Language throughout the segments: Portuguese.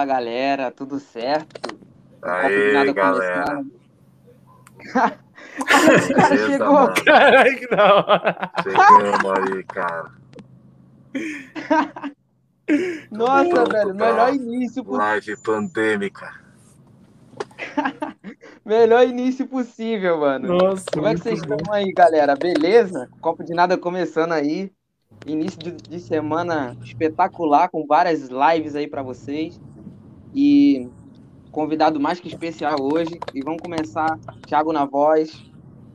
Fala galera, tudo certo? Aí, galera. o cara Beleza, chegou. mano. Caralho, que da hora. Chegamos aí, cara. Nossa, Pronto velho, melhor início, possível. Live pandêmica. melhor início possível, mano. Nossa, Como é que vocês bom. estão aí, galera? Beleza? Copo de nada começando aí. Início de, de semana espetacular, com várias lives aí pra vocês. E convidado mais que especial hoje. E vamos começar. Thiago na voz.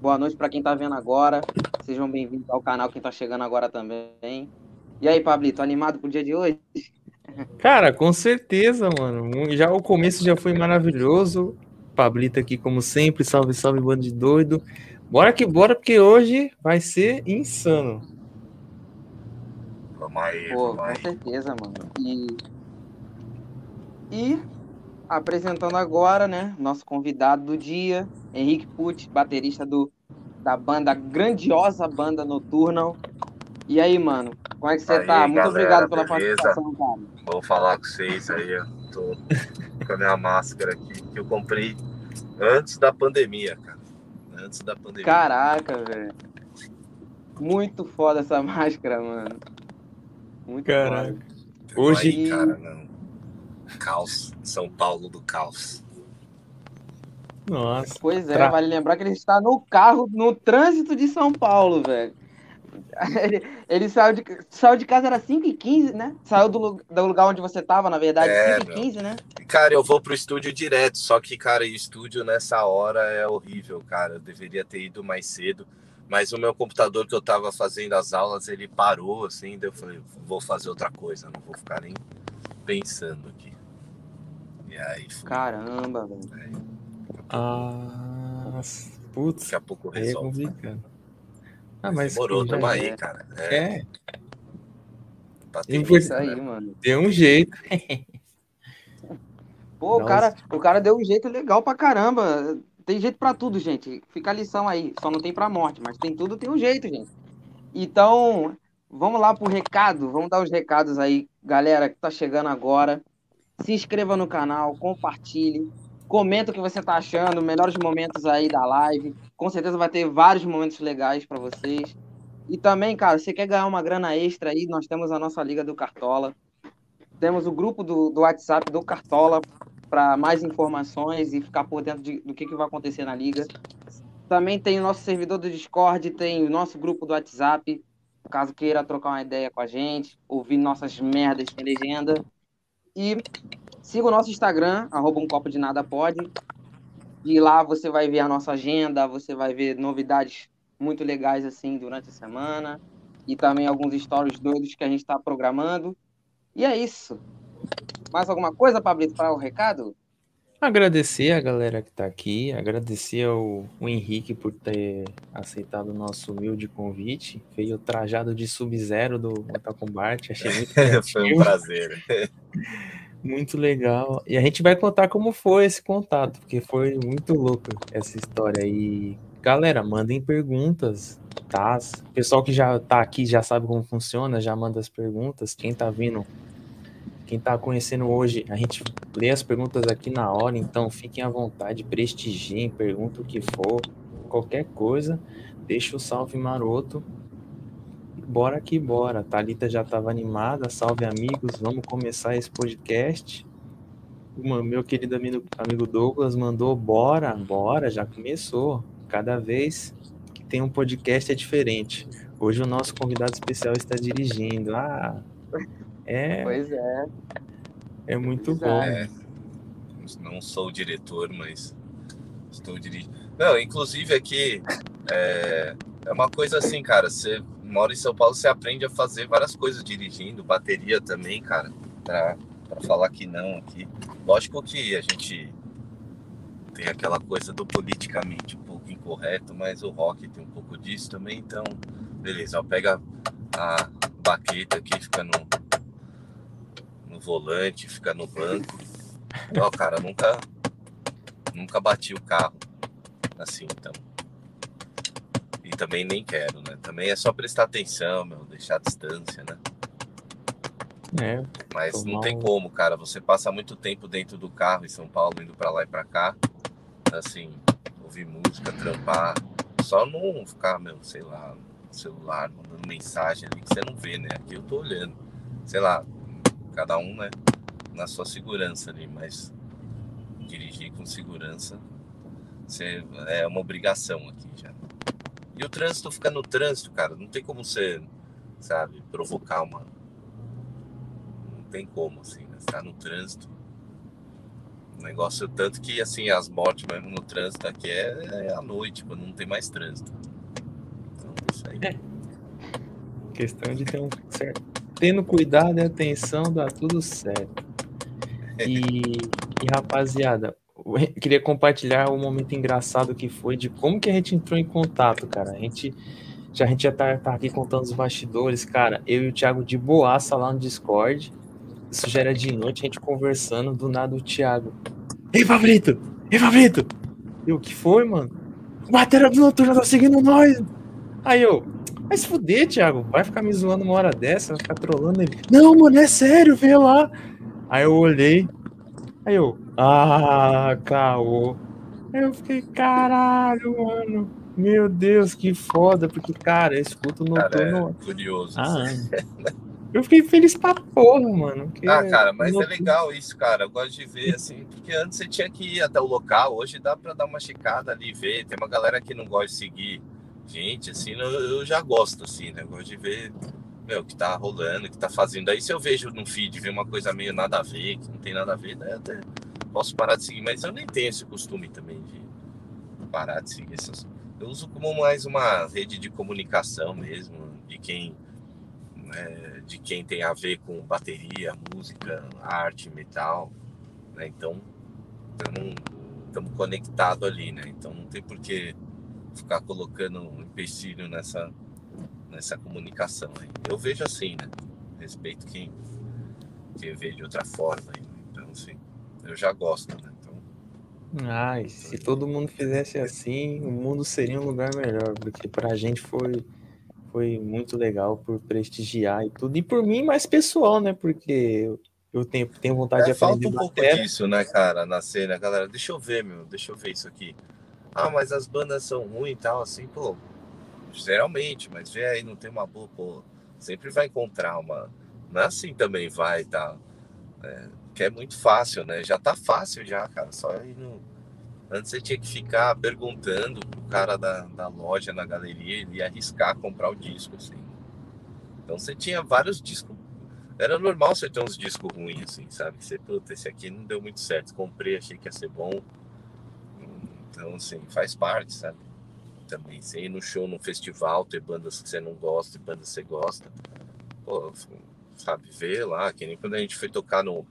Boa noite pra quem tá vendo agora. Sejam bem-vindos ao canal, quem tá chegando agora também. E aí, Pablito, animado pro dia de hoje? Cara, com certeza, mano. Já o começo já foi maravilhoso. Pablito aqui, como sempre. Salve, salve, bando de doido. Bora que bora, porque hoje vai ser insano. Vamos aí, Pô, vamos com aí. certeza, mano. E, e apresentando agora, né, nosso convidado do dia, Henrique Pucci, baterista do, da banda, grandiosa banda Nocturnal. E aí, mano, como é que você Aí, tá? Muito galera, obrigado pela beleza? participação, cara. Vou falar com vocês aí. Eu tô com a minha máscara aqui, que eu comprei antes da pandemia, cara. Antes da pandemia. Caraca, velho. Muito foda essa máscara, mano. Muito Caraca. foda. Tamo hoje- Aí, cara, não. Caos. São Paulo do caos. Nossa. Pois é, Tra- vale lembrar que ele está no carro, no trânsito de São Paulo, velho. Ele, ele saiu, de, saiu de casa, era 5h15, né? Saiu do, do lugar onde você tava, na verdade, É, 5h15, né? Cara, eu vou pro estúdio direto, só que, cara, o estúdio nessa hora é horrível, cara. Eu deveria ter ido mais cedo, mas o meu computador que eu tava fazendo as aulas, ele parou, assim, daí eu falei, vou fazer outra coisa, não vou ficar nem pensando aqui. E aí, fui. Caramba, velho. Ah, putz, daqui a pouco aí é resolve. complicado. Ah, mas Demorou, já tamo é. aí, cara. É, É, ter Impor- Isso aí, né? mano. deu um jeito. Pô, o cara, o cara deu um jeito legal pra caramba. Tem jeito pra tudo, gente. Fica a lição aí. Só não tem pra morte, mas tem tudo, tem um jeito, gente. Então, vamos lá pro recado. Vamos dar os recados aí, galera que tá chegando agora. Se inscreva no canal, compartilhe, comenta o que você tá achando, melhores momentos aí da live. Com certeza vai ter vários momentos legais pra vocês. E também, cara, você quer ganhar uma grana extra aí, nós temos a nossa Liga do Cartola. Temos o grupo do, do WhatsApp do Cartola para mais informações e ficar por dentro de- do que, que vai acontecer na liga. Também tem o nosso servidor do Discord, tem o nosso grupo do WhatsApp, caso queira trocar uma ideia com a gente, ouvir nossas merdas sem legenda. E siga o nosso Instagram, arroba um copo de nada pode. E lá você vai ver a nossa agenda, você vai ver novidades muito legais assim durante a semana. E também alguns stories doidos que a gente está programando. E é isso. Mais alguma coisa, Pablito, para o recado? Agradecer a galera que tá aqui, agradecer ao, o Henrique por ter aceitado o nosso humilde convite. Veio trajado de Sub-Zero do Mortal Kombat, achei muito Foi um prazer. muito legal. E a gente vai contar como foi esse contato, porque foi muito louco essa história aí. Galera, mandem perguntas, tá? O pessoal que já tá aqui já sabe como funciona, já manda as perguntas. Quem tá vindo, quem tá conhecendo hoje, a gente lê as perguntas aqui na hora, então fiquem à vontade, prestigiem, pergunta o que for, qualquer coisa, deixa o salve maroto. Bora que bora. Thalita já estava animada. Salve amigos, vamos começar esse podcast. Meu querido amigo Douglas mandou bora, bora, já começou. Cada vez que tem um podcast é diferente. Hoje o nosso convidado especial está dirigindo. Ah, é, Pois é. é muito Pois bom. É, não sou o diretor, mas estou dirigindo. Não, inclusive aqui é, é uma coisa assim, cara. Você mora em São Paulo, você aprende a fazer várias coisas dirigindo, bateria também, cara, pra, pra falar que não aqui. Lógico que a gente tem aquela coisa do politicamente um pouco incorreto, mas o rock tem um pouco disso também, então, beleza, ó, pega a baqueta aqui, fica no volante, fica no banco. Não, cara, nunca, nunca bati o carro assim, então. E também nem quero, né? Também é só prestar atenção, meu, deixar a distância, né? É, Mas não mal. tem como, cara. Você passa muito tempo dentro do carro em São Paulo, indo pra lá e pra cá. Assim, ouvir música, trampar. Só não ficar, meu, sei lá, no celular, mandando mensagem ali que você não vê, né? Aqui eu tô olhando. Sei lá, cada um, né? Na sua segurança ali, mas dirigir com segurança você, é uma obrigação aqui já. E o trânsito fica no trânsito, cara. Não tem como você, sabe, provocar uma. Não tem como, assim, né? No trânsito. O negócio, tanto que, assim, as mortes mesmo no trânsito aqui é, é à noite, quando não tem mais trânsito. Então, isso aí. questão de ter um certo. Tendo cuidado e atenção, dá tudo certo. E, e, rapaziada, queria compartilhar o momento engraçado que foi de como que a gente entrou em contato, cara. A gente já, a gente já tá, tá aqui contando os bastidores, cara. Eu e o Thiago de boaça lá no Discord. Isso já era de noite, a gente conversando, do nada o Thiago. Ei, Favorito! Ei, Favorito! Eu, o que foi, mano? Matéria do Noturno tá seguindo nós! Aí eu, vai se fuder, Thiago. Vai ficar me zoando uma hora dessa, vai ficar trolando ele. Não, mano, é sério, vê lá. Aí eu olhei. Aí eu, ah, caô. Aí eu fiquei, caralho, mano. Meu Deus, que foda, porque, cara, eu escuto o Cara, noturno. é curioso. Ah, assim. eu fiquei feliz pra porra, mano. Ah, cara, mas é noturno- legal isso, cara. Eu gosto de ver, assim, porque antes você tinha que ir até o local, hoje dá pra dar uma checada ali e ver. Tem uma galera que não gosta de seguir gente, assim, eu, eu já gosto, assim, né? Eu gosto de ver, meu, o que tá rolando, o que tá fazendo. Aí se eu vejo no feed, ver uma coisa meio nada a ver, que não tem nada a ver, daí eu até posso parar de seguir, mas eu nem tenho esse costume também de parar de seguir essas. Eu uso como mais uma rede de comunicação mesmo, de quem né, de quem tem a ver com bateria, música, arte, metal, né? Então, estamos conectados ali, né? Então não tem por que ficar colocando um empecilho nessa, nessa comunicação aí. Eu vejo assim, né? Respeito quem, quem vê de outra forma aí. Então, assim, eu já gosto, né? Então, Ai, se todo mundo fizesse assim, o mundo seria um lugar melhor, porque pra gente foi, foi muito legal por prestigiar e tudo. E por mim, mais pessoal, né? Porque eu, eu tenho, tenho vontade É, de falta aprender um pouco disso, né, cara, na cena, galera. Deixa eu ver, meu, deixa eu ver isso aqui. Ah, mas as bandas são ruins e tal, assim, pô. Geralmente, mas vê aí, não tem uma boa, pô. Sempre vai encontrar uma. Não é assim também vai e tal. É, que é muito fácil, né? Já tá fácil já, cara. Só ir no. Antes você tinha que ficar perguntando pro cara da, da loja na galeria, ele ia arriscar comprar o disco, assim. Então você tinha vários discos era normal você ter uns discos ruins, assim, sabe? Você, puta, esse aqui não deu muito certo. Comprei, achei que ia ser bom. Então, assim, faz parte, sabe? Também, você ir no show, no festival, ter bandas que você não gosta e bandas que você gosta. Pô, sabe, ver lá, que nem quando a gente foi tocar no,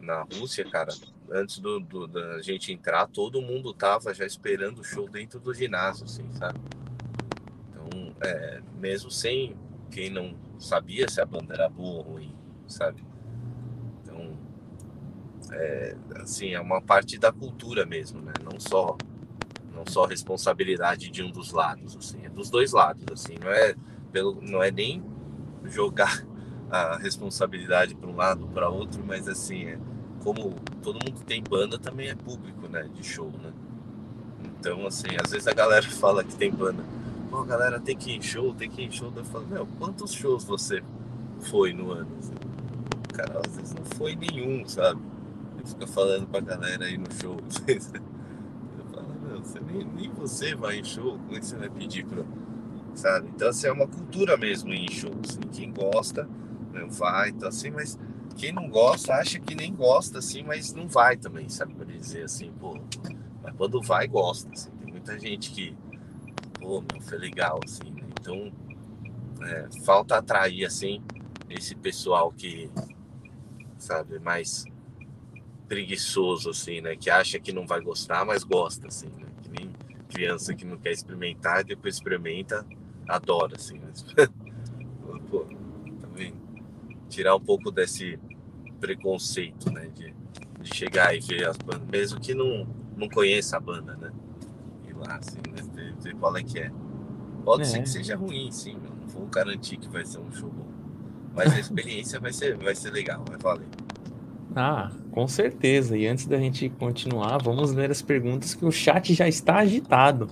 na Rússia, cara, antes do, do- da gente entrar, todo mundo tava já esperando o show dentro do ginásio, assim, sabe? Então, é, mesmo sem quem não sabia se a banda era boa ou ruim, sabe? É, assim, é uma parte da cultura mesmo, né? Não só não só responsabilidade de um dos lados, assim, é dos dois lados, assim, não é pelo, não é nem jogar a responsabilidade para um lado para outro, mas assim, é, como todo mundo tem banda, também é público, né, de show, né? Então, assim, às vezes a galera fala que tem banda, pô, a galera tem que ir em show, tem que ir em show, eu falo, meu, quantos shows você foi no ano? Cara, às vezes não foi nenhum, sabe? Fica falando pra galera aí no show. Eu falo, meu, você nem, nem você vai em show, como é que você vai pedir pra. Sabe? Então, assim, é uma cultura mesmo em show. Assim, quem gosta, né, vai, então assim, mas quem não gosta, acha que nem gosta, assim, mas não vai também, sabe? Pra dizer assim, pô, mas quando vai, gosta. Assim. Tem muita gente que, pô, meu, foi legal, assim, né? Então, é, falta atrair, assim, esse pessoal que, sabe, mais preguiçoso, assim, né? Que acha que não vai gostar, mas gosta, assim, né? Que nem criança que não quer experimentar e depois experimenta, adora, assim. Mas, pô, vendo? Tirar um pouco desse preconceito, né? De, de chegar e ver as bandas, mesmo que não, não conheça a banda, né? Ir lá, assim, né? Ver, ver qual é que é. Pode É. ser que seja ruim, sim, meu. Não vou garantir que vai ser um show bom. Mas a experiência vai ser, vai ser legal, vai valer. Ah, com certeza. E antes da gente continuar, vamos ler as perguntas que o chat já está agitado.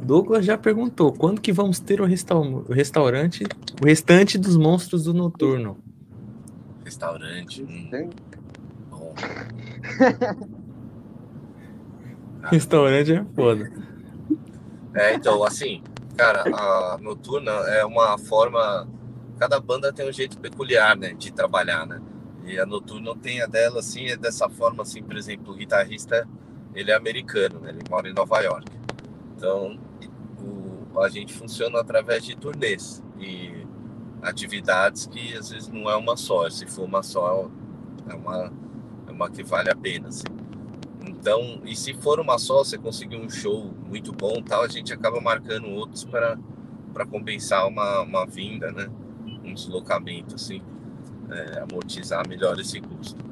Douglas já perguntou: quando que vamos ter o, resta o restaurante, o restante dos monstros do noturno? Restaurante. Hum. Bom. Restaurante é foda. É, então, assim, cara, a noturna é uma forma. Cada banda tem um jeito peculiar, né, de trabalhar, né? E a noturna tem a dela, assim, é dessa forma, assim, por exemplo, o guitarrista, ele é americano, né? Ele mora em Nova York. Então, o, a gente funciona através de turnês e atividades que às vezes não é uma só. Se for uma só, é uma, é uma que vale a pena, assim. Então, e se for uma só, você conseguir um show muito bom, tal, a gente acaba marcando outros para para compensar uma, uma vinda, né? Um deslocamento, assim, é, amortizar melhor esse custo.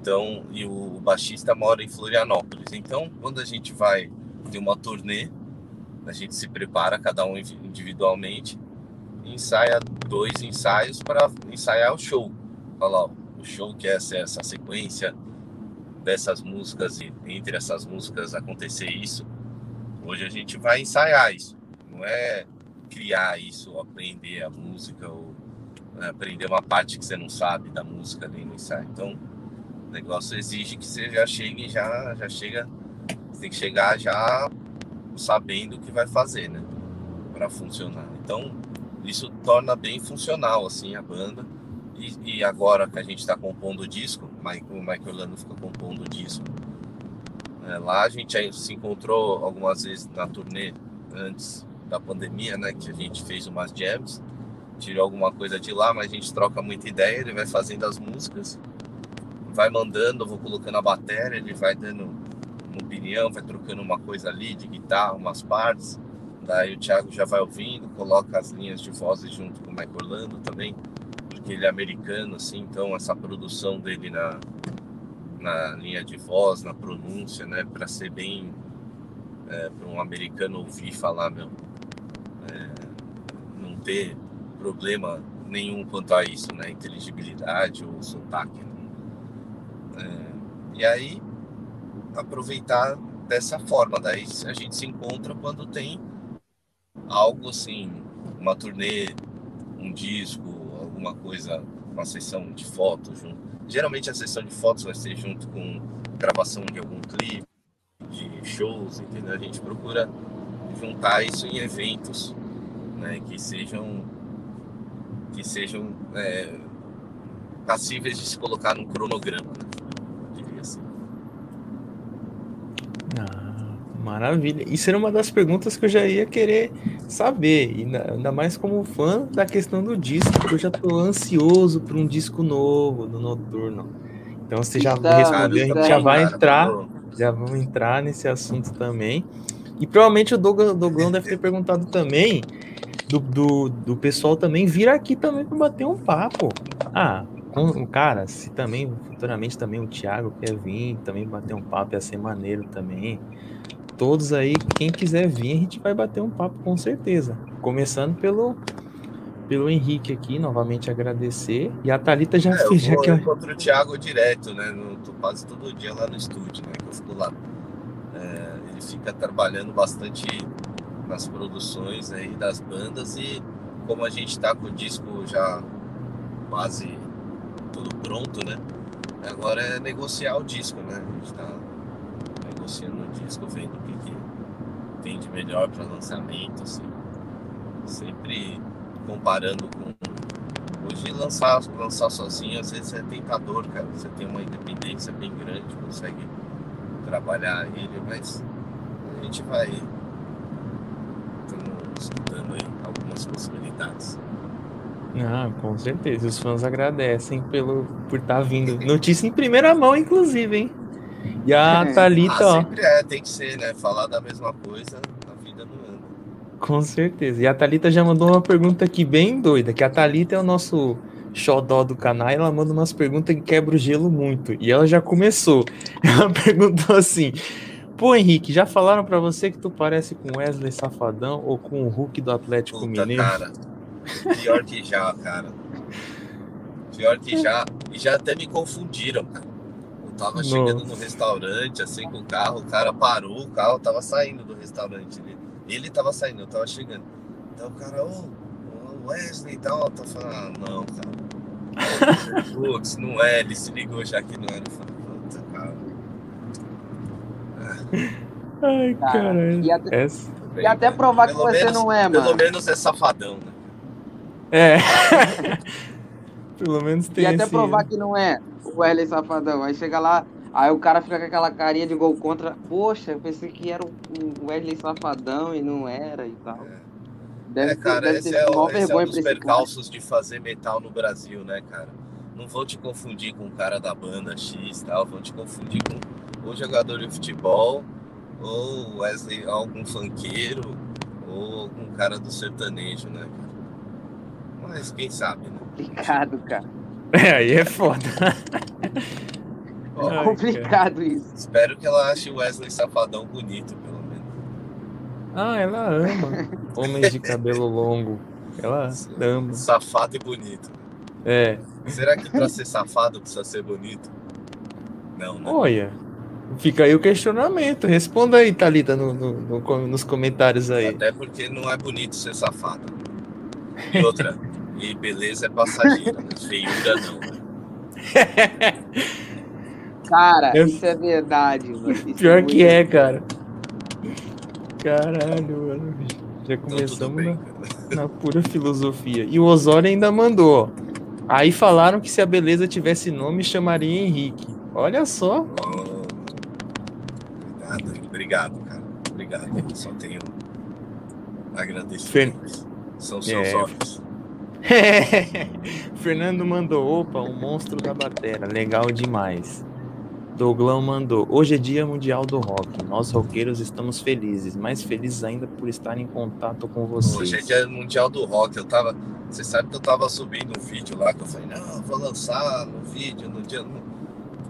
Então, e o, baixista mora em Florianópolis. Então, quando a gente vai ter uma turnê, a gente se prepara, cada um individualmente, e ensaia dois ensaios para ensaiar o show. Ó, o show que é essa, essa sequência dessas músicas e entre essas músicas acontecer isso, hoje a gente vai ensaiar isso. Não é criar isso, aprender a música ou né, aprender uma parte que você não sabe da música ali no ensaio. Então, o negócio exige que você já chegue já já chega, você tem que chegar já sabendo o que vai fazer, né, para funcionar. Então, isso torna bem funcional assim a banda e, e agora que a gente está compondo o disco, o Michael Orlando fica compondo o disco. É, lá a gente se encontrou algumas vezes na turnê antes da pandemia, né? Que a gente fez umas jams, tirou alguma coisa de lá, mas a gente troca muita ideia, ele vai fazendo as músicas, vai mandando, eu vou colocando a bateria, ele vai dando uma opinião, vai trocando uma coisa ali de guitarra, umas partes. Daí o Thiago já vai ouvindo, coloca as linhas de vozes junto com o Michael Orlando também porque ele é americano, assim, então essa produção dele na, na linha de voz, na pronúncia, né, para ser bem é, para um americano ouvir falar, meu, é, não ter problema nenhum quanto a isso, né, inteligibilidade ou sotaque. Né? É, e aí aproveitar dessa forma, daí a gente se encontra quando tem algo assim, uma turnê, um disco, alguma coisa, uma sessão de fotos junto. Geralmente a sessão de fotos vai ser junto com gravação de algum clipe, de shows, entendeu? A gente procura juntar isso em eventos, né, que sejam que sejam é, passíveis de se colocar num cronograma, né? diria assim. Maravilha. Isso era uma das perguntas que eu já ia querer saber, e ainda mais como fã da questão do disco, porque eu já tô ansioso por um disco novo do Noturno. Então você já então, respondeu, a gente já vai entrar, já vamos entrar nesse assunto também. E provavelmente o Douglas deve ter perguntado também do, do, do pessoal também vir aqui também para bater um papo. Ah, com, cara, se também futuramente também o Thiago quer vir também bater um papo, ia ser maneiro também todos aí. Quem quiser vir, a gente vai bater um papo com certeza. Começando pelo pelo Henrique aqui, novamente agradecer. E a Thalita já é, fez. Eu, já que eu encontro o Thiago direto, né? No, tô quase todo dia lá no estúdio, né? Que eu fico lá. É, ele fica trabalhando bastante nas produções aí das bandas e como a gente tá com o disco já quase tudo pronto, né? Agora é negociar o disco, né? A gente tá negociando o disco, vendo o que, que tem de melhor para lançamento, assim. Sempre comparando com. Hoje lançar, lançar sozinho às vezes é tentador, cara. Você tem uma independência bem grande, consegue trabalhar ele, mas a gente vai estudando aí algumas possibilidades. Ah, com certeza. Os fãs agradecem pelo, por estar tá vindo. Notícia em primeira mão, inclusive, hein? E a é. Thalita, ah, ó. Sempre é, tem que ser, né? Falar da mesma coisa, a vida não anda. Com certeza. E a Thalita já mandou uma pergunta aqui bem doida, que a Thalita é o nosso xodó do canal, ela manda umas perguntas que quebra o gelo muito. E ela já começou. Ela perguntou assim: Pô, Henrique, já falaram para você que tu parece com Wesley Safadão ou com o Hulk do Atlético Puta, Mineiro? Cara, pior que já, cara. Pior que já, e já até me confundiram, cara. Eu tava Nossa. chegando no restaurante, assim, com o carro, o cara parou, o carro tava saindo do restaurante. Ele, ele tava saindo, eu tava chegando. Então o cara, ô, ô, Wesley e tal, eu tô falando, ah, não, cara. Putz, não é, ele se ligou já que não era. Eu falei, puta, cara. Ai, Cara, caralho. e até- Essa- E até provar que Pelo você menos- não é, Pelo mano. menos é safadão, né? É. Pelo menos tem E até esse- provar que não é o Wesley Safadão. Aí chega lá, aí o cara fica com aquela carinha de gol contra. Poxa, eu pensei que era o Wesley Safadão e não era e tal. Deve é, ter, cara, deve esse ter é, o- esse é um vergonha dos percalços de fazer metal no Brasil, né, cara? Não vão te confundir com o cara da banda X e tal, vão te confundir com o jogador de futebol, ou Wesley, algum funkeiro, ou algum cara do sertanejo, né, cara? Mas quem sabe, né? Complicado, cara. É, aí é foda. Ó, Ai, complicado isso. espero que ela ache o Wesley Safadão bonito, pelo menos. Ah, ela ama homens de cabelo longo. Ela ama. Safado e bonito. É. Será que pra ser safado precisa ser bonito? Não, né? Olha, fica aí o questionamento. Responda aí, Thalita, no, no- no nos comentários aí. Até porque não é bonito ser safado. E outra, e beleza é passageira, feiura não. Cara, Eu- isso é verdade, mano. Isso Pior muito que é, cara. Caralho, mano. Já Então começamos bem, na, na pura filosofia. E o Osório ainda mandou. ó. Aí falaram que se a beleza tivesse nome, chamaria Henrique. Olha só. Oh, Obrigado, cara. Obrigado. Só tenho agradecimentos. São seus É. olhos. Fernando mandou, opa, um monstro da batera, legal demais. Douglão mandou, hoje é dia mundial do rock, nós roqueiros estamos felizes, mais felizes ainda por estar em contato com vocês. Hoje é dia mundial do rock. Eu tava. Você sabe que eu tava subindo um vídeo lá que eu falei, não, eu vou lançar no vídeo, no dia. no-"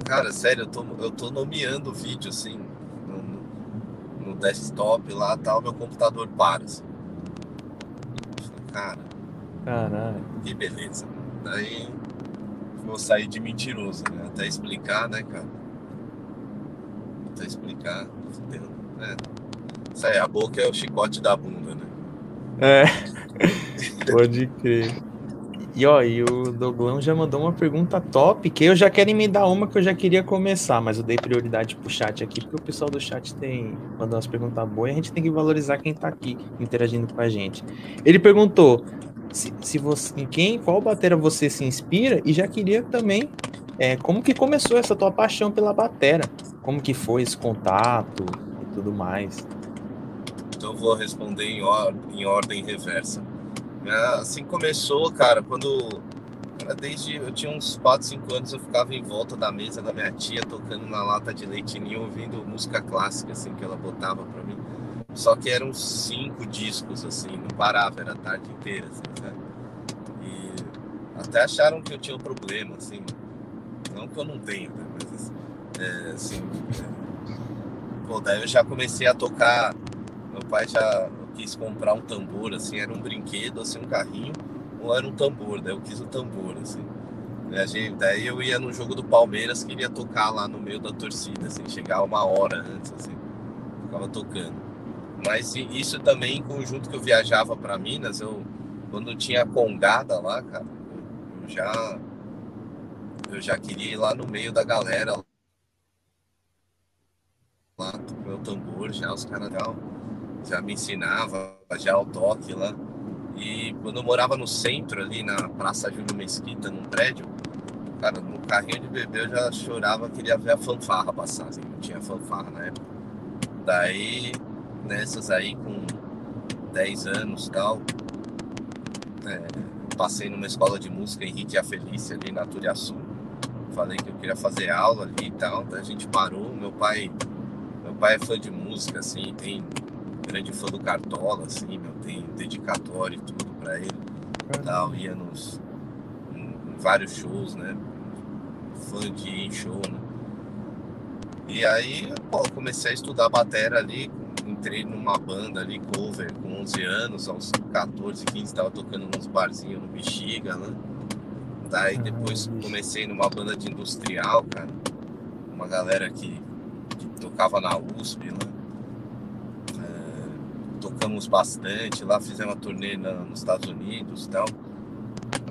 Cara, sério, eu tô, eu tô nomeando o vídeo assim desktop lá tal, meu computador para. Assim. Cara, Caralho. que beleza. Daí vou sair de mentiroso, né? Até explicar, né, cara? Até explicar. fudeu. É. Isso aí, a boca é o chicote da bunda, né? É, pode crer. E ó, e o Douglão já mandou uma pergunta top, que eu já quero emendar uma que eu já queria começar, mas eu dei prioridade pro chat aqui, porque o pessoal do chat tem mandando umas perguntas boas e a gente tem que valorizar quem tá aqui interagindo com a gente. Ele perguntou se, se você, em quem, qual batera você se inspira e já queria também é, como que começou essa tua paixão pela batera, como que foi esse contato e tudo mais. Então vou responder em, or- em ordem reversa. Ah, Assim começou, cara, quando. Desde eu tinha uns 4, 5 anos, eu ficava em volta da mesa da minha tia, tocando na lata de leitinho, ouvindo música clássica, assim, que ela botava pra mim. Só que eram cinco discos, assim, não parava, era a tarde inteira, assim, sabe? E até acharam que eu tinha um problema, assim. Não que eu não tenho, né? Mas, é, assim. é, Pô, daí eu já comecei a tocar meu pai já quis comprar um tambor, assim, era um brinquedo, assim, um carrinho, ou era um tambor, daí eu quis o tambor, assim. A gente- daí eu ia no jogo do Palmeiras, queria tocar lá no meio da torcida, assim, chegar uma hora antes, assim, ficava tocando. Mas isso também, em conjunto que eu viajava para Minas, eu, quando tinha congada lá, cara, eu já, eu já queria ir lá no meio da galera, lá, com meu tambor, já os caras já me ensinavam, já o toque lá. E quando eu morava no centro, ali na Praça Júlio Mesquita, num prédio, cara, no carrinho de bebê eu já chorava, queria ver a fanfarra passar, assim, não tinha fanfarra na época. Daí, nessas aí, com 10 anos e tal, é, passei numa escola de música Henrique e a Felícia, ali na Turiaçu. Falei que eu queria fazer aula ali e tal, daí a gente parou, meu pai meu pai é fã de música, assim, tem grande fã do Cartola, assim, meu, tem dedicatório e tudo pra ele. Tal, ia nos em, em vários shows, né? Fã de ir em show, né? E aí, pô, comecei a estudar batera ali, entrei numa banda ali, cover, com 11 anos, aos 14, 15, tava tocando nos barzinhos no Bexiga, né? Daí depois comecei numa banda de industrial, cara. Uma galera que, que tocava na USP lá. Tocamos bastante lá, fizemos uma turnê na, nos Estados Unidos e tal.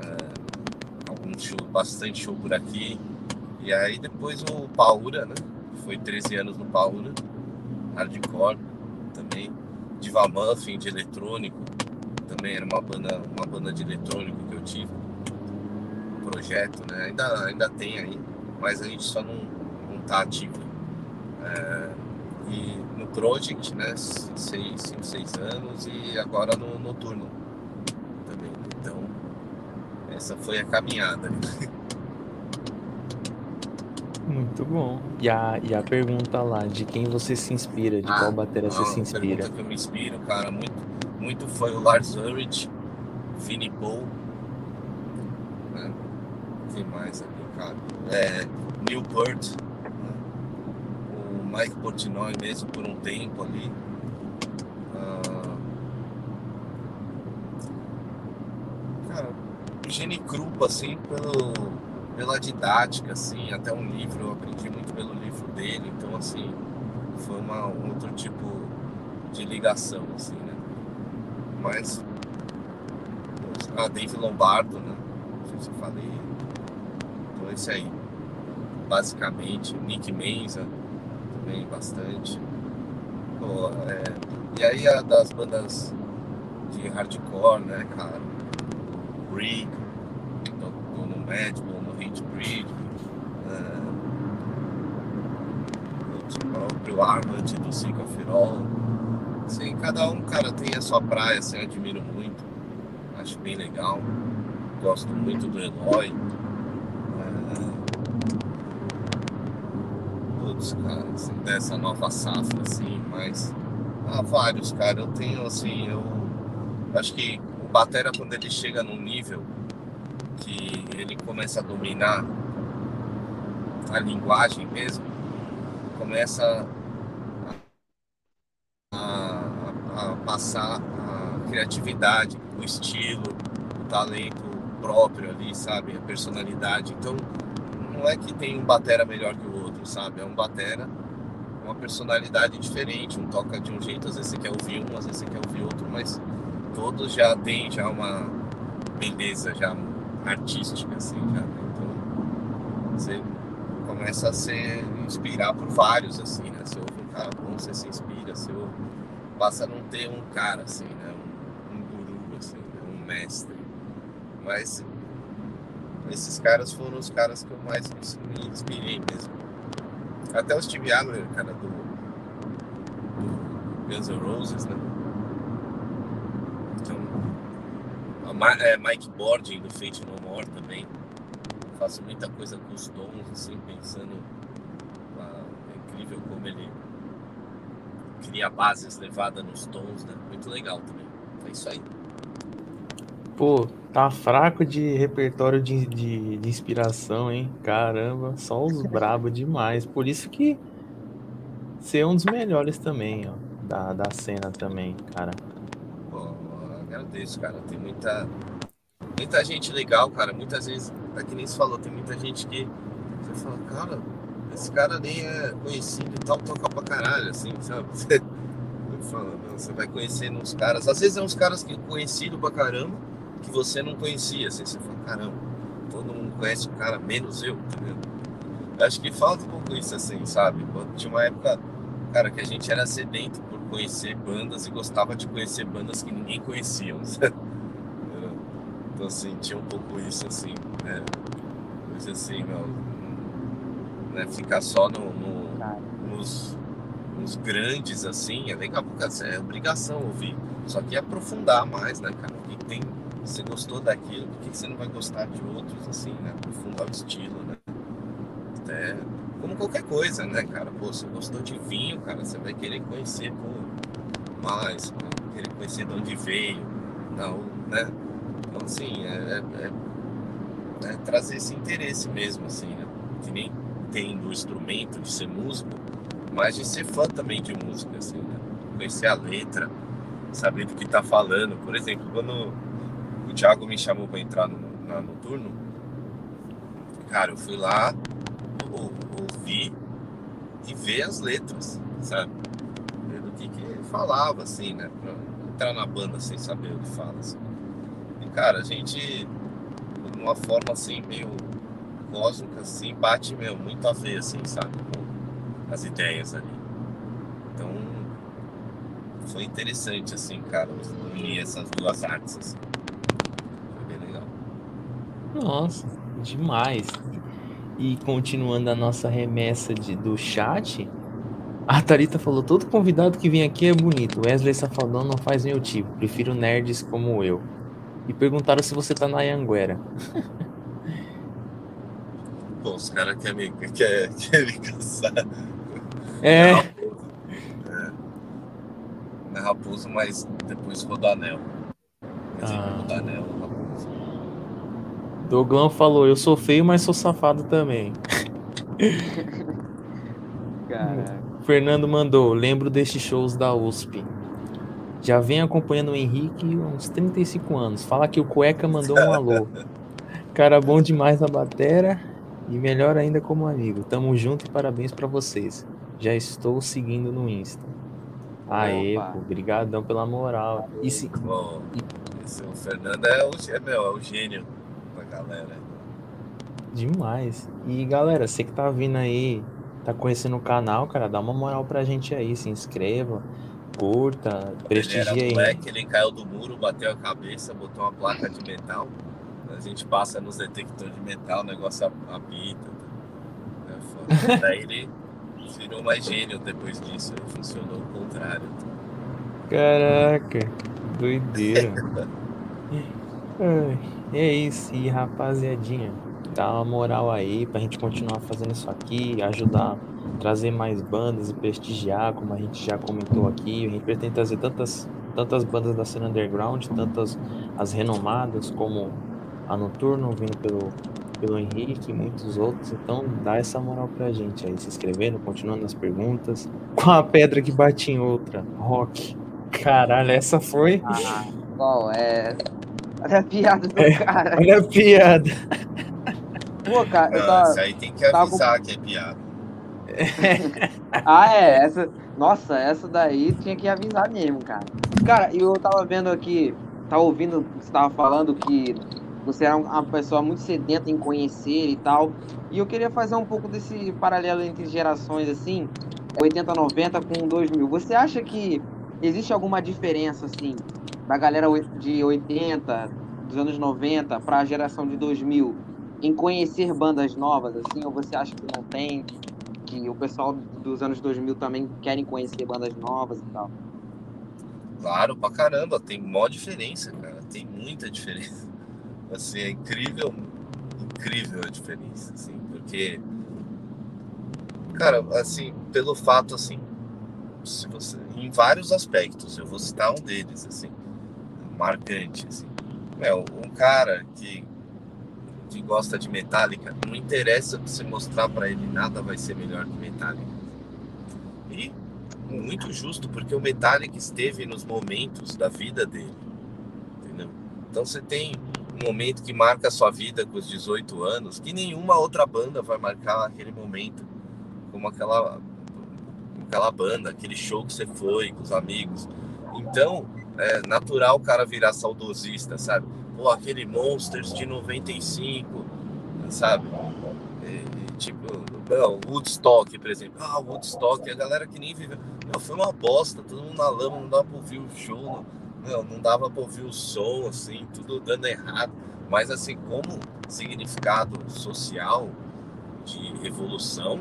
É, algum show, bastante show por aqui. E aí depois o Paura, né? Foi 13 anos no Paura, hardcore também. Diva Muffin de eletrônico, também era uma banda, uma banda de eletrônico que eu tive. Um projeto, né? Ainda, ainda tem aí, mas a gente só não, não tá ativo. É, e Project, né? Seis, cinco, seis anos e agora no Noturno também. Então, essa foi a caminhada. Muito bom. E a, e a pergunta lá, de quem você se inspira, de ah, qual bateria você se inspira? pergunta que eu me inspiro, cara, muito, muito foi o Lars Ulrich, Vinnie Paul, né? Quem mais aqui, cara? É, Newport, né? Mike Portnoy mesmo por um tempo ali. Ah, cara, Krupa, assim, pelo pela didática, assim, até um livro, eu aprendi muito pelo livro dele, então, assim, foi uma, um outro tipo de ligação, assim, né? Mas, a Dave Lombardo, né? Não sei se eu falei. Então, esse aí, basicamente, Nick Menza, também bastante. Pô, é, e aí, a das bandas de hardcore, né, cara? Rig, do, do Madball, Hate Breed, uh, o próprio Armand do All. Assim, cada um, cara, tem a sua praia, assim, admiro muito. Acho bem legal. Gosto muito do Eloy. Uh, cara, assim, dessa nova safra, assim, mas há vários, cara. Eu tenho, assim, eu acho que o Batera, quando ele chega num nível que ele começa a dominar a linguagem mesmo, começa a, a, a passar a criatividade, o estilo, o talento próprio ali, sabe? A personalidade. Então, não é que tem um batera melhor que o outro, sabe? É um batera uma personalidade diferente, um toca de um jeito, às vezes você quer ouvir um, às vezes você quer ouvir outro, mas todos já têm já uma beleza, já artística, assim, já. Né? Então, você começa a se inspirar por vários, assim, né? Você ouve um cara bom, você se inspira, você ouve, passa a não ter um cara, assim, né? Um, um guru, assim, né? um mestre. Mas esses caras foram os caras que eu mais me inspirei mesmo. Até o Steve Adler, cara, do, do Guns N' Roses, né? é, Mike Bordin do Fate No More também. Faço muita coisa com os tons, assim, pensando. É incrível como ele cria bases levadas nos tons, né? Muito legal também. É isso aí. Pô, tá fraco de repertório de, de, de inspiração, hein? Caramba, só os brabo demais. Por isso que ser um dos melhores também, ó, da, da cena também, cara agradeço, cara. Tem muita, muita gente legal, cara. Muitas vezes, é que nem se falou, tem muita gente que você fala, cara, esse cara nem é conhecido e tal, toca pra caralho, assim, sabe? Você, fala, você vai conhecendo uns caras, às vezes é uns caras que conhecido pra caramba, que você não conhecia, assim, você fala, caramba, todo mundo conhece o cara, menos eu, entendeu? Eu acho que falta um pouco isso, assim, sabe? Tinha uma época, cara, que a gente era sedento conhecer bandas e gostava de conhecer bandas que ninguém conhecia. então, assim, tinha um pouco isso, assim, né? Coisa assim, não, né? ficar só no, no nos, nos, grandes, assim, é legal, porque assim, é obrigação ouvir. Só que aprofundar mais, né, cara? Que tem, você gostou daquilo, por que você não vai gostar de outros, assim, né? Aprofundar o estilo, né? Até como qualquer coisa, né, cara? Pô, você gostou de vinho, cara, você vai querer conhecer, pô, mais, querer conhecer de onde veio, não, né? Então, assim, é, é, é, é trazer esse interesse mesmo, assim, né? Que nem tem do instrumento, de ser músico, mas de ser fã também de música, assim, né? Conhecer a letra, saber do que tá falando. Por exemplo, quando o Thiago me chamou para entrar no, na, cara, eu fui lá, ouvir e ver as letras, sabe? Ver do que que falava, assim, né? Pra entrar na banda sem saber o que fala, assim. E, cara, a gente, de uma forma, assim, meio cósmica, assim, bate, meu, muito a ver, assim, sabe? Com as ideias ali. Então, foi interessante, assim, cara, unir essas duas artes, assim. Nossa, demais. E continuando a nossa remessa de, do chat, a Tarita falou: todo convidado que vem aqui é bonito. Wesley Safadão não faz meu tipo. Prefiro nerds como eu. E perguntaram se você tá na Anguera. Pô, os caras querem me, quer, quer me caçar. É. É. Não é raposo, mas depois rodanel. Mas ah. rodanel, Doglão falou: eu sou feio, mas sou safado também. Caraca. Fernando mandou: lembro destes shows da USP. Já vem acompanhando o Henrique há uns 35 anos. Fala que o Cueca mandou um alô. Cara bom demais na batera e melhor ainda como amigo. Tamo junto e parabéns pra vocês. Já estou seguindo no Insta. Aê, Opa. pô, brigadão pela moral. E se, Bom, esse, o Fernando é o, é, meu, é o gênio galera. demais. E galera, você que tá vindo aí, tá conhecendo o canal, cara, dá uma moral pra gente aí, se inscreva, curta, prestigia aí. moleque, ele caiu do muro, bateu a cabeça, botou uma placa de metal. A gente passa nos detectores de metal, o negócio apita. É. Daí ele virou mais gênio depois disso. Funcionou o contrário. Caraca, doideira. Ai, É isso, e rapaziadinha, dá uma moral aí pra gente continuar fazendo isso aqui, ajudar, trazer mais bandas e prestigiar, como a gente já comentou aqui. A gente pretende trazer tantas, tantas bandas da cena underground, tantas as renomadas, como a Noturno, vindo pelo, pelo Henrique e muitos outros. Então dá essa moral pra gente aí, se inscrevendo, continuando as perguntas. Com a pedra que bate em outra, rock. Caralho, essa foi. Ah, qual é? Olha a piada do É. cara. Olha a piada. Pô, cara, eu Não, tava... isso aí tem que tava avisar que é piada. Ah, é, essa. Nossa, essa daí tinha que avisar mesmo, cara. Cara, e eu tava vendo aqui, tava ouvindo que você tava falando que você era uma pessoa muito sedenta em conhecer e tal. E eu queria fazer um pouco desse paralelo entre gerações, assim, 80, 90 com 2000. Você acha que existe alguma diferença, assim, da galera de 80, dos anos 90 pra geração de 2000 em conhecer bandas novas, assim? Ou você acha que não tem? que o pessoal dos anos 2000 também querem conhecer bandas novas e tal. Claro, pra caramba, tem mó diferença, cara. Tem muita diferença. Assim, é incrível, incrível a diferença, assim, porque, cara, assim, pelo fato, assim, se você, em vários aspectos, eu vou citar um deles, assim, marcante, assim. Meu, um cara que, que gosta de Metallica, não interessa você mostrar pra ele, nada vai ser melhor que Metallica. E muito justo, porque o Metallica esteve nos momentos da vida dele, entendeu? Então você tem um momento que marca a sua vida com os 18 anos, que nenhuma outra banda vai marcar aquele momento, como aquela, aquela banda, aquele show que você foi com os amigos. Então, é natural o cara virar saudosista, sabe? Pô, aquele Monsters de 95, sabe? E, tipo, não, Woodstock, por exemplo. Ah, Woodstock, a galera que nem viveu. Não, foi uma bosta, todo mundo na lama, não dava pra ouvir o show, não, não, não dava pra ouvir o som, assim, tudo dando errado. Mas, assim, como significado social de evolução,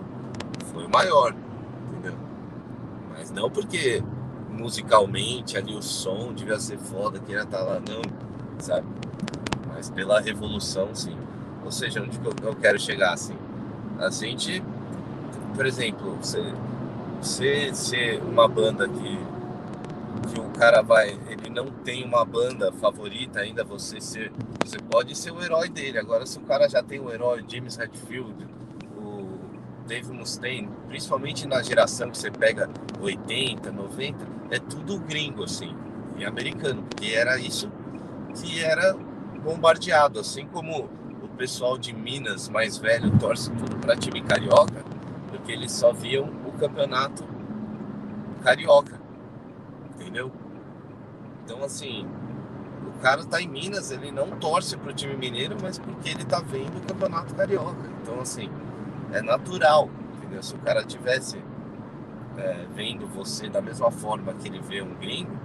foi maior, entendeu? Mas não porque musicalmente ali o som devia ser foda, queria estar lá, não, sabe? Mas pela revolução, sim. Ou seja, onde que eu, quero chegar, assim? A gente, por exemplo, você, você ser uma banda que, que o cara vai, ele não tem uma banda favorita ainda, você ser, você pode ser o herói dele. Agora, se o cara já tem o herói James Hetfield, Dave Mustaine, principalmente na geração que você pega 80, 90, é tudo gringo, assim, e americano, porque era isso que era bombardeado, assim como o pessoal de Minas mais velho torce tudo para time carioca, porque eles só viam o campeonato carioca, entendeu? Então, assim, o cara tá em Minas, ele não torce pro time mineiro, mas porque ele tá vendo o campeonato carioca. Então, assim, é natural, entendeu? Se o cara tivesse é, vendo você da mesma forma que ele vê um gringo,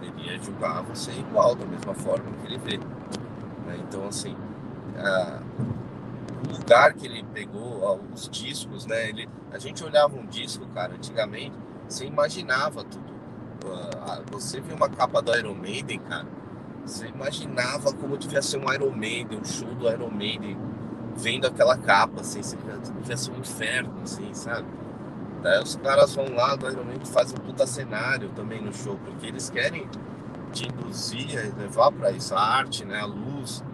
ele ia julgar você igual, da mesma forma que ele vê. Né? Então, assim, a, o lugar que ele pegou, os discos, né? Ele, a gente olhava um disco, cara, antigamente, você imaginava tudo. Você viu uma capa do Iron Maiden, cara, você imaginava como devia ser um Iron Maiden, um show do Iron Maiden, vendo aquela capa, assim, você devia ser um inferno, assim, sabe? Daí os caras vão lá do fazem um puta cenário também no show, porque eles querem te induzir, levar para isso, a arte, né, a luz,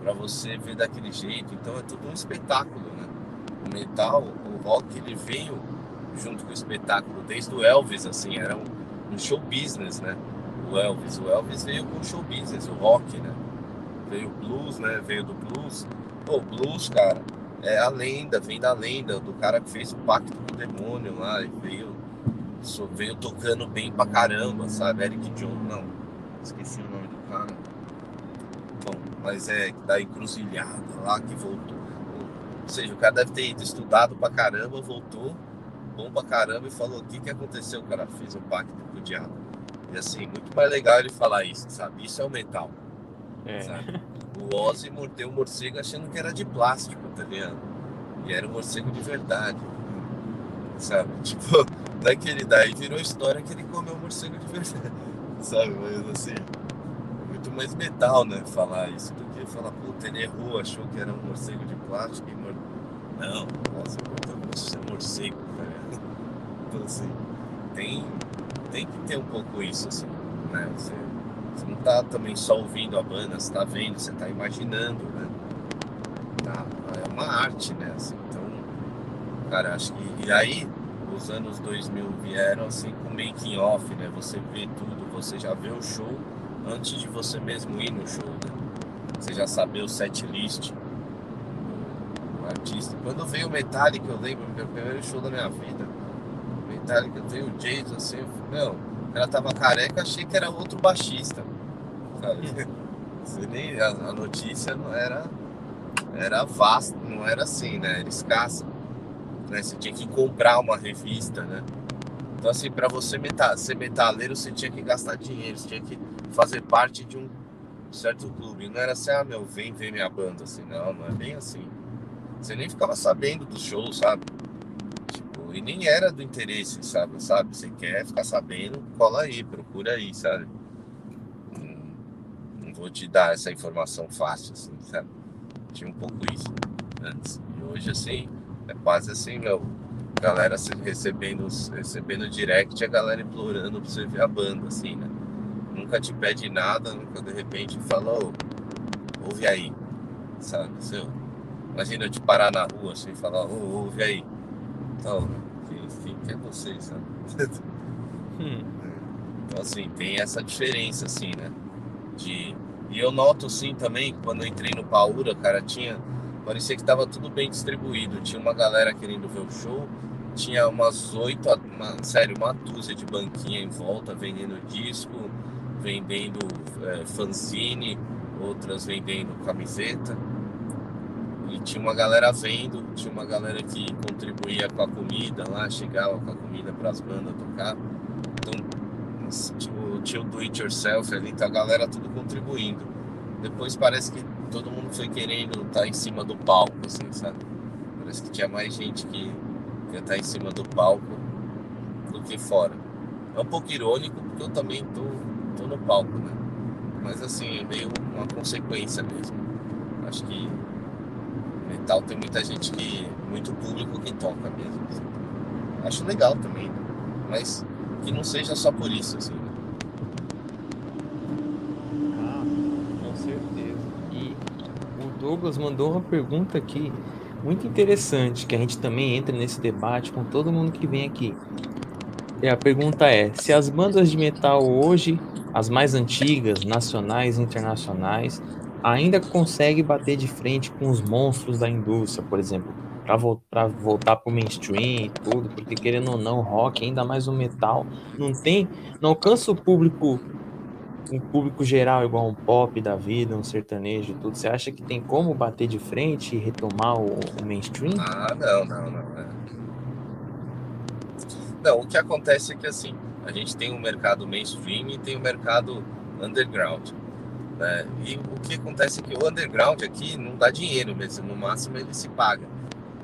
para você ver daquele jeito. Então é tudo um espetáculo, né? O metal, o rock, ele veio junto com o espetáculo desde o Elvis, assim, era um, um show business, né? O Elvis, o Elvis veio com show business, o rock, né? Veio o blues, né? Veio do blues. Pô, blues, cara, é a lenda, vem da lenda do cara que fez o pacto com o demônio lá e veio, veio tocando bem pra caramba, sabe? Eric Jones, não, esqueci o nome do cara mas é da encruzilhada lá que voltou. Ou seja, o cara deve ter ido estudado pra caramba, voltou, bom pra caramba e falou: o que, que aconteceu? O cara fez um pacto com o diabo. E assim, muito mais legal ele falar isso, sabe? Isso é o metal. É. Sabe? O Ozzy mordeu o morcego achando que era de plástico, tá ligado? E era um morcego de verdade. Sabe? Tipo, daquele daí virou história que ele comeu um morcego de verdade. Sabe? Mas assim muito mais metal, né? Falar isso do que falar, puta, ele errou, achou que era um morcego de plástico e mor... Não, nossa, puta, é morcego, cara. Então, assim, tem, tem que ter um pouco isso, assim, né? Você, você não tá também só ouvindo a banda, você tá vendo, você tá imaginando, né? Tá, é uma arte, né? Assim, então, cara, acho que. E aí, os anos 2000 vieram assim com making off, né? Você vê tudo, você já vê o show antes de você mesmo ir no show, né? Você já saber o set list do artista. Quando veio o Metallica, eu lembro, meu primeiro show da minha vida. Metallica veio o Jason assim, meu, o cara tava careca, achei que era outro baixista. Sabe? Você nem, a, a notícia não era era vasta, não era assim, né? Era escassa. Né? Você tinha que comprar uma revista, né? Então, assim, para você meta, ser metaleiro, você tinha que gastar dinheiro, você tinha que fazer parte de um certo clube. Não era assim, ah, meu, vem ver minha banda, assim, não, não é bem assim. Você nem ficava sabendo dos shows, sabe? E nem era do interesse, sabe? sabe? Você quer ficar sabendo, cola aí, procura aí, sabe? Não, vou te dar essa informação fácil, assim, sabe? Tinha um pouco isso antes. E hoje, assim, é quase assim, meu galera recebendo, recebendo direct, a galera implorando pra você ver a banda, assim, né? Nunca te pede nada, nunca de repente fala, oh, ouve aí, sabe? Seu, imagina eu te parar na rua assim e falar, oh, ouve aí. Então, quem, quem é você, sabe? Hum. Então, assim, tem essa diferença, assim, né? De... E eu noto, sim, também, quando eu entrei no Paura, cara, tinha parecia que estava tudo bem distribuído. Tinha uma galera querendo ver o show, tinha umas oito, uma, sério, uma dúzia de banquinha em volta vendendo disco, vendendo é, fanzine, outras vendendo camiseta. E tinha uma galera vendo, tinha uma galera que contribuía com a comida lá, chegava com a comida para as bandas tocar. Então, tipo, tinha o do it yourself ali, então a galera tudo contribuindo. Depois parece que todo mundo foi querendo estar tá em cima do palco, assim, sabe? Parece que tinha mais gente que ia estar tá em cima do palco do que fora. É um pouco irônico, porque eu também tô, tô no palco, né? Mas assim, é meio uma consequência mesmo. Acho que metal tem muita gente que. muito público que toca mesmo. Assim. Acho legal também, né? mas que não seja só por isso, assim. Né? Douglas mandou uma pergunta aqui muito interessante, que a gente também entra nesse debate com todo mundo que vem aqui. E a pergunta é: se as bandas de metal hoje, as mais antigas, nacionais e internacionais, ainda consegue bater de frente com os monstros da indústria, por exemplo, para vo voltar para o mainstream e tudo, porque querendo ou não, rock, ainda mais o metal, não tem, não alcança o público um público geral igual um pop da vida, um sertanejo e tudo. Você acha que tem como bater de frente e retomar o, o mainstream? Ah, não, não, não. Não, o que acontece é que assim, a gente tem um mercado mainstream e tem um mercado underground. Né? E o que acontece é que o underground aqui não dá dinheiro mesmo, no máximo ele se paga.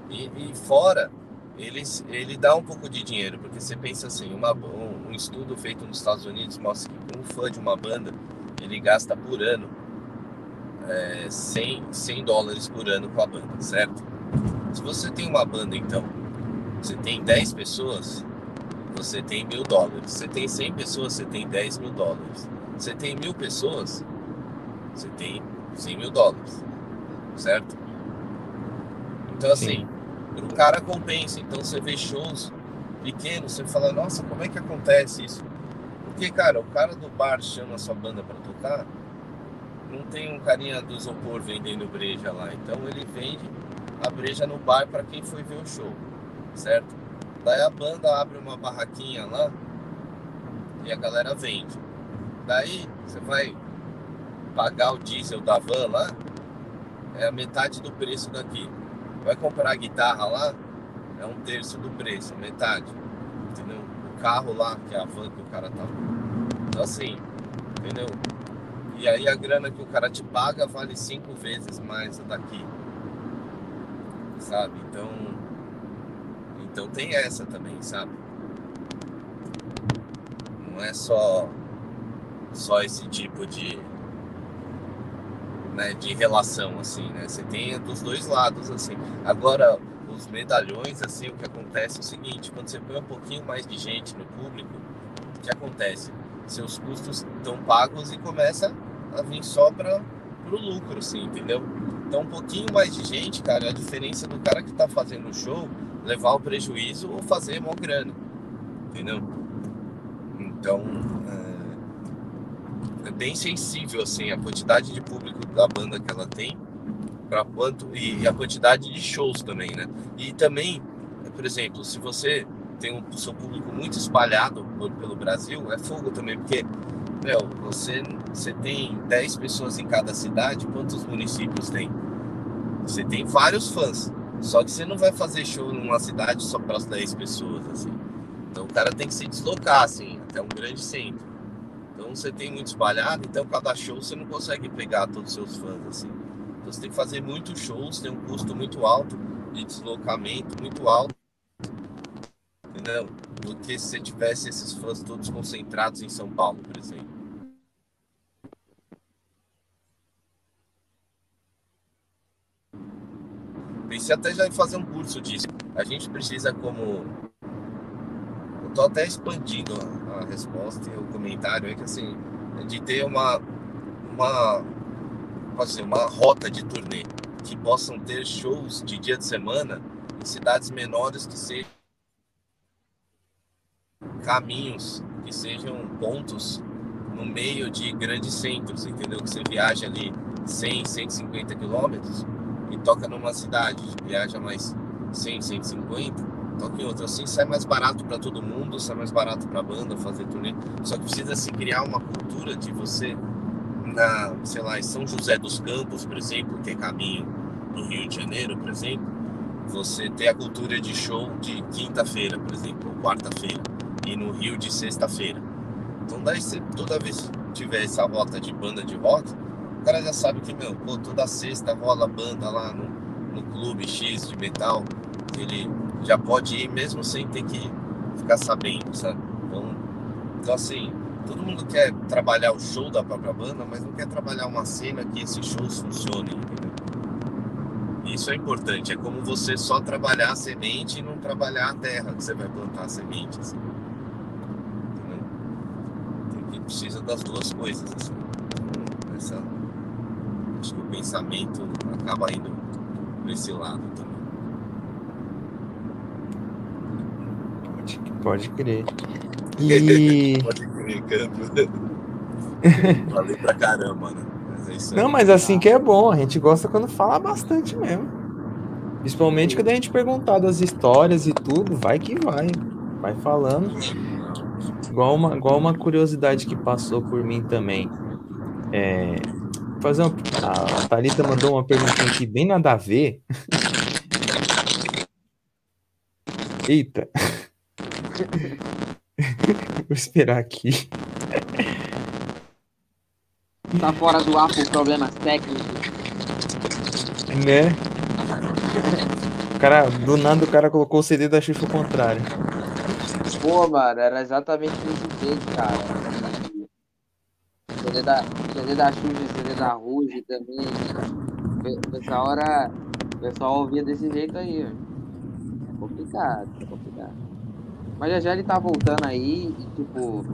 E, e fora, ele, ele dá um pouco de dinheiro, porque você pensa assim, uma, um, um, estudo feito nos Estados Unidos mostra que um fã de uma banda, ele gasta por ano é, 100, 100 dólares por ano com a banda, certo? Se você tem uma banda, então, você tem 10 pessoas, você tem mil dólares. Você tem 100 pessoas, você tem 10 mil dólares. Você tem mil pessoas, você tem 100 mil dólares, certo? Então, assim, o cara compensa. Então, você vê shows pequenos, você fala, nossa, como é que acontece isso? Porque, cara, o cara do bar chama a sua banda para tocar, não tem um carinha do isopor vendendo breja lá. Então, ele vende a breja no bar para quem foi ver o show, certo? Daí a banda abre uma barraquinha lá e a galera vende. Daí você vai pagar o diesel da van lá, é a metade do preço daqui. Vai comprar a guitarra lá, é um terço do preço, metade. Entendeu? O carro lá, que é a van que o cara tá. Então assim, entendeu? E aí a grana que o cara te paga vale cinco vezes mais daqui. Sabe? Então então tem essa também, sabe? Não é só só esse tipo de né, de relação assim, né? Você tem dos dois lados assim. Agora os medalhões assim, o que acontece é o seguinte, quando você põe um pouquinho mais de gente no público, o que acontece? Seus custos estão pagos e começa a vir só para o lucro, assim, entendeu? Então um pouquinho mais de gente, cara, a diferença do cara que está fazendo o show levar o prejuízo ou fazer mó grana, entendeu? Então é, é, bem sensível assim a quantidade de público da banda que ela tem para quanto e a quantidade de shows também, né? E também, por exemplo, se você tem um seu público muito espalhado pelo Brasil, é fogo também, porque meu, você, você tem 10 pessoas em cada cidade, quantos municípios tem? Você tem vários fãs. Só que você não vai fazer show numa cidade só para as 10 pessoas, assim. Então o cara tem que se deslocar, assim, até um grande centro. Você tem muito espalhado, então cada show você não consegue pegar todos os seus fãs, assim. Então você tem que fazer muitos shows, tem um custo muito alto de deslocamento, muito alto. Entendeu? Do que se você tivesse esses fãs todos concentrados em São Paulo, por exemplo. Pensei até já em fazer um curso disso. A gente precisa como. Tô até expandindo a, resposta e o comentário é que assim, de ter uma. uma. Assim, uma rota de turnê que possam ter shows de dia de semana em cidades menores que sejam caminhos, que sejam pontos no meio de grandes centros, entendeu? Que você viaja ali 100, 150 quilômetros e toca numa cidade, viaja mais 100, 150, toca em outra. Assim sai mais barato para todo mundo, sai mais barato para a banda fazer turnê. Só que precisa se criar uma cultura de você, na, sei lá, em São José dos Campos, por exemplo, que é caminho do Rio de Janeiro, por exemplo, você ter a cultura de show de quinta-feira, por exemplo, ou quarta-feira, e no Rio de sexta-feira. Então daí você toda vez que tiver essa rota de banda de rock, o cara já sabe que, meu, pô, toda sexta rola banda lá no, no clube X de metal. Ele já pode ir mesmo sem ter que ficar sabendo, sabe? Então, então assim, todo mundo quer trabalhar o show da própria banda, mas não quer trabalhar uma cena que esses shows funcionem, entendeu? Isso é importante, é como você só trabalhar a semente e não trabalhar a terra que você vai plantar a semente, assim. Tem que precisa das duas coisas, assim. Essa acho que o pensamento acaba indo para esse lado também. Pode, crer. E... pode crer, campo. Falei pra caramba, né? isso Não, aí. mas assim que é bom, a gente gosta quando fala bastante mesmo. Principalmente quando a gente perguntar das histórias e tudo, vai que vai. Vai falando. Igual uma, igual uma curiosidade que passou por mim também. É, fazer uma, a Thalita mandou uma perguntinha aqui bem nada a ver. Eita. Vou esperar aqui. Tá fora do ar por problemas técnicos. Né? O cara, do nada o cara colocou o CD da Xuxa ao contrário. Pô, mano, era exatamente desse jeito, cara. CD da, CD da Xuxa, CD da Ruge também. O pessoal era. O pessoal ouvia desse jeito aí, ó. É complicado, é complicado. Mas já já ele tá voltando aí e tipo.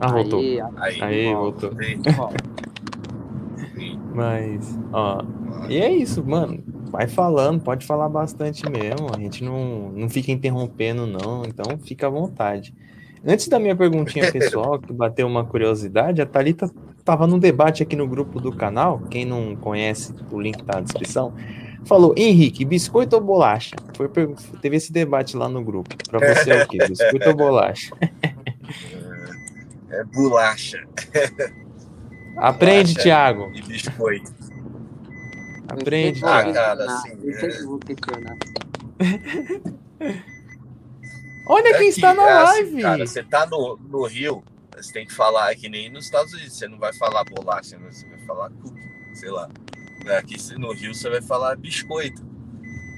Ah, voltou. Aí, Aí, Aí, voltou. Ó. Mas, ó, e é isso, mano. Vai falando, pode falar bastante mesmo. A gente não, não fica interrompendo, não. Então, fica à vontade. Antes da minha perguntinha pessoal, que bateu uma curiosidade, a Thalita tava num debate aqui no grupo do canal. Quem não conhece, o link tá na descrição. Falou, Henrique, biscoito ou bolacha? Foi, teve esse debate lá no grupo. Pra você é o quê? Biscoito ou bolacha? É bolacha Aprende, Bolacha. Thiago. e biscoito. Aprende, vou Ah, Thiago. cara, assim, é- vou questionar. Olha É quem que, está na é assim, live. cara, você tá no, no Rio, você tem que falar é que nem nos Estados Unidos. Você não vai falar bolacha, né? você vai falar cookie, sei lá. Aqui você- no Rio você vai falar biscoito.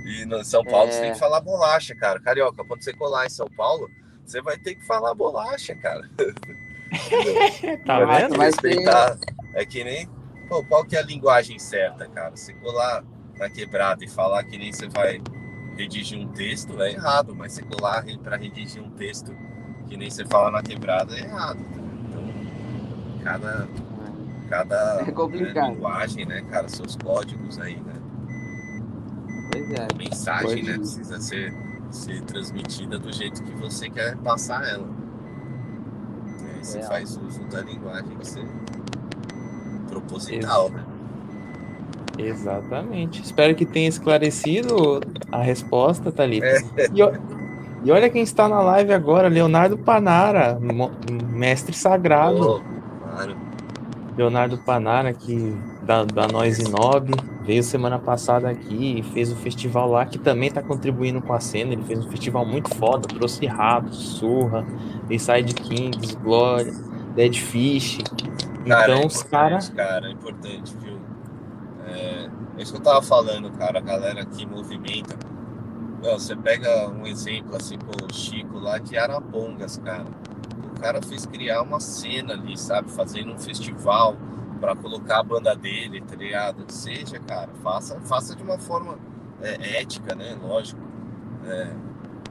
E no São Paulo você É. tem que falar bolacha, cara. Carioca, quando você colar em São Paulo, você vai ter que falar bolacha, cara. Tá vendo? vai Respeitar. É que nem. Pô, qual que é a linguagem certa, cara? Você colar na quebrada e falar que nem você vai redigir um texto é errado, mas você colar para redigir um texto que nem você fala na quebrada é errado. Então, cada, cada É complicado. né, linguagem, né, cara, seus códigos aí, né? Pois é. A mensagem, né, é. precisa ser, ser transmitida do jeito que você quer passar ela. E aí você É. faz uso da linguagem que você proposital, né? Exatamente. Espero que tenha esclarecido a resposta, Thalita. É. E, e olha quem está na live agora, Leonardo Panara, mestre sagrado. Pô, claro. Leonardo Panara, que da, da Noise Nob, veio semana passada aqui e fez o festival lá, que também está contribuindo com a cena. Ele fez um festival muito foda, trouxe Rato, Surra, Inside Kings, Glória, Dead Fish. Cara, Então, é os caras. cara, é importante, viu? É, é isso que eu tava falando, cara, a galera que movimenta. Você pega um exemplo assim, pô, o Chico lá de Arapongas, cara. Cara fez criar uma cena ali, sabe? Fazendo um festival pra colocar a banda dele, tá ligado? Seja, cara, faça, faça de uma forma é, ética, né? Lógico. É,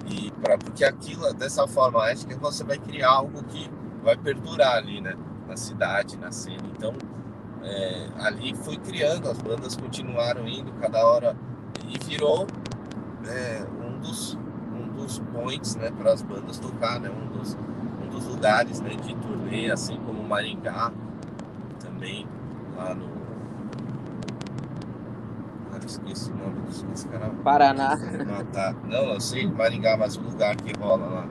e pra, porque aquilo, dessa forma ética, você vai criar algo que vai perdurar ali, né? Na cidade, na cena. Então, é, ali foi criando, as bandas continuaram indo cada hora e virou é, um, dos, um dos points né, para as bandas tocar, né, um, dos, dos lugares né, de turnê, assim como Maringá, também lá no. Ah, esqueci o nome dos caras. Paraná. matar. Não, eu sei Maringá, mas o lugar que rola lá.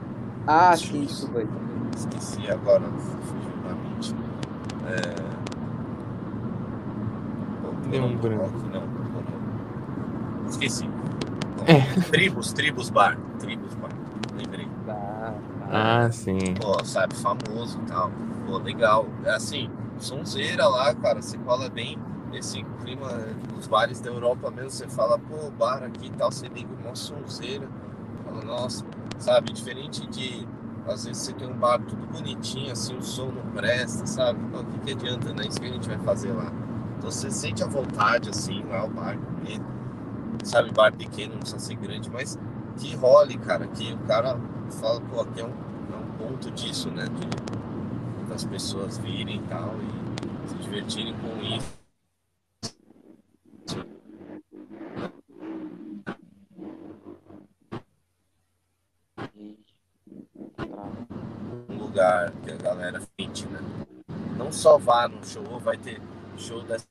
Ah, sim, isso foi. Esqueci agora, fugiu da mente. É... Não, branco. Não, não. Esqueci. É. Tribos, Tribos Bar. Tribos Bar. Ah, sim. Pô, sabe, famoso e tal. Pô, legal. É assim, sonzeira lá, cara, você fala bem. Esse clima dos bares da Europa mesmo, você fala, pô, bar aqui e tal, você liga uma sonzeira. Fala, nossa, sabe, diferente de. Às vezes você tem um bar tudo bonitinho, assim, o som não presta, sabe? O que, que adianta, né? Isso que a gente vai fazer lá. Então você sente a vontade, assim, lá, o bar, sabe, bar pequeno, não precisa ser grande, mas que role, cara, que o cara fala, pô, aqui é um, é um ponto disso, né? De, das pessoas virem e tal e se divertirem com isso. um lugar que a galera sente, né? Não só vá no show, vai ter show dessa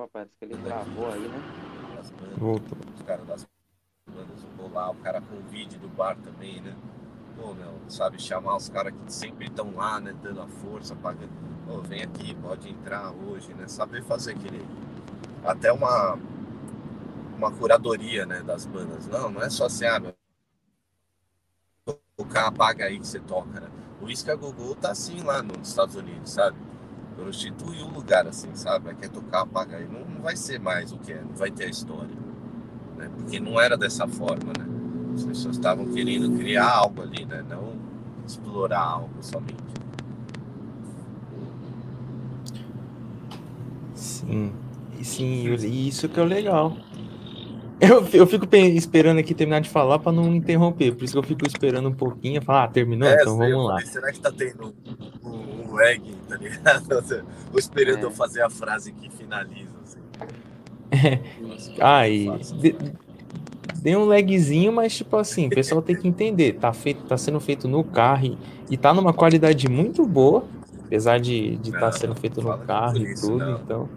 Opa, parece que ele travou aí, né? Voltou. Os caras das bandas lá, o cara com o vídeo do bar também, né? Pô, meu, sabe, chamar os caras que sempre estão lá, né? Dando a força, pagando. Pô, vem aqui, pode entrar hoje, né? Saber fazer aquele. Até uma. Uma curadoria, né? Das bandas. Não, não é só assim, ah, meu. O cara paga aí que você toca, né? O Isca Gogol tá assim lá nos Estados Unidos, sabe? Prostitui o lugar, assim, sabe? Quer tocar, paga aí. Não, não vai ser mais o que é, não vai ter a história. Né? Porque não era dessa forma, né? As pessoas estavam querendo criar algo ali, né? Não explorar algo somente. Sim, sim, e isso que é o legal. Eu, eu fico pe- esperando aqui terminar de falar para não interromper, por isso que eu fico esperando um pouquinho e falar, ah, terminou? então É, eu vamos lá. falei, será que tá tendo um, lag, tá ligado? Ou esperando É. eu fazer a frase que finaliza, assim. Nossa, Ah, e deu um lagzinho, mas tipo assim, o pessoal tem que entender, tá, feito, tá sendo feito no carro e, e tá numa qualidade muito boa, apesar de estar de tá Não, sendo feito no carro e isso, tudo, não. então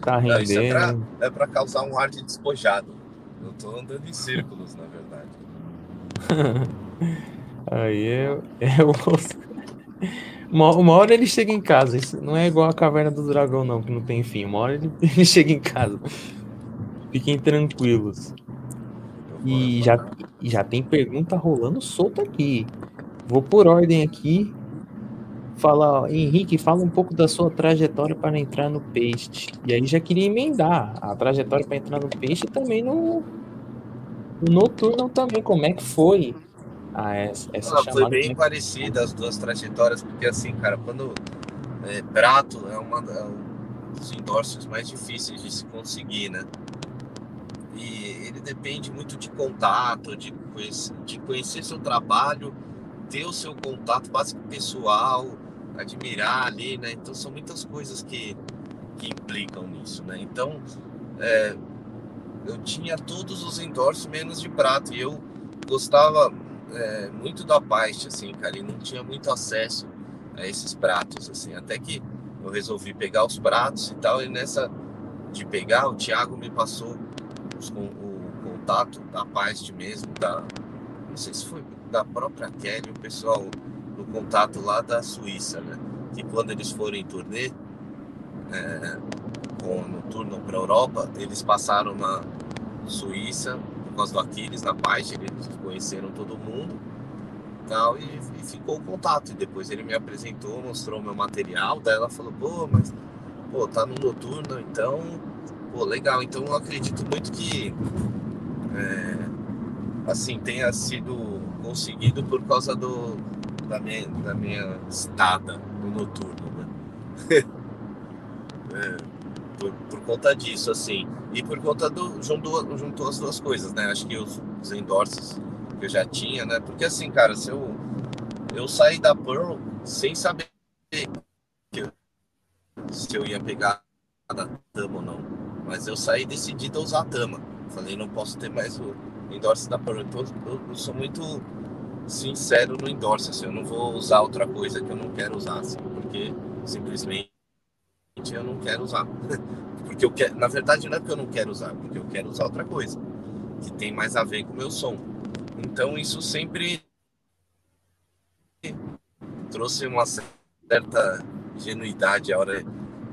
tá Não, é pra, rendendo. é pra causar um ar de despojado. Eu tô andando em círculos, na verdade. Aí é, é o. Uma, uma hora ele chega em casa. Isso não é igual a caverna do dragão, não, que não tem fim. Uma hora ele, ele chega em casa. Fiquem tranquilos. Vou- E já, já tem pergunta rolando solta aqui. Vou por ordem aqui. Fala, ó, Henrique, fala um pouco da sua trajetória para entrar no Paste. E aí já queria emendar a trajetória para entrar no Paste e também no, no Noturno também. Como é que foi a, essa, essa chamada? foi bem parecida as duas trajetórias, porque assim, cara, quando é, prato é uma é um dos endorsos mais difíceis de se conseguir, né? E ele depende muito de contato, de conhecer, de conhecer seu trabalho, ter o seu contato básico pessoal, admirar ali, né? Então são muitas coisas que, que implicam nisso, né? Então é, eu tinha todos os endorsos menos de prato e eu gostava é, muito da parte, assim, cara, e não tinha muito acesso a esses pratos, assim, até que eu resolvi pegar os pratos e tal, e nessa de pegar, o Thiago me passou os con- o contato da parte mesmo, da, não sei se foi da própria Kelly, o pessoal do contato lá da Suíça, né, que quando eles foram em turnê, é, com, no turno para Europa, eles passaram na Suíça, por causa do Aquiles, na parte, eles conheceram todo mundo tal, e, e ficou o contato. E depois ele me apresentou, mostrou meu material, daí ela falou, pô, mas pô, tá no noturno, então, pô, legal. Então eu acredito muito que é, assim, tenha sido conseguido por causa do, da, minha, da minha estada no noturno, né? É, por, por conta disso, assim. E por conta do. Juntou, juntou as duas coisas, né? Acho que os, os endorses que eu já tinha, né? Porque assim, cara, se eu, eu saí da Pearl sem saber eu- se eu ia pegar a Tama ou não. Mas eu saí decidido a usar a Tama. Falei, não posso ter mais o endorse da Pearl. Então eu, eu sou muito sincero no endorse, assim. Eu não vou usar outra coisa que eu não quero usar, assim, porque simplesmente eu não quero usar. Porque eu quero, na verdade não é porque eu não quero usar, porque eu quero usar outra coisa que tem mais a ver com o meu som. Então isso sempre trouxe uma certa genuidade. A hora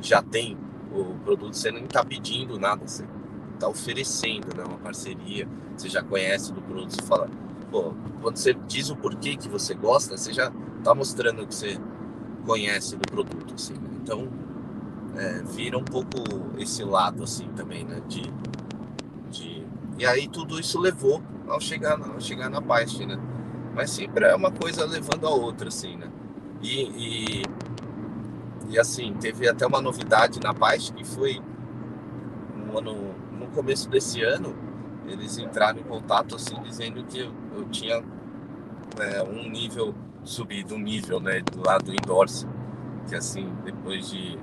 já tem o produto, você nem está pedindo nada, você está oferecendo né, uma parceria, você já conhece do produto, você fala, pô, quando você diz o porquê que você gosta, você já está mostrando que você conhece do produto, assim, né? Então é, vira um pouco esse lado assim também, né? De, de... E aí tudo isso levou ao chegar, ao chegar na parte, né? Mas sempre é uma coisa levando a outra, assim, né? E, e, e, assim, teve até uma novidade na parte que foi no, ano, no começo desse ano, eles entraram em contato assim, dizendo que eu, eu tinha é, um nível subido, um nível, né? Do lado do endorse. Que assim, depois de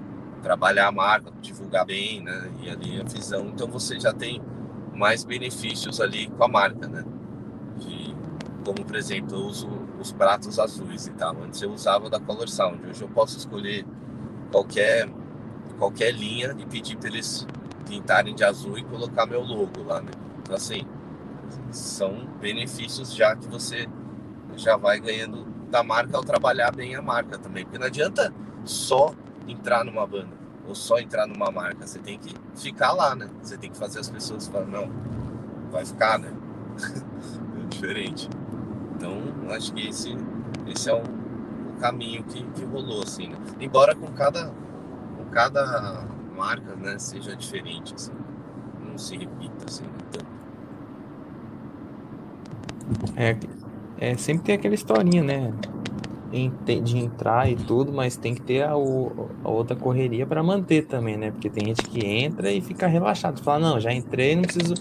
trabalhar a marca, divulgar bem, né? E ali a visão. Então você já tem mais benefícios ali com a marca, né? De como por exemplo, eu uso os pratos azuis e tal. Antes eu usava da Color Sound. Hoje eu posso escolher qualquer, qualquer linha e pedir para eles pintarem de azul e colocar meu logo lá, né? Então assim, são benefícios já que você já vai ganhando da marca ao trabalhar bem a marca também. Porque não adianta só entrar numa banda ou só entrar numa marca. Você tem que ficar lá, né? Você tem que fazer as pessoas falarem, não, vai ficar, né? é diferente. Então, acho que esse, esse é o, o caminho que, que rolou, assim, né? Embora com cada, com cada marca, né, seja diferente, assim. Não se repita, assim, né? Tanto. É, é, sempre tem aquela historinha, né? De entrar e tudo, mas tem que ter a, a outra correria para manter também, né? Porque tem gente que entra e fica relaxado, fala, não, já entrei, não preciso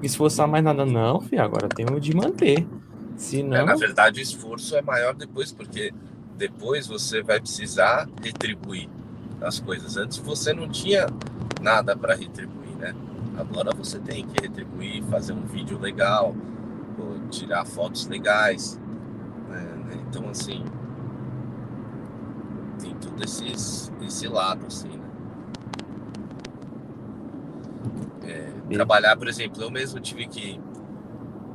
me esforçar mais nada. Não, filho, agora tenho de manter. Senão... É, na verdade, o esforço é maior depois, porque depois você vai precisar retribuir as coisas. Antes você não tinha nada para retribuir, né? Agora você tem que retribuir, fazer um vídeo legal, tirar fotos legais. Né? Então, assim, tem todo esses, esse lado, assim, né? É, trabalhar, por exemplo, eu mesmo tive que,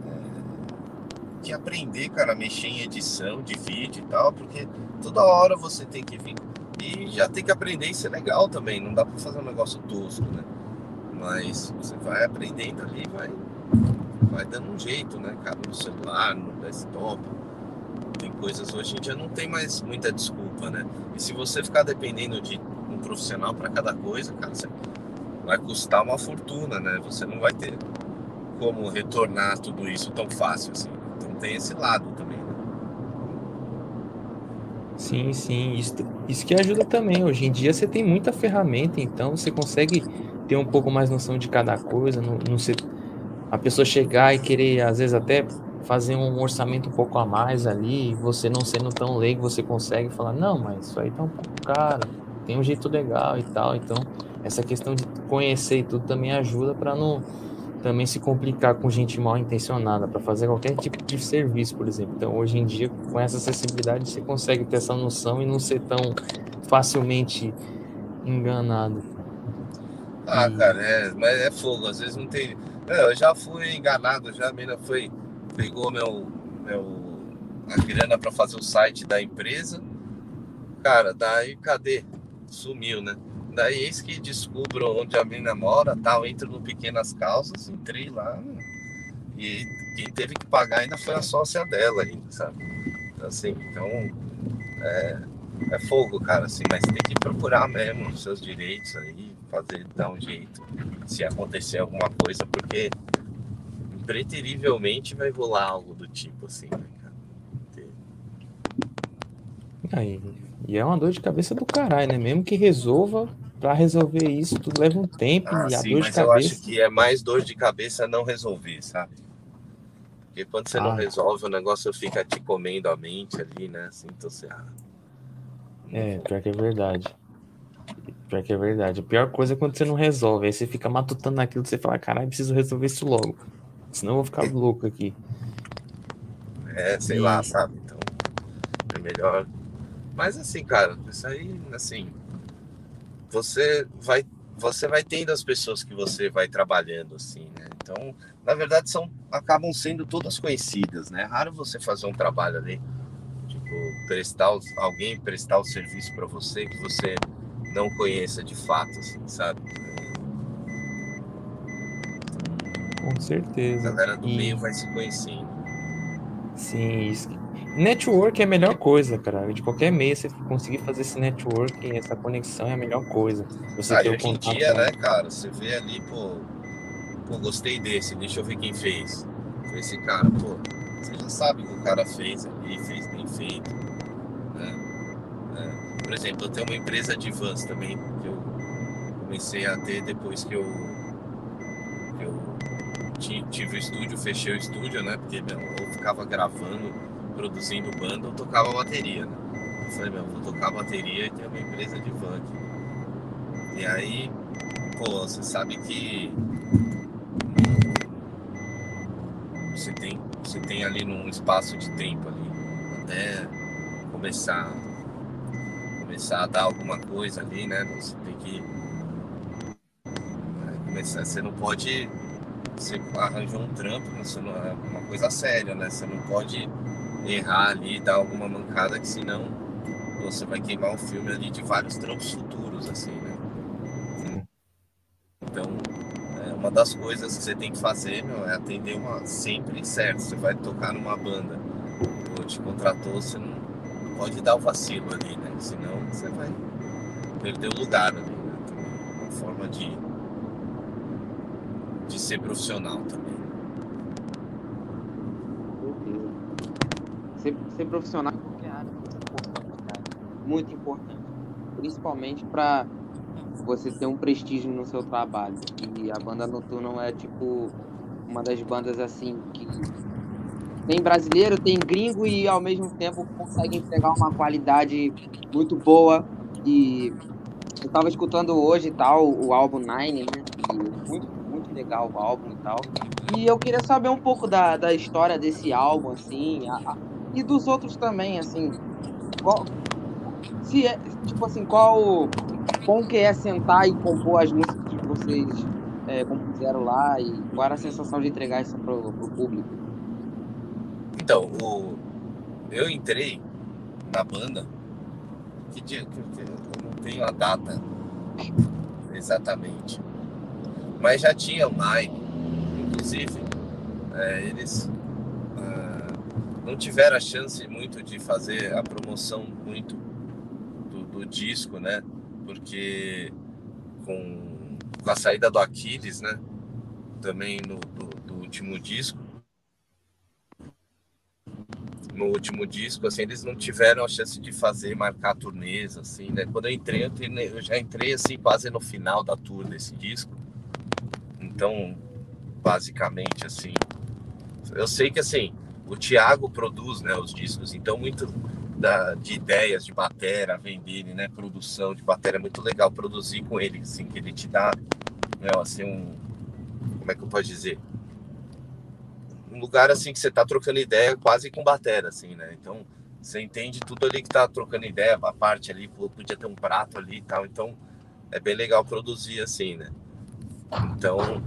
é, que aprender, cara, a mexer em edição de vídeo e tal, porque toda hora você tem que vir e já tem que aprender e ser legal também. Não dá para fazer um negócio tosco, né? Mas você vai aprendendo ali, vai vai dando um jeito, né, cara, no celular, no desktop. Tem coisas hoje em dia não tem mais muita desculpa, né? E se você ficar dependendo de um profissional para cada coisa, cara, você vai custar uma fortuna, né? Você não vai ter como retornar tudo isso tão fácil assim. Então tem esse lado também. Né? Sim, sim, isso, isso que ajuda também. Hoje em dia você tem muita ferramenta, então você consegue ter um pouco mais noção de cada coisa, não, não ser a pessoa chegar e querer, às vezes, até fazer um orçamento um pouco a mais ali, você não sendo tão leigo, você consegue falar, não, mas isso aí tá um pouco caro, tem um jeito legal e tal. Então, essa questão de conhecer e tudo também ajuda para não também se complicar com gente mal intencionada para fazer qualquer tipo de serviço, por exemplo. Então, hoje em dia, com essa acessibilidade, você consegue ter essa noção e não ser tão facilmente enganado. Ah, e... cara, é, mas é fogo, às vezes não tem é, eu já fui enganado, já a menina foi, pegou meu, meu, a grana para fazer o site da empresa. Cara, daí cadê? Sumiu, né? Daí eis que descubro onde a menina mora, tal, entro no Pequenas Calças, entrei lá e quem teve que pagar ainda foi a sócia dela ainda, sabe? Então, assim, então é, é fogo, cara, assim, mas tem que procurar mesmo os seus direitos aí, fazer, dar um jeito se acontecer alguma coisa, porque preterivelmente vai rolar algo do tipo assim, né, cara? Aí, e é uma dor de cabeça do caralho, né? Mesmo que resolva, para resolver isso, tudo leva um tempo ah, e a sim, dor de cabeça. Eu acho que é mais dor de cabeça não resolver, sabe? Porque quando você ah. não resolve, o negócio fica te comendo a mente ali, né? Assim, então você. Ah, é, pior que é verdade. Pior que é verdade. A pior coisa é quando você não resolve. Aí você fica matutando naquilo, você fala, caralho, preciso resolver isso logo. Senão eu vou ficar louco aqui. É, sei e... lá, sabe? Então, é melhor. Mas assim, cara, isso aí, assim, você vai, você vai tendo as pessoas que você vai trabalhando, assim, né? Então, na verdade, são, acabam sendo todas conhecidas, né? É raro você fazer um trabalho ali, tipo, prestar, alguém prestar o serviço para você que você não conheça de fato, assim, sabe? Com certeza. A galera do e... meio vai se conhecendo. Sim, isso. Network é a melhor coisa, cara. De qualquer meio, você conseguir fazer esse network, essa conexão é a melhor coisa. Você ah, hoje em dia, né, cara? Você vê ali, pô, pô, gostei desse, deixa eu ver quem fez. Foi esse cara, pô. Você já sabe o que o cara fez ali, fez bem feito. Por exemplo, eu tenho uma empresa de vans também, que eu comecei a ter depois que eu tive o estúdio, fechei o estúdio, né? Porque meu, eu ficava gravando, produzindo banda, eu tocava bateria, né? Eu falei, meu, vou tocar bateria e ter uma empresa de aqui. E aí, pô, você sabe que você tem, você tem ali num espaço de tempo ali até começar começar a dar alguma coisa ali, né? Você tem que né, começar, você não pode você arranjou um trampo, você não é uma coisa séria, né? Você não pode errar ali, dar alguma mancada que senão você vai queimar o filme ali de vários trampos futuros, assim, né? Então, é uma das coisas que você tem que fazer, meu, é atender uma sempre certo. Você vai tocar numa banda, ou te contratou, você não pode dar o vacilo ali, né? Senão você vai perder o lugar ali, né? Então, uma forma de, de ser profissional também. Ser, ser profissional em qualquer área é muito importante, cara. Muito importante. Principalmente para você ter um prestígio no seu trabalho. E a banda noturna é tipo uma das bandas assim que tem brasileiro, tem gringo e ao mesmo tempo consegue entregar uma qualidade muito boa. E eu tava escutando hoje tal o álbum Nine, né? E muito, muito legal o álbum e tal. E eu queria saber um pouco da, da história desse álbum, assim, a, a, e dos outros também, assim. Qual, se é, tipo assim, qual como que é sentar e compor as músicas que vocês é, compuseram lá e qual era a sensação de entregar isso pro, pro público? Então, o, eu entrei na banda. Que dia que eu, eu não tenho a data exatamente. Mas já tinha online, inclusive. É, eles uh, não tiveram a chance muito de fazer a promoção muito do, do disco, né? Porque com, com, a saída do Aquiles, né? Também no, do, do último disco, no último disco, assim, eles não tiveram a chance de fazer, marcar turnês, assim, né? Quando eu entrei, eu, eu já entrei, assim, quase no final da tour desse disco. Então, basicamente, assim, eu sei que, assim, o Thiago produz, né, os discos, então muito da, de ideias de bateria, venderem, né, produção de bateria, é muito legal produzir com ele, assim, que ele te dá, né, assim, um, como é que eu posso dizer? um lugar assim que você tá trocando ideia quase com batera, assim, né? Então você entende tudo ali que tá trocando ideia, a parte ali, podia ter um prato ali e tal. Então é bem legal produzir assim, né? Então,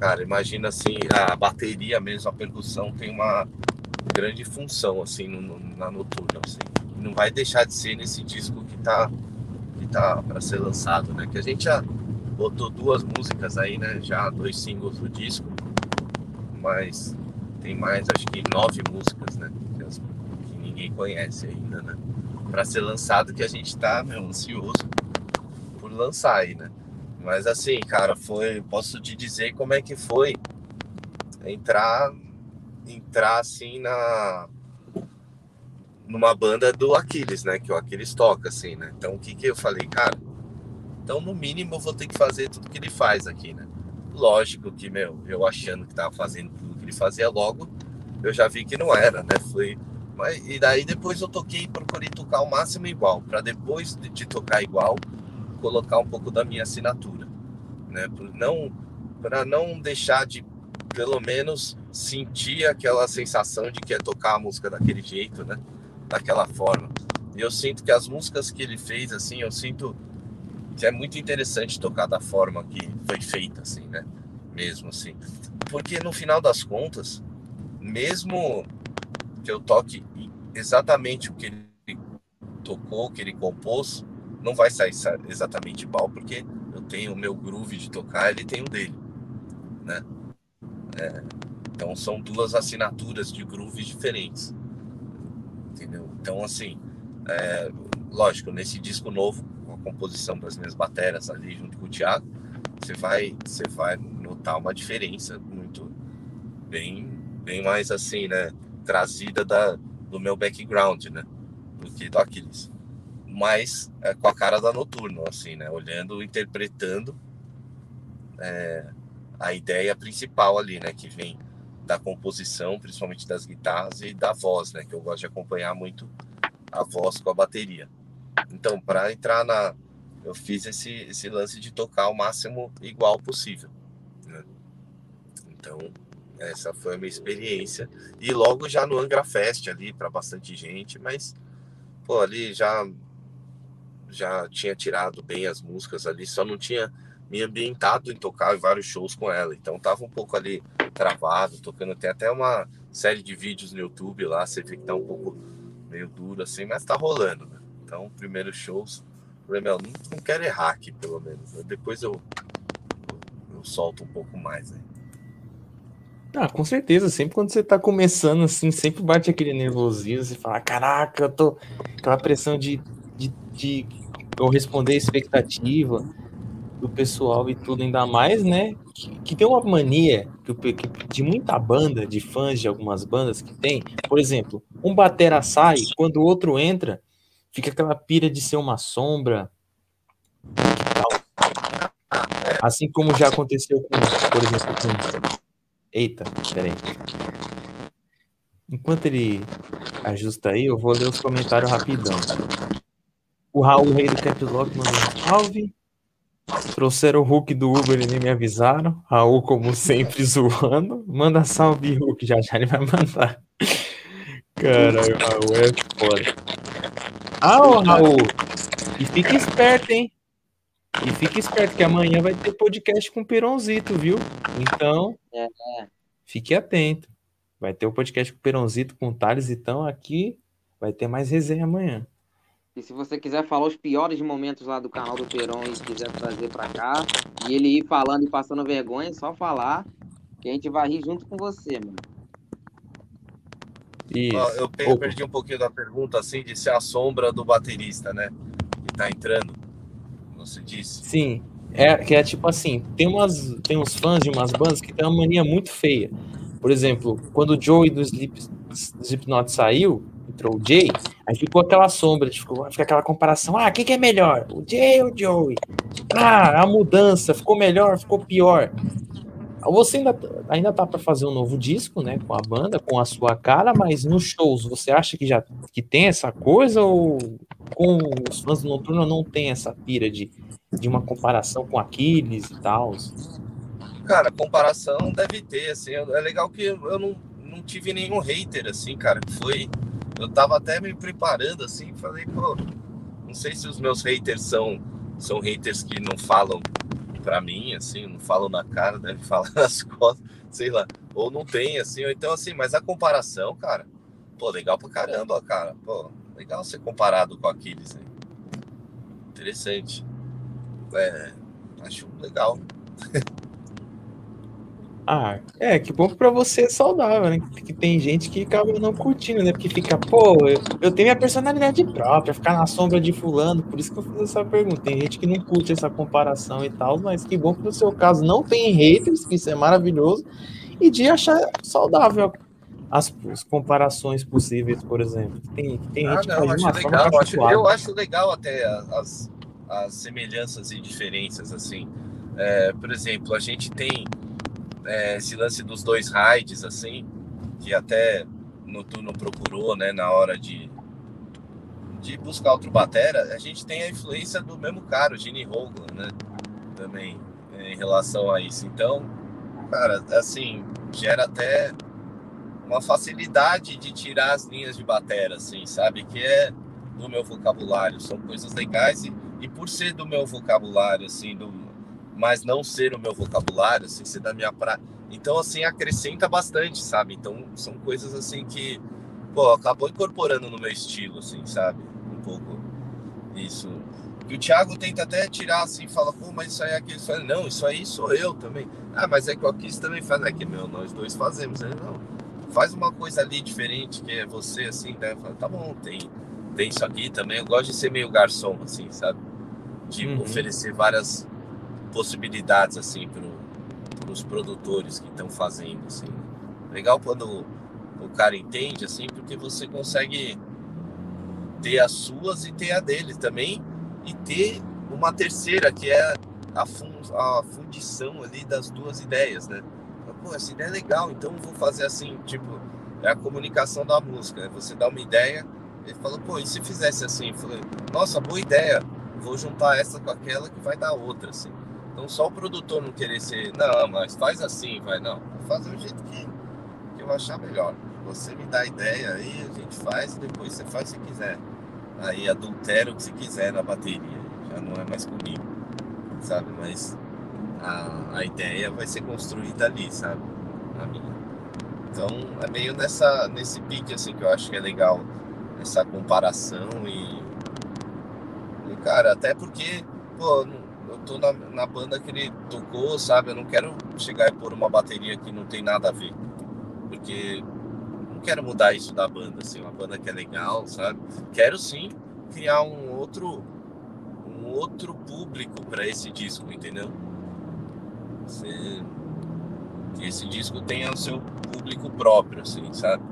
cara, imagina assim, a bateria mesmo, a percussão tem uma grande função assim no, no, na noturna, assim. Não vai deixar de ser nesse disco que tá que tá para ser lançado, né? Que a gente já botou duas músicas aí, né? Já dois singles do disco, mas tem mais, acho que nove músicas, né? Que, que ninguém conhece ainda, né? Para ser lançado, que a gente tá, meu, ansioso por lançar aí, né? Mas assim, cara, foi. Posso te dizer como é que foi entrar, entrar assim na. numa banda do Aquiles, né? Que o Aquiles toca, assim, né? Então o que que eu falei, cara? Então, no mínimo, eu vou ter que fazer tudo que ele faz aqui, né? Lógico que, meu, eu achando que tava fazendo tudo que ele fazia logo, eu já vi que não era, né? Foi. Mas, e daí depois eu toquei e procurei tocar o máximo igual, para depois de, de, tocar igual, colocar um pouco da minha assinatura, né? Não, para não deixar de, pelo menos, sentir aquela sensação de que é tocar a música daquele jeito, né? Daquela forma. Eu sinto que as músicas que ele fez, assim, eu sinto que é muito interessante tocar da forma que foi feita, assim, né? Mesmo assim. Porque no final das contas, mesmo que eu toque exatamente o que ele tocou, o que ele compôs, não vai sair exatamente igual, porque eu tenho o meu groove de tocar, ele tem o dele, né? É, então são duas assinaturas de grooves diferentes, entendeu? Então assim, é, lógico, nesse disco novo, com a composição das minhas baterias ali junto com o Thiago, você vai, você vai notar uma diferença muito bem, bem mais assim, né? Trazida da, do meu background, né? Do que do Aquiles. Mas é, com a cara da Noturno, assim, né? Olhando, interpretando é, a ideia principal ali, né? Que vem da composição, principalmente das guitarras e da voz, né? Que eu gosto de acompanhar muito a voz com a bateria. Então, para entrar na. Eu fiz esse, esse lance de tocar o máximo igual possível. Né? Então, Essa foi a minha experiência. E logo já no Angra Fest ali, para bastante gente, mas, pô, ali já, já tinha tirado bem as músicas ali, só não tinha me ambientado em tocar vários shows com ela. Então tava um pouco ali travado, tocando. Tem até uma série de vídeos no YouTube lá, você vê que tá um pouco meio duro assim, mas tá rolando, né? Então, primeiros shows, falei, meu, não, não quero errar aqui, pelo menos. Depois eu, eu, eu solto um pouco mais, né? Ah, com certeza. Sempre quando você tá começando assim, sempre bate aquele nervosismo. Você fala, caraca, eu tô. Aquela pressão de, de, de eu responder a expectativa do pessoal e tudo, ainda mais, né? Que, que tem uma mania que, que, de muita banda, de fãs de algumas bandas que tem. Por exemplo, um batera sai, quando o outro entra, fica aquela pira de ser uma sombra. Assim como já aconteceu com, por exemplo, com Eita, peraí. Enquanto ele ajusta aí, eu vou ler os comentários rapidão. O Raul Rei do Cap Lock mandou um salve. Trouxeram o Hulk do Uber e nem me avisaram. Raul, como sempre, zoando. Manda salve, Hulk. Já já ele vai mandar. Caralho, Raul é foda. Ah, ô Raul. E fica esperto, hein? E fique esperto que amanhã vai ter podcast com o Peronzito, viu? Então, fique atento. Vai ter o podcast com o Peronzito, com o Thales, então aqui vai ter mais resenha amanhã. E se você quiser falar os piores momentos lá do canal do Peron e quiser trazer para cá, e ele ir falando e passando vergonha, é só falar que a gente vai rir junto com você, mano. Isso. Eu, perdi um pouquinho da pergunta, assim, de ser a sombra do baterista, né? Que tá entrando você disse. Sim. É, que é tipo assim, tem, umas, tem uns fãs de umas bandas que tem uma mania muito feia. Por exemplo, quando o Joey do Slip, Slipknot saiu, entrou o Jay, aí ficou aquela sombra, ficou, fica aquela comparação, ah, quem que é melhor? O Jay ou o Joey? Ah, a mudança, ficou melhor, ficou pior. Você ainda, ainda tá para fazer um novo disco, né, com a banda, com a sua cara, mas nos shows, você acha que já que tem essa coisa ou com os fãs do Noturno não tem essa pira de, de uma comparação com Aquiles e tal? Cara, comparação deve ter, assim, é legal que eu não, não tive nenhum hater, assim, cara, foi, eu tava até me preparando, assim, falei, pô, não sei se os meus haters são, são haters que não falam para mim, assim, não falam na cara, deve falar nas costas, sei lá, ou não tem, assim, ou então assim, mas a comparação, cara, pô, legal pra caramba, cara, pô, legal ser comparado com Aquiles, né? Interessante. É, acho legal. Ah, é, que bom pra você é saudável, né? Que tem gente que acaba não curtindo, né? Porque fica, pô, eu, eu tenho minha personalidade própria, ficar na sombra de fulano, por isso que eu fiz essa pergunta. Tem gente que não curte essa comparação e tal, mas que bom que no seu caso não tem haters, que isso é maravilhoso, e de achar saudável as, as comparações possíveis, por exemplo. Tem, tem ah, gente não, que acho legal, eu acho, eu acho legal até as, as semelhanças e diferenças, assim. É, por exemplo, a gente tem é, esse lance dos dois raids, assim, que até Noturno procurou, né, na hora de, de buscar outro batera, a gente tem a influência do mesmo cara, o Gene Hogan, né, também, em relação a isso. Então, cara, assim, gera até uma facilidade de tirar as linhas de batera, assim, sabe, que é do meu vocabulário, são coisas legais e, e por ser do meu vocabulário, assim, do, mas não ser o meu vocabulário, assim, ser da minha praia. Então, assim, acrescenta bastante, sabe? Então, são coisas assim que, pô, acabou incorporando no meu estilo, assim, sabe? Um pouco isso. Que o Thiago tenta até tirar assim, fala, pô, mas isso aí é aquilo. Fala, não, isso aí sou eu também. Ah, mas é que o Aquis também faz. É que, meu, nós dois fazemos. Ele, não, faz uma coisa ali diferente, que é você, assim, né? Fala, tá bom, tem, tem isso aqui também. Eu gosto de ser meio garçom, assim, sabe? De uhum. oferecer várias possibilidades assim para os produtores que estão fazendo assim. Legal quando o cara entende assim, porque você consegue ter as suas e ter a dele também e ter uma terceira que é a, fun a fundição ali das duas ideias, né? Pô, essa ideia é legal, então vou fazer assim, tipo, é a comunicação da música. Né? Você dá uma ideia, ele fala, pô, e se fizesse assim? Eu falei, nossa, boa ideia, vou juntar essa com aquela que vai dar outra, assim. Então só o produtor não querer ser, não, mas faz assim, vai, não, vou fazer o jeito que, que eu achar melhor. Você me dá a ideia aí, a gente faz e depois você faz se quiser. Aí adultera o que você quiser na bateria, já não é mais comigo, sabe? Mas a, a ideia vai ser construída ali, sabe? A minha. Então é meio nessa, nesse pique assim que eu acho que é legal essa comparação e, e cara, até porque, pô, eu tô na, na banda que ele tocou, sabe? Eu não quero chegar e pôr uma bateria que não tem nada a ver. Porque não quero mudar isso da banda, assim, uma banda que é legal, sabe? Quero sim criar um outro um outro público para esse disco, entendeu? Você, que esse disco tenha o seu público próprio, assim, sabe?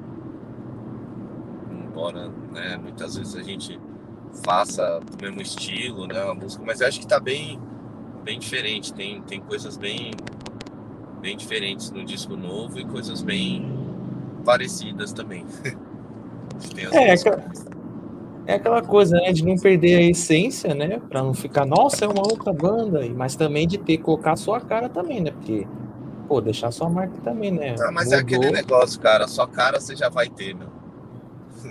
Embora, né, muitas vezes a gente faça do mesmo estilo, né, a música, mas eu acho que tá bem, bem diferente. Tem, tem coisas bem, bem diferentes no disco novo e coisas bem parecidas também. é, aquela, é aquela coisa, né, de não perder a essência, né, para não ficar, nossa, é uma outra banda, mas também de ter colocar a sua cara também, né, porque pô, deixar sua marca também, né? Ah, mas Mudou. é aquele negócio, cara. Sua cara você já vai ter, meu.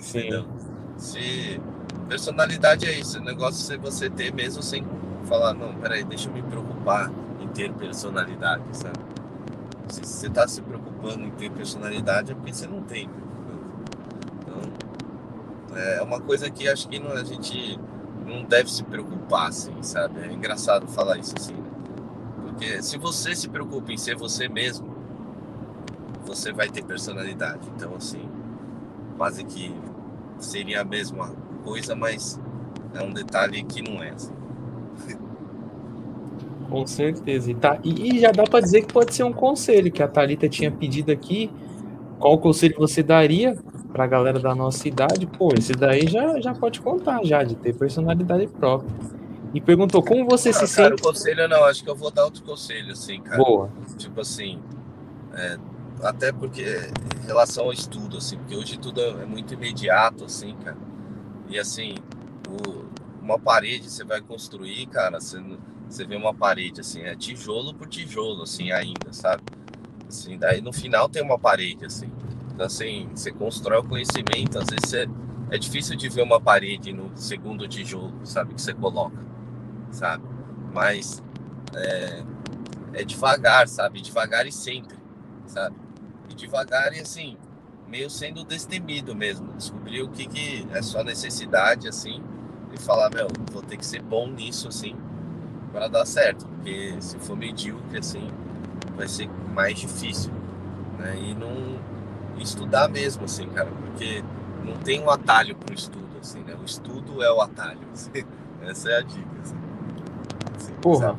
Sim. Se personalidade é isso, o negócio é você ter mesmo sem falar, não, peraí, deixa eu me preocupar em ter personalidade, sabe? Se você tá se preocupando em ter personalidade é porque você não tem. Então, é uma coisa que acho que não, a gente não deve se preocupar, assim, sabe? É engraçado falar isso assim, né? Porque se você se preocupa em ser você mesmo, você vai ter personalidade. Então, assim, quase que seria a mesma coisa, mas é um detalhe que não é. Assim. Com certeza. E, tá, e, já dá para dizer que pode ser um conselho que a Thalita tinha pedido aqui. Qual conselho você daria para a galera da nossa idade? Pô, esse daí já, já pode contar, já, de ter personalidade própria e perguntou como você ah, se cara, sente. conselho não, acho que eu vou dar outro conselho, assim, cara. Boa. Tipo assim, é, até porque em relação ao estudo, assim, porque hoje tudo é muito imediato, assim, cara. E assim, o, uma parede você vai construir, cara, você, você vê uma parede, assim, é tijolo por tijolo, assim, ainda, sabe? Assim, daí no final tem uma parede, assim. Então, assim, você constrói o conhecimento, às vezes você, é difícil de ver uma parede no segundo tijolo, sabe, que você coloca sabe? Mas é, é devagar, sabe? Devagar e sempre, sabe? E devagar e assim, meio sendo destemido mesmo. Descobrir o que, que é sua necessidade, assim, e falar, meu, vou ter que ser bom nisso, assim, para dar certo. Porque se for medíocre, assim, vai ser mais difícil, né? E não estudar mesmo, assim, cara, porque não tem um atalho para o estudo, assim, né? O estudo é o atalho. Assim. Essa é a dica, assim. Porra.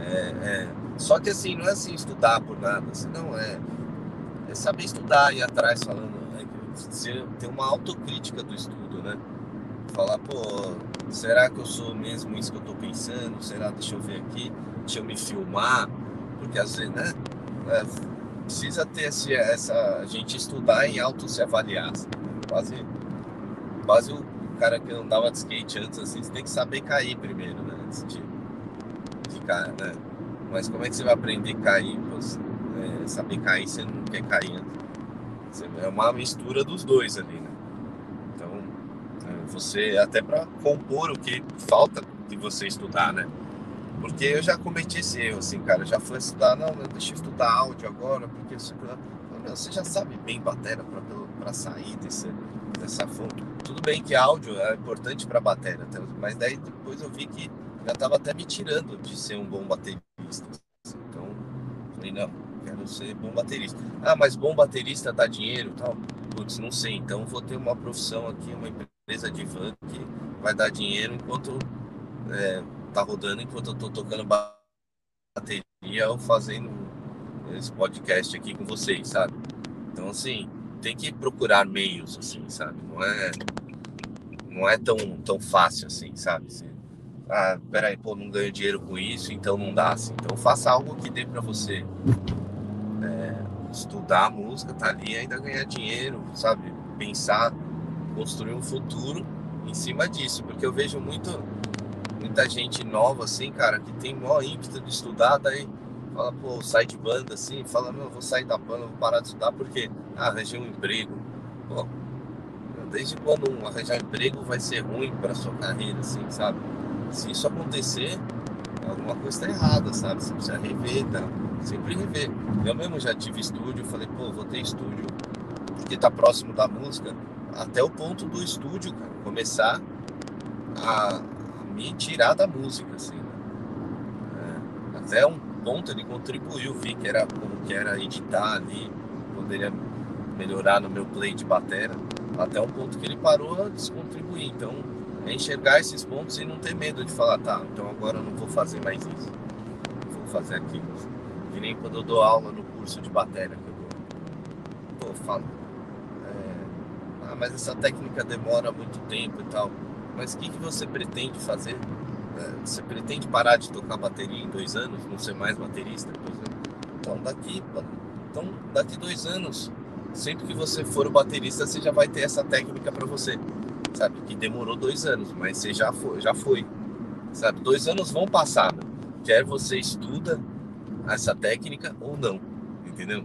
É, é, Só que assim, não é assim estudar por nada, assim, não é. É saber estudar e ir atrás falando, né? ter uma autocrítica do estudo, né? Falar, pô, será que eu sou mesmo isso que eu tô pensando? Será, deixa eu ver aqui, deixa eu me filmar, porque às vezes, né? É, precisa ter esse, essa. A gente estudar em auto se avaliar. Assim, quase, quase o cara que andava de skate antes, assim, você tem que saber cair primeiro, né? Antes de cara, né? Mas como é que você vai aprender a cair? Você, é, saber cair, você não quer cair. É uma mistura dos dois ali, né? Você, até para compor o que falta de você estudar, né? Porque eu já cometi esse erro, assim, cara. Eu já fui estudar, não, deixa eu estudar áudio agora, porque você, você já sabe bem batera para sair desse, dessa fonte. Tudo bem que áudio é importante para bateria, mas daí depois eu vi que já estava até me tirando de ser um bom baterista. Então, falei, não, quero ser bom baterista. Ah, mas bom baterista dá dinheiro tal? Putz, não sei. Então, vou ter uma profissão aqui, uma empresa de van que vai dar dinheiro enquanto é, tá rodando, enquanto eu tô tocando bateria ou fazendo esse podcast aqui com vocês, sabe? Então, assim, tem que procurar meios, assim, sabe? Não é, não é tão, tão fácil assim, sabe? ah, peraí, pô, não ganho dinheiro com isso, então não dá assim. Então faça algo que dê para você é, estudar a música, tá ali, ainda ganhar dinheiro, sabe? Pensar, construir um futuro em cima disso, porque eu vejo muito muita gente nova, assim, cara, que tem maior ímpeto de estudar, daí fala, pô, sai de banda, assim, fala, meu, vou sair da banda, vou parar de estudar porque ah, arranjei um emprego. Pô, desde quando um arranjar emprego vai ser ruim para sua carreira, assim, sabe? Se isso acontecer, alguma coisa está errada, sabe? Você precisa rever, tá? Sempre rever. Eu mesmo já tive estúdio, falei, pô, vou ter estúdio porque tá próximo da música, até o ponto do estúdio, cara, começar a me tirar da música, assim. Né? É, até um ponto ele contribuiu, vi que era como que era editar ali, poderia melhorar no meu play de batera, até um ponto que ele parou a descontribuir. Então, é enxergar esses pontos e não ter medo de falar, tá, então agora eu não vou fazer mais isso. Vou fazer aquilo. Que nem quando eu dou aula no curso de bateria que eu dou. Pô, falo. Mas essa técnica demora muito tempo e tal. Mas o que, que você pretende fazer? É, você pretende parar de tocar bateria em dois anos, não ser mais baterista, por exemplo? Então daqui, então daqui dois anos, sempre que você for baterista, você já vai ter essa técnica para você, sabe? Que demorou dois anos, mas você já foi, já foi, sabe? Dois anos vão passar, quer você estuda essa técnica ou não, entendeu?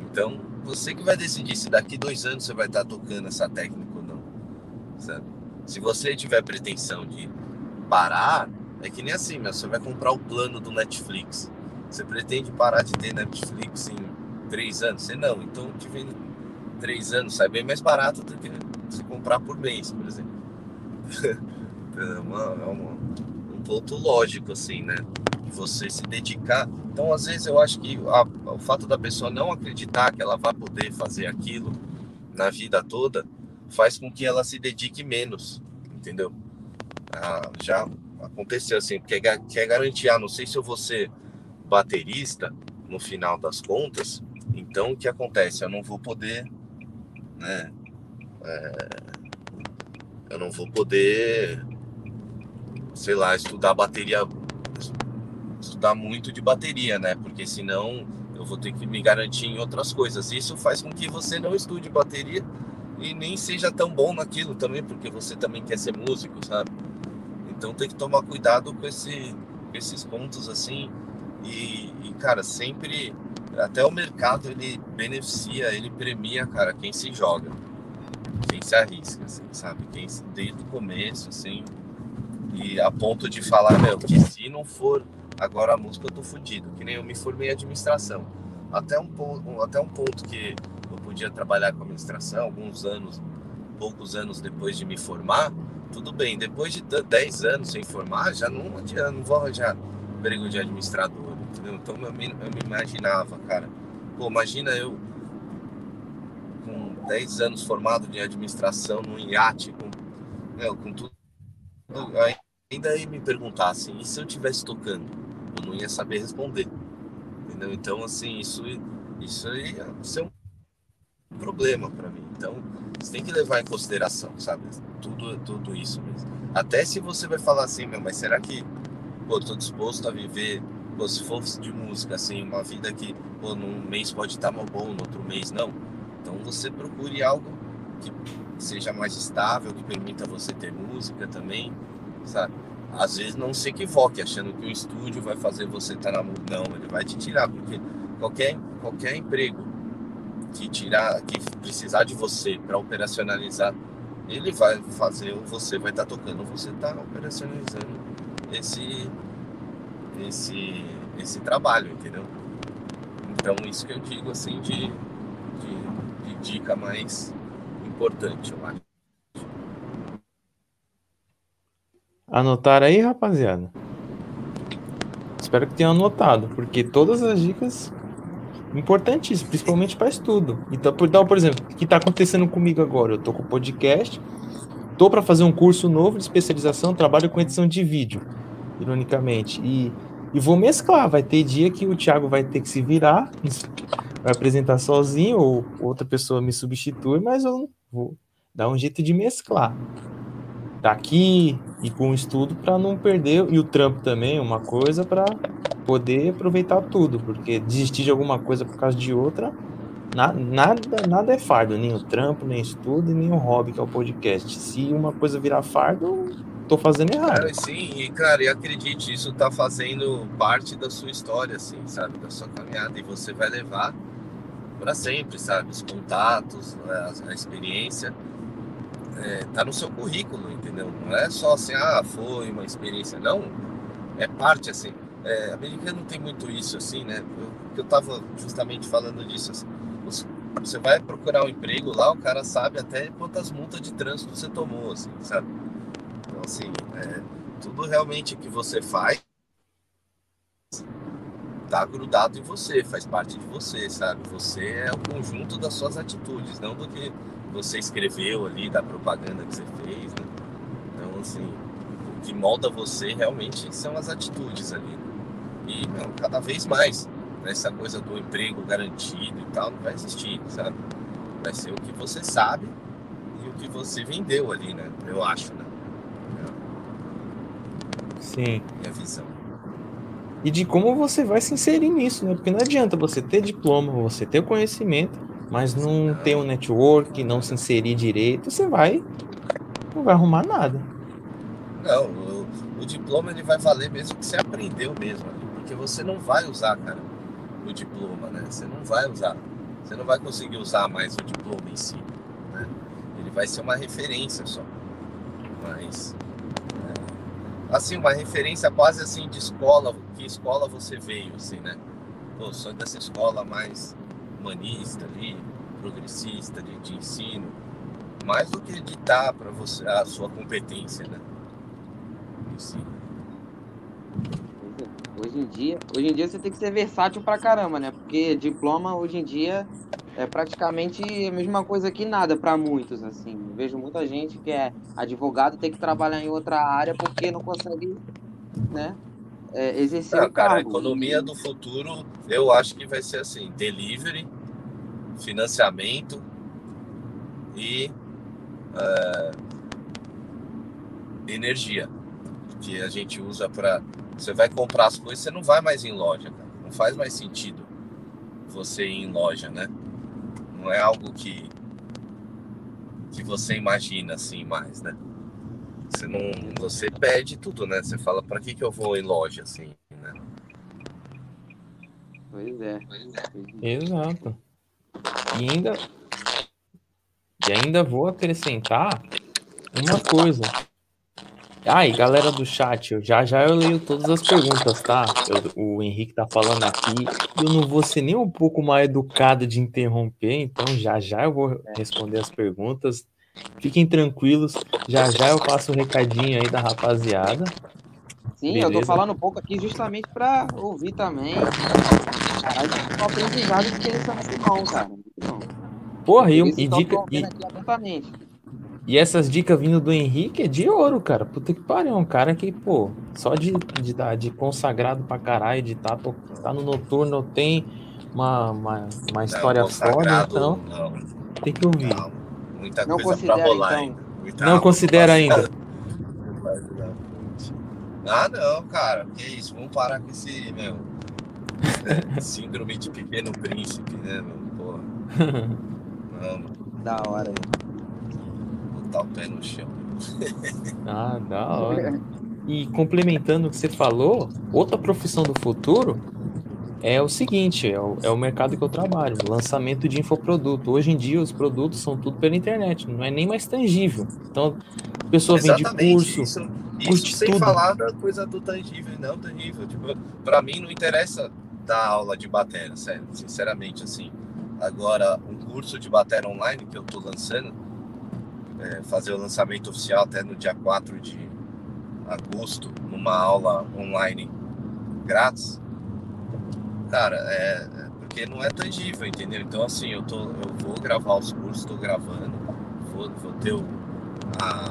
Então você que vai decidir se daqui dois anos você vai estar tocando essa técnica ou não, sabe? Se você tiver pretensão de parar, é que nem assim, meu, você vai comprar o plano do Netflix. Você pretende parar de ter Netflix em três anos? Você não, então te vendo três anos, sai bem mais barato do que você comprar por mês, por exemplo. é, uma, é uma, um ponto lógico, assim, né? Você se dedicar. Então, às vezes, eu acho que a, o fato da pessoa não acreditar que ela vai poder fazer aquilo na vida toda faz com que ela se dedique menos, entendeu? Ah, já aconteceu assim, porque quer, garantir, ah, não sei se eu vou ser baterista no final das contas, então o que acontece? Eu não vou poder, né? É, eu não vou poder, sei lá, estudar bateria, estudar muito de bateria, né? Porque senão eu vou ter que me garantir em outras coisas. Isso faz com que você não estude bateria e nem seja tão bom naquilo também, porque você também quer ser músico, sabe? Então tem que tomar cuidado com, esse, com esses pontos assim. E, e, cara, sempre. Até o mercado ele beneficia, ele premia, cara, quem se joga, quem se arrisca, assim, sabe? Quem desde o começo, assim. E a ponto de falar, meu, que se não for agora a música eu tô fudido, que nem eu me formei em administração. Até um ponto, até um ponto que eu podia trabalhar com administração, alguns anos, poucos anos depois de me formar, tudo bem. Depois de 10 anos sem formar, já não adianta, não vou arranjar emprego de administrador, entendeu? Então eu me, eu me imaginava, cara. Pô, imagina eu com 10 anos formado de administração num iate, com, meu, com tudo. Ainda me perguntassem, e se eu estivesse tocando? Eu não ia saber responder. Entendeu? Então, assim, isso, isso aí é um problema para mim. Então, você tem que levar em consideração, sabe? Tudo, tudo isso mesmo. Até se você vai falar assim, meu, mas será que pô, tô disposto a viver, pô, se fosse de música, assim, uma vida que, pô, num mês pode estar mal bom, no outro mês não. Então você procure algo que seja mais estável, que permita você ter música também, sabe? Às vezes não se equivoque achando que o estúdio vai fazer você estar na música. Não, ele vai te tirar, porque qualquer, qualquer emprego que tirar, que precisar de você para operacionalizar, ele vai fazer, você vai estar tá tocando, você está operacionalizando esse, esse, esse trabalho, entendeu? Então isso que eu digo assim de, de, de dica mais importante, eu acho. Anotaram aí, rapaziada? Espero que tenham anotado, porque todas as dicas importantíssimo, principalmente para estudo. Então, então, por exemplo, o que está acontecendo comigo agora? Eu estou com o podcast, estou para fazer um curso novo de especialização, trabalho com edição de vídeo, ironicamente, e, e vou mesclar. Vai ter dia que o Thiago vai ter que se virar, vai apresentar sozinho, ou outra pessoa me substitui, mas eu vou dar um jeito de mesclar. Daqui e com o estudo para não perder, e o trampo também, uma coisa para poder aproveitar tudo, porque desistir de alguma coisa por causa de outra, na, nada, nada é fardo, nem o trampo, nem o estudo, nem o hobby que é o podcast. Se uma coisa virar fardo, tô fazendo errado. É, sim, e cara, e acredite, isso tá fazendo parte da sua história, assim, sabe? Da sua caminhada. E você vai levar para sempre, sabe? Os contatos, né? a, a experiência. É, tá no seu currículo, entendeu? Não é só assim, ah, foi uma experiência. Não, é parte, assim. É, americano tem muito isso, assim, né? Eu, eu tava justamente falando disso, assim. Você vai procurar um emprego lá, o cara sabe até quantas multas de trânsito você tomou, assim, sabe? Então, assim, é, tudo realmente que você faz tá grudado em você, faz parte de você, sabe? Você é o conjunto das suas atitudes, não do que você escreveu ali, da propaganda que você fez, né? Então, assim, o que molda você realmente são as atitudes ali. E, não, cada vez mais essa coisa do emprego garantido e tal não vai existir, sabe? Vai ser o que você sabe e o que você vendeu ali, né? Eu acho, né? Sim. Minha visão. E de como você vai se inserir nisso, né? Porque não adianta você ter diploma, você ter conhecimento, mas não, ter um network, não se inserir direito, você vai. não vai arrumar nada. Não, o, o diploma ele vai valer mesmo que você aprendeu mesmo ali, porque você não vai usar, cara o diploma, né? Você não vai usar, você não vai conseguir usar mais o diploma em si, né? Ele vai ser uma referência só, mas é, assim uma referência quase assim de escola, que escola você veio, assim, né? Pô, sou dessa escola mais humanista ali, progressista de, de ensino, mais do que editar para você a sua competência, né? Hoje em dia, hoje em dia você tem que ser versátil pra caramba, né? Porque diploma hoje em dia é praticamente a mesma coisa que nada para muitos, assim. vejo muita gente que é advogado tem que trabalhar em outra área porque não consegue, né? É, exercer não, o cargo. Cara, a economia do futuro, eu acho que vai ser assim: delivery, financiamento e uh, energia que a gente usa para você vai comprar as coisas, você não vai mais em loja, cara. Não faz mais sentido você ir em loja, né? Não é algo que que você imagina assim mais, né? Você não, você pede tudo, né? Você fala para que que eu vou em loja assim, né? Pois é. Exato. E ainda e ainda vou acrescentar uma coisa. E galera do chat, eu, já já eu leio todas as perguntas, tá? Eu, o Henrique tá falando aqui, eu não vou ser nem um pouco mais educado de interromper, então já já eu vou responder as perguntas. Fiquem tranquilos, já já eu passo o um recadinho aí da rapaziada. Sim, Beleza? eu tô falando um pouco aqui justamente para ouvir também. Caralho, aprendizado que eles são muito bom, cara. Muito bom. Porra, e, e dica. E... E essas dicas vindo do Henrique é de ouro, cara. Puta que pariu. É um cara que, pô, só de, de, de consagrado pra caralho, de estar tá, tá no noturno, tem uma, uma, uma história não, foda, então. Não. Tem que ouvir. Não, muita não coisa pra rolar então. ainda. não considera ainda. Ah, não, cara. Que isso? Vamos parar com esse, meu. Síndrome de pequeno príncipe, né, meu? Porra. Não. Da hora aí botar o pé no chão. ah, da hora. E complementando o que você falou, outra profissão do futuro é o seguinte: é o, é o mercado que eu trabalho, lançamento de infoproduto. Hoje em dia, os produtos são tudo pela internet, não é nem mais tangível. Então, a pessoa Exatamente, vende curso. Isso, isso sem tudo. falar da coisa do tangível não tangível. Tipo, pra mim, não interessa dar aula de bateria, sério, sinceramente, assim. Agora, um curso de bateria online que eu tô lançando, é, fazer o lançamento oficial até no dia 4 de agosto, numa aula online grátis. Cara, é, é porque não é tangível, entendeu? Então, assim, eu, tô, eu vou gravar os cursos, estou gravando, vou, vou ter o, a,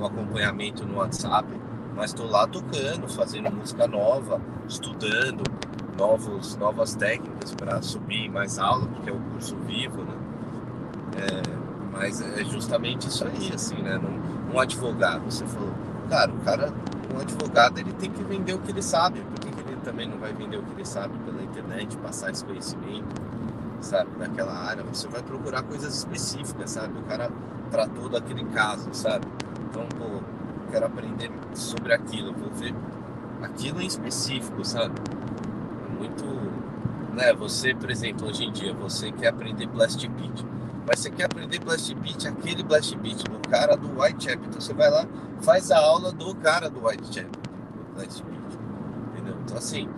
o acompanhamento no WhatsApp, mas estou lá tocando, fazendo música nova, estudando novos, novas técnicas para subir mais aula, porque é o curso vivo, né? É, mas é justamente isso aí, assim, né? Um, um advogado, você falou, cara, o cara, um advogado, ele tem que vender o que ele sabe, porque ele também não vai vender o que ele sabe pela internet, passar esse conhecimento, sabe, daquela área. Você vai procurar coisas específicas, sabe? O cara tratou daquele caso, sabe? Então, pô, quero aprender sobre aquilo, vou ver aquilo em específico, sabe? Muito, né? Você, por exemplo, hoje em dia, você quer aprender Blast Beat, mas você quer aprender Blast Beat, aquele Blast Beat do cara do Whitechapel, então você vai lá, faz a aula do cara do Whitechapel, Blast Beat, entendeu? Então assim,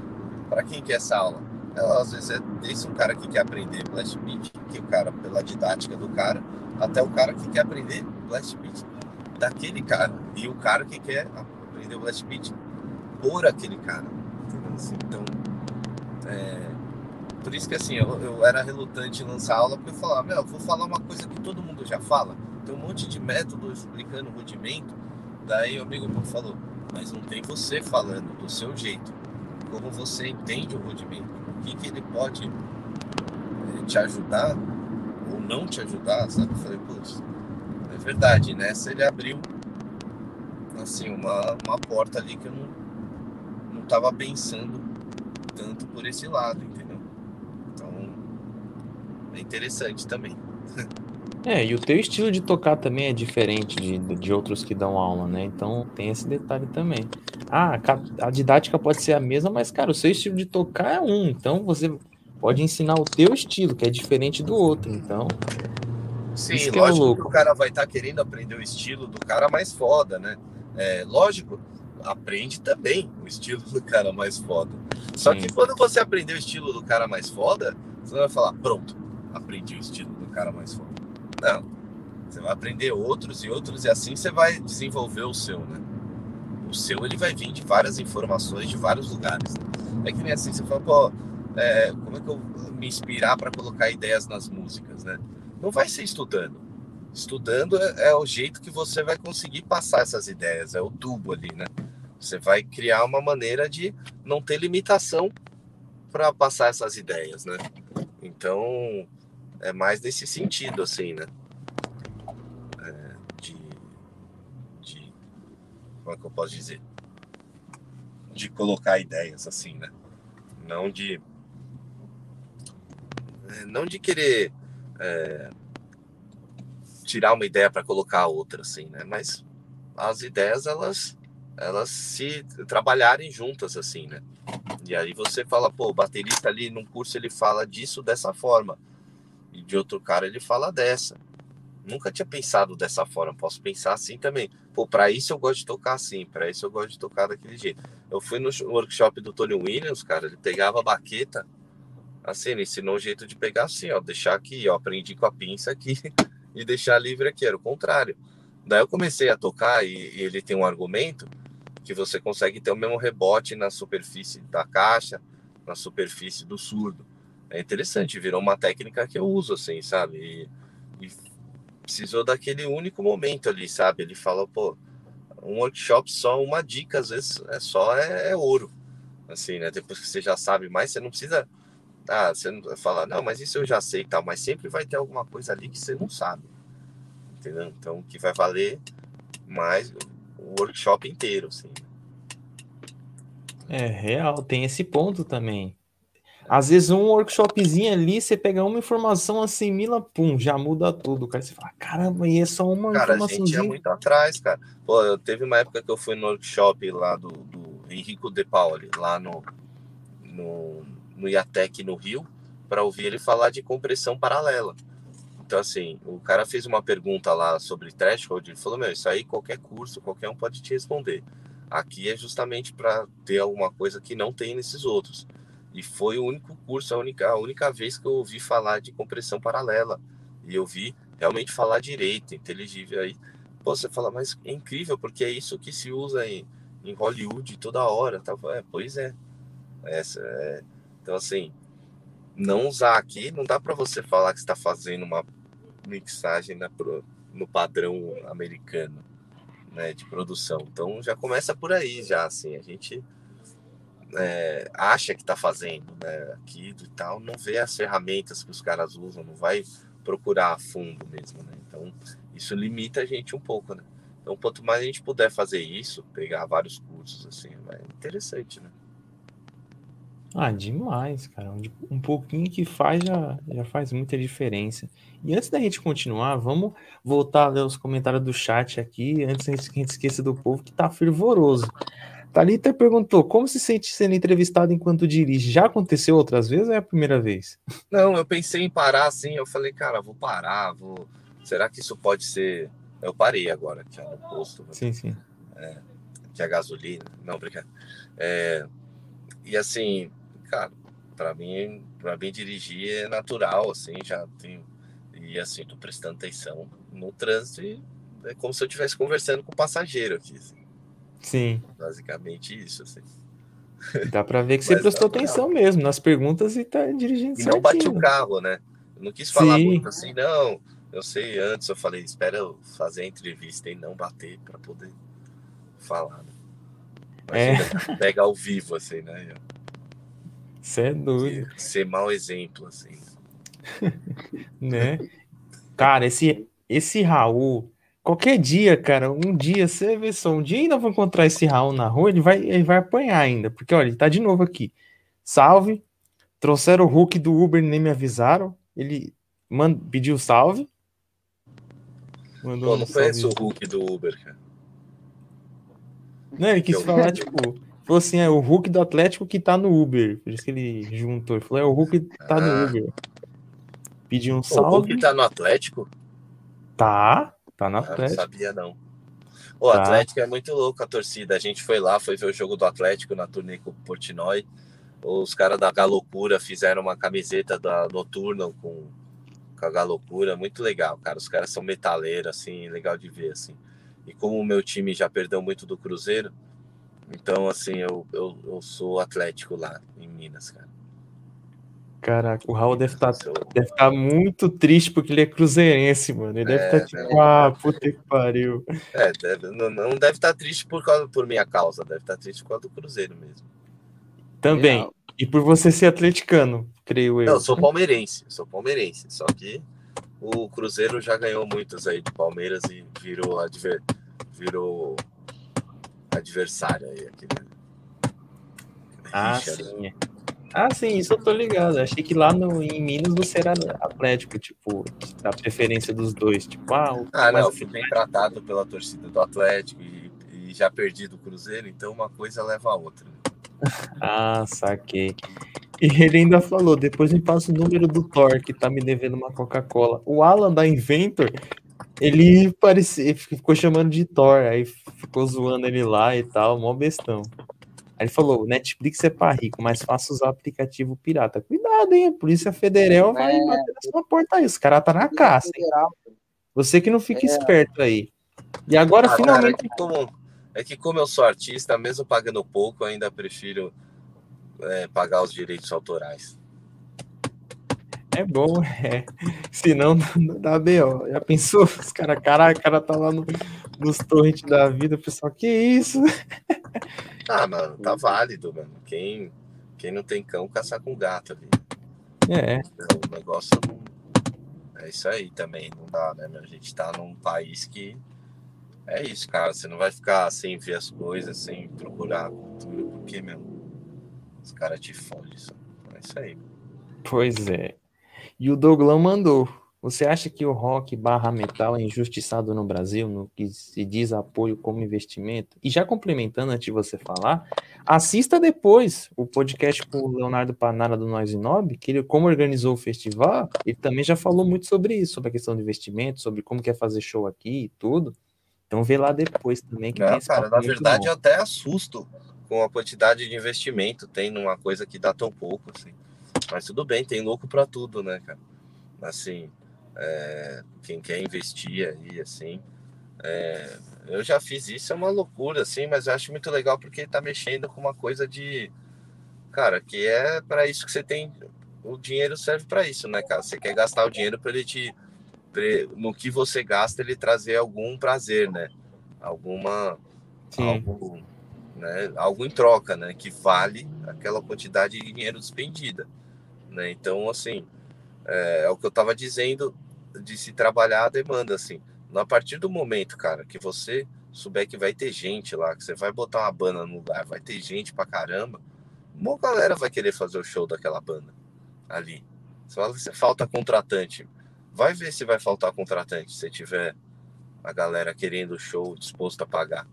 para quem quer essa aula? Ela, às vezes é desde um cara que quer aprender Blast Beat, que o cara, pela didática do cara, até o cara que quer aprender Blast Beat daquele cara, e o cara que quer aprender Blast Beat por aquele cara. Assim, então, é, por isso que assim, eu, eu, era relutante em lançar aula, porque eu falava, meu, eu vou falar uma coisa que todo mundo já fala. Tem um monte de método explicando o rudimento. Daí o amigo meu falou, mas não tem você falando do seu jeito. Como você entende o rudimento? O que, que ele pode é, te ajudar ou não te ajudar, sabe? Eu falei, putz, é verdade, nessa ele abriu assim, uma, uma porta ali que eu não, não tava pensando tanto por esse lado, entendeu? Então, é interessante também. É, e o teu estilo de tocar também é diferente de, de outros que dão aula, né? Então tem esse detalhe também. Ah, a didática pode ser a mesma, mas, cara, o seu estilo de tocar é um. Então você pode ensinar o teu estilo, que é diferente do outro. Então. Sim, que é lógico é que o cara vai estar tá querendo aprender o estilo do cara mais foda, né? É, lógico, aprende também o estilo do cara mais foda. Só Sim. que quando você aprender o estilo do cara mais foda, você vai falar, pronto, aprendi o estilo do cara mais foda. Não. Você vai aprender outros e outros, e assim você vai desenvolver o seu, né? O seu ele vai vir de várias informações de vários lugares. Né? É que nem assim, você fala, pô, é, como é que eu me inspirar para colocar ideias nas músicas, né? Não vai ser estudando. Estudando é, é o jeito que você vai conseguir passar essas ideias, é o tubo ali, né? Você vai criar uma maneira de não ter limitação para passar essas ideias, né? Então, é mais nesse sentido, assim, né? É, de, de. Como é que eu posso dizer? De colocar ideias, assim, né? Não de. É, não de querer é, tirar uma ideia para colocar outra, assim, né? Mas as ideias, elas elas se trabalharem juntas assim, né? E aí você fala, pô, o baterista ali num curso ele fala disso dessa forma e de outro cara ele fala dessa. Nunca tinha pensado dessa forma, posso pensar assim também. Pô, para isso eu gosto de tocar assim, para isso eu gosto de tocar daquele jeito. Eu fui no workshop do Tony Williams, cara, ele pegava a baqueta, assim, ele ensinou o jeito de pegar assim, ó, deixar aqui, ó, aprendi com a pinça aqui e deixar livre aqui, era o contrário. Daí eu comecei a tocar e, e ele tem um argumento que você consegue ter o mesmo rebote na superfície da caixa, na superfície do surdo é interessante, virou uma técnica que eu uso, assim, sabe? E, e precisou daquele único momento ali, sabe? Ele fala, pô, um workshop só, uma dica, às vezes é só é, é, ouro, assim, né? Depois que você já sabe mais, você não precisa, ah, você não falar, não, mas isso eu já sei e tal, mas sempre vai ter alguma coisa ali que você não sabe, entendeu? Então, que vai valer mais o workshop inteiro, assim. É real, tem esse ponto também. Às vezes um workshopzinho ali, você pega uma informação assim, mila, pum, já muda tudo. Cara, você fala, caramba, e é só uma cara, informaçãozinha. Cara, a gente ia muito atrás, cara. Pô, eu teve uma época que eu fui no workshop lá do, do Henrico De Pauli, lá no, no, no IATEC, no Rio, para ouvir ele falar de compressão paralela. Então, assim, o cara fez uma pergunta lá sobre threshold, ele falou, meu, isso aí qualquer curso, qualquer um pode te responder. Aqui é justamente para ter alguma coisa que não tem nesses outros. E foi o único curso, a única, a única vez que eu ouvi falar de compressão paralela. E eu vi realmente falar direito, inteligível. Aí pô, você fala, mas é incrível, porque é isso que se usa em, em Hollywood toda hora. Tá? É, pois é. Essa, é. Então, assim, não usar aqui, não dá para você falar que está fazendo uma mixagem na, no padrão americano né, de produção. Então já começa por aí, já assim, a gente é, acha que está fazendo né, aquilo e tal, não vê as ferramentas que os caras usam, não vai procurar a fundo mesmo, né? Então, isso limita a gente um pouco, né? Então, quanto mais a gente puder fazer isso, pegar vários cursos, assim, é interessante, né? Ah, demais, cara. Um pouquinho que faz já, já faz muita diferença. E antes da gente continuar, vamos voltar a ler os comentários do chat aqui, antes que a gente esqueça do povo que tá fervoroso. Thalita perguntou: como se sente sendo entrevistado enquanto dirige? Já aconteceu outras vezes ou é a primeira vez? Não, eu pensei em parar assim. Eu falei, cara, vou parar. Vou... Será que isso pode ser. Eu parei agora, aqui no posto. Sim, sim. É, que é gasolina. Não, obrigado. É, e assim, cara, para mim, para mim dirigir é natural, assim, já tenho e assim, tô prestando atenção no trânsito e é como se eu estivesse conversando com o passageiro aqui. Assim. Sim. Basicamente isso, assim. Dá para ver que você prestou atenção mesmo nas perguntas e tá dirigindo E não bati o carro, né? Eu não quis falar Sim. muito assim, não. Eu sei, antes eu falei, espera eu fazer a entrevista e não bater para poder falar. Né? é. pega ao vivo, assim, né? Você é doido. Ser, ser mau exemplo, assim. né? Cara, esse, esse Raul, qualquer dia, cara, um dia, você vê só, um dia ainda vou encontrar esse Raul na rua, ele vai, ele vai apanhar ainda, porque olha, ele tá de novo aqui. Salve, trouxeram o Hulk do Uber, nem me avisaram. Ele mand... pediu salve. Mandou Pô, não um conheço o Hulk do Uber, cara. Não, ele quis eu... falar, tipo, falou assim: é o Hulk do Atlético que tá no Uber. Por isso que ele juntou. Ele falou: é o Hulk que tá ah. no Uber. Pediu um salve. O Hulk tá no Atlético? Tá, tá no Atlético. Ah, não sabia, não. O tá. Atlético é muito louco a torcida. A gente foi lá, foi ver o jogo do Atlético na turnê com o Portnoy. Os caras da Galocura fizeram uma camiseta da Noturno com, com a Galocura. Muito legal, cara. Os caras são metaleiros, assim, legal de ver, assim. E como o meu time já perdeu muito do Cruzeiro, então, assim, eu, eu, eu sou Atlético lá em Minas, cara. Caraca, o Raul deve estar tá, deve tá muito triste porque ele é cruzeirense, mano. Ele deve estar é, tá tipo, ah, puta que pariu. É, deve, não, não deve estar tá triste por, causa, por minha causa, deve estar tá triste por causa do Cruzeiro mesmo. Também. E por você ser atleticano, creio eu. Não, eu sou palmeirense, sou palmeirense. Só que o Cruzeiro já ganhou muitos aí de Palmeiras e virou, adver, virou adversário aí. Aquele, ah, sim. Né? Ah, sim, isso eu tô ligado. Achei que lá no, em Minas você era Atlético, tipo, da preferência dos dois. Tipo, ah, o ah não, fui bem tratado pela torcida do Atlético e, e, já perdi do Cruzeiro, então uma coisa leva a outra. ah, saquei. E ele ainda falou: depois me passa o número do Thor, que tá me devendo uma Coca-Cola. O Alan da Inventor, ele parecia, ficou chamando de Thor, aí ficou zoando ele lá e tal, mó bestão. Aí ele falou: Netflix é para rico, mas faça usar aplicativo pirata. Cuidado, hein? A Polícia Federal é, vai bater na sua porta aí. Os caras tá na caça. Hein? Você que não fica é. esperto aí. E agora, ah, finalmente. Cara, é, que como, é que, como eu sou artista, mesmo pagando pouco, eu ainda prefiro é, pagar os direitos autorais. É bom, é. Senão não dá B.O. Já pensou? Os caras, caraca, o cara tá lá no, nos torrents da vida, o pessoal, que isso? Ah, mano, tá válido, mano. Quem, quem não tem cão, caçar com gato ali. É. Então, o negócio é isso aí também, não dá, né? A gente tá num país que é isso, cara. Você não vai ficar sem ver as coisas, sem procurar cultura, porque, meu, os caras te fodem. É isso aí. Pois é. E o Douglas mandou. Você acha que o rock barra metal é injustiçado no Brasil, no que se diz apoio como investimento? E já complementando antes de você falar, assista depois o podcast com o Leonardo Panara do Noise Nob, que ele, como organizou o festival, ele também já falou muito sobre isso, sobre a questão de investimento, sobre como quer fazer show aqui e tudo. Então vê lá depois também. Que Não, cara, na verdade bom. eu até assusto com a quantidade de investimento, tem numa coisa que dá tão pouco, assim. Mas tudo bem, tem louco para tudo, né, cara? Assim, é, quem quer investir aí, assim. É, eu já fiz isso, é uma loucura, assim, mas eu acho muito legal porque tá mexendo com uma coisa de. Cara, que é para isso que você tem. O dinheiro serve para isso, né, cara? Você quer gastar o dinheiro para ele te. No que você gasta, ele trazer algum prazer, né? Alguma. Sim. Algo, né? algo em troca, né? Que vale aquela quantidade de dinheiro despendida. Né? Então, assim, é, é, o que eu estava dizendo de se trabalhar a demanda, assim. A partir do momento, cara, que você souber que vai ter gente lá, que você vai botar uma banda no lugar, vai ter gente pra caramba, uma galera vai querer fazer o show daquela banda ali. Você fala, falta contratante. Vai ver se vai faltar contratante se tiver a galera querendo o show disposto a pagar.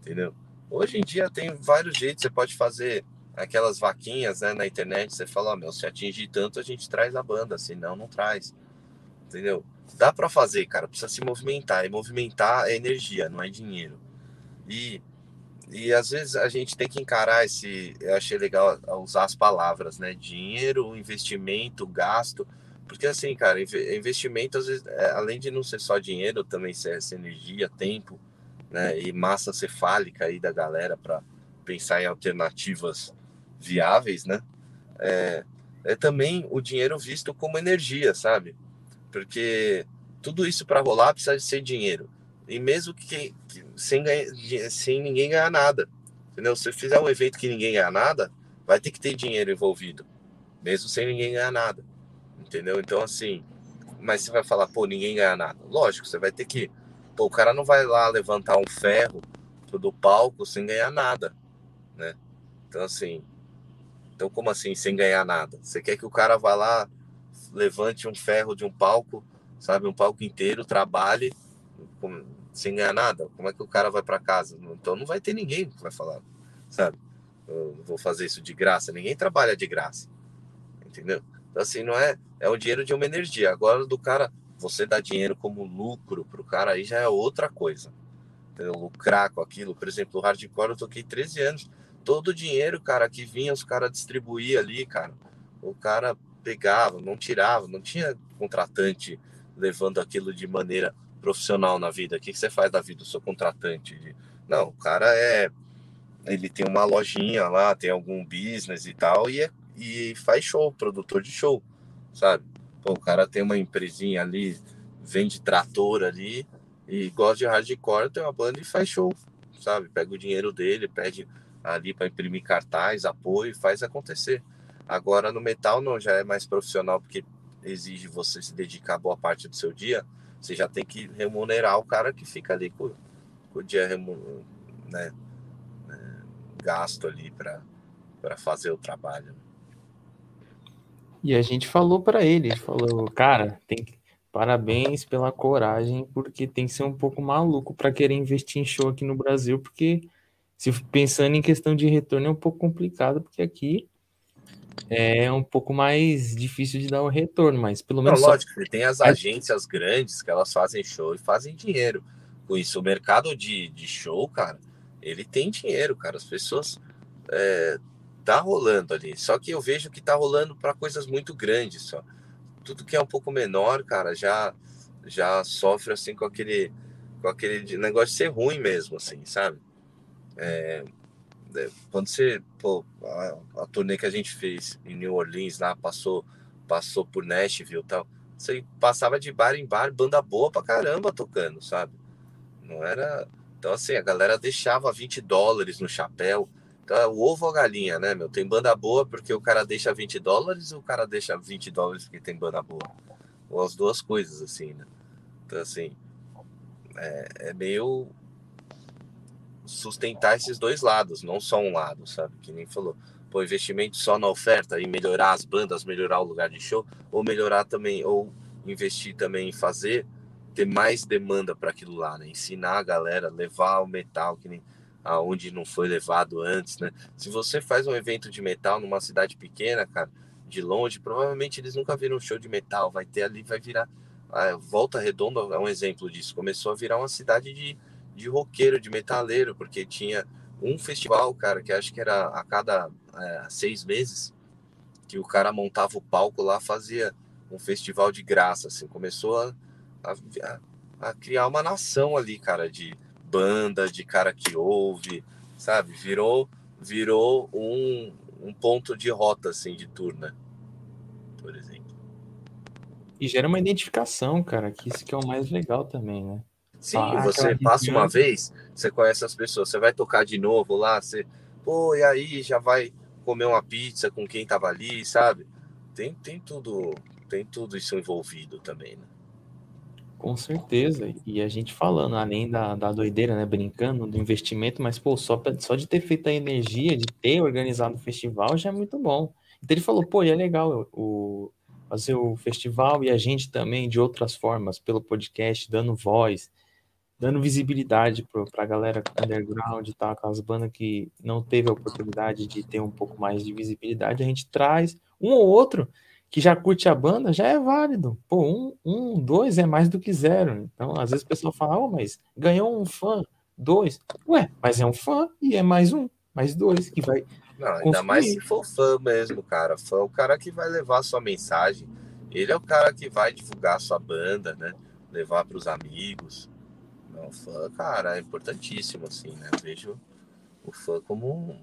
Entendeu? Hoje em dia tem vários jeitos, você pode fazer aquelas vaquinhas né, na internet, você fala, oh, meu, se atingir tanto, a gente traz a banda, senão não traz. Entendeu? Dá para fazer, cara, precisa se movimentar. E movimentar é energia, não é dinheiro. E, e às vezes a gente tem que encarar esse. Eu achei legal usar as palavras, né? Dinheiro, investimento, gasto. Porque assim, cara, investimento, às vezes, é, além de não ser só dinheiro, também ser essa energia, tempo, né? E massa cefálica aí da galera para pensar em alternativas viáveis, né? É, é também o dinheiro visto como energia, sabe? Porque tudo isso para rolar precisa ser dinheiro. E mesmo que, que sem, ganha, sem ninguém ganhar nada. Entendeu? Se fizer um evento que ninguém ganha nada, vai ter que ter dinheiro envolvido. Mesmo sem ninguém ganhar nada. Entendeu? Então, assim. Mas você vai falar, pô, ninguém ganha nada. Lógico, você vai ter que. Pô, o cara não vai lá levantar um ferro do palco sem ganhar nada. Né? Então, assim. Então, como assim, sem ganhar nada? Você quer que o cara vá lá, levante um ferro de um palco, sabe? Um palco inteiro, trabalhe com, sem ganhar nada. Como é que o cara vai para casa? Então não vai ter ninguém que vai falar, sabe? Eu vou fazer isso de graça. Ninguém trabalha de graça, entendeu? Então, assim, não é. É o dinheiro de uma energia. Agora, do cara, você dá dinheiro como lucro pro cara, aí já é outra coisa. Entendeu? Lucrar com aquilo. Por exemplo, o hardcore eu toquei 13 anos. Todo o dinheiro, cara, que vinha, os caras distribuíam ali, cara. O cara pegava, não tirava, não tinha contratante levando aquilo de maneira profissional na vida. O que, você faz da vida do seu contratante? Não, o cara é. Ele tem uma lojinha lá, tem algum business e tal, e, é, e faz show, produtor de show, sabe? Pô, o cara tem uma empresinha ali, vende trator ali, e gosta de hardcore, tem uma banda e faz show, sabe? Pega o dinheiro dele, pede ali para imprimir cartaz, apoio, faz acontecer. Agora no metal não, já é mais profissional, porque exige você se dedicar boa parte do seu dia, você já tem que remunerar o cara que fica ali com, com o dia né, né, gasto ali para fazer o trabalho. E a gente falou para ele, ele falou, cara, tem que, parabéns pela coragem, porque tem que ser um pouco maluco para querer investir em show aqui no Brasil, porque se pensando em questão de retorno é um pouco complicado, porque aqui é um pouco mais difícil de dar o retorno, mas pelo menos. Não, lógico, só... tem as agências grandes que elas fazem show e fazem dinheiro. Com isso, o mercado de, de show, cara, ele tem dinheiro, cara. As pessoas. É, tá rolando ali. Só que eu vejo que tá rolando para coisas muito grandes só. Tudo que é um pouco menor, cara, já já sofre assim com aquele com aquele negócio de ser ruim mesmo, assim, sabe? É, é, quando você, pô, a, a, turnê que a gente fez em New Orleans lá, passou, passou por Nashville e tal, você passava de bar em bar, banda boa pra caramba tocando, sabe? Não era. Então, assim, a galera deixava 20 dólares no chapéu. Então, é o ovo ou a galinha, né, meu? Tem banda boa porque o cara deixa 20 dólares ou o cara deixa 20 dólares porque tem banda boa? Ou as duas coisas, assim, né? Então, assim, é, é meio sustentar esses dois lados, não só um lado, sabe? Que nem falou. Pô, investimento só na oferta e melhorar as bandas, melhorar o lugar de show, ou melhorar também, ou investir também em fazer, ter mais demanda para aquilo lá, né? Ensinar a galera, levar o metal que nem aonde não foi levado antes, né? Se você faz um evento de metal numa cidade pequena, cara, de longe, provavelmente eles nunca viram um show de metal, vai ter ali, vai virar. A Volta Redonda é um exemplo disso. Começou a virar uma cidade de de roqueiro, de metaleiro, porque tinha um festival, cara, que acho que era a cada é, seis meses, que o cara montava o palco lá, fazia um festival de graça, assim, começou a, a, a criar uma nação ali, cara, de banda, de cara que ouve, sabe? Virou, virou um, um ponto de rota, assim, de turma, por exemplo. E gera uma identificação, cara, que isso que é o mais legal também, né? Sim, ah, você passa uma vez, você conhece as pessoas, você vai tocar de novo lá, você, pô, e aí já vai comer uma pizza com quem tava ali, sabe? Tem, tem tudo, tem tudo isso envolvido também, né? Com certeza. E a gente falando, além da, da doideira, né? Brincando do investimento, mas, pô, só, só de ter feito a energia, de ter organizado o festival, já é muito bom. Então ele falou, pô, e é legal o, fazer o festival e a gente também de outras formas, pelo podcast, dando voz, dando visibilidade para a galera underground e tal, aquelas bandas que não teve a oportunidade de ter um pouco mais de visibilidade, a gente traz um ou outro que já curte a banda, já é válido. Pô, um, um dois é mais do que zero. Então, às vezes o pessoal fala, oh, mas ganhou um fã, dois. Ué, mas é um fã e é mais um, mais dois, que vai. Não, ainda construir. mais se for fã mesmo, cara. Fã é o cara que vai levar a sua mensagem. Ele é o cara que vai divulgar a sua banda, né? Levar para os amigos. Não, fã, cara, é importantíssimo, assim, né? Eu vejo o fã como,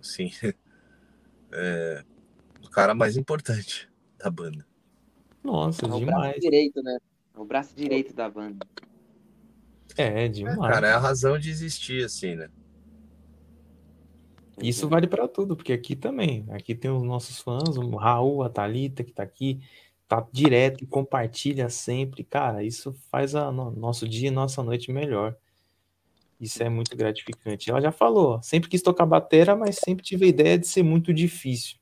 assim, é, o cara mais importante da banda. Nossa, é o demais. braço direito, né? É o braço direito da banda. É, demais. É, cara, é a razão de existir, assim, né? Isso vale para tudo, porque aqui também. Aqui tem os nossos fãs, o Raul, a Thalita, que tá aqui, tá direto e compartilha sempre. Cara, isso faz a no, nosso dia e nossa noite melhor. Isso é muito gratificante. Ela já falou, sempre quis tocar batera, mas sempre tive a ideia de ser muito difícil.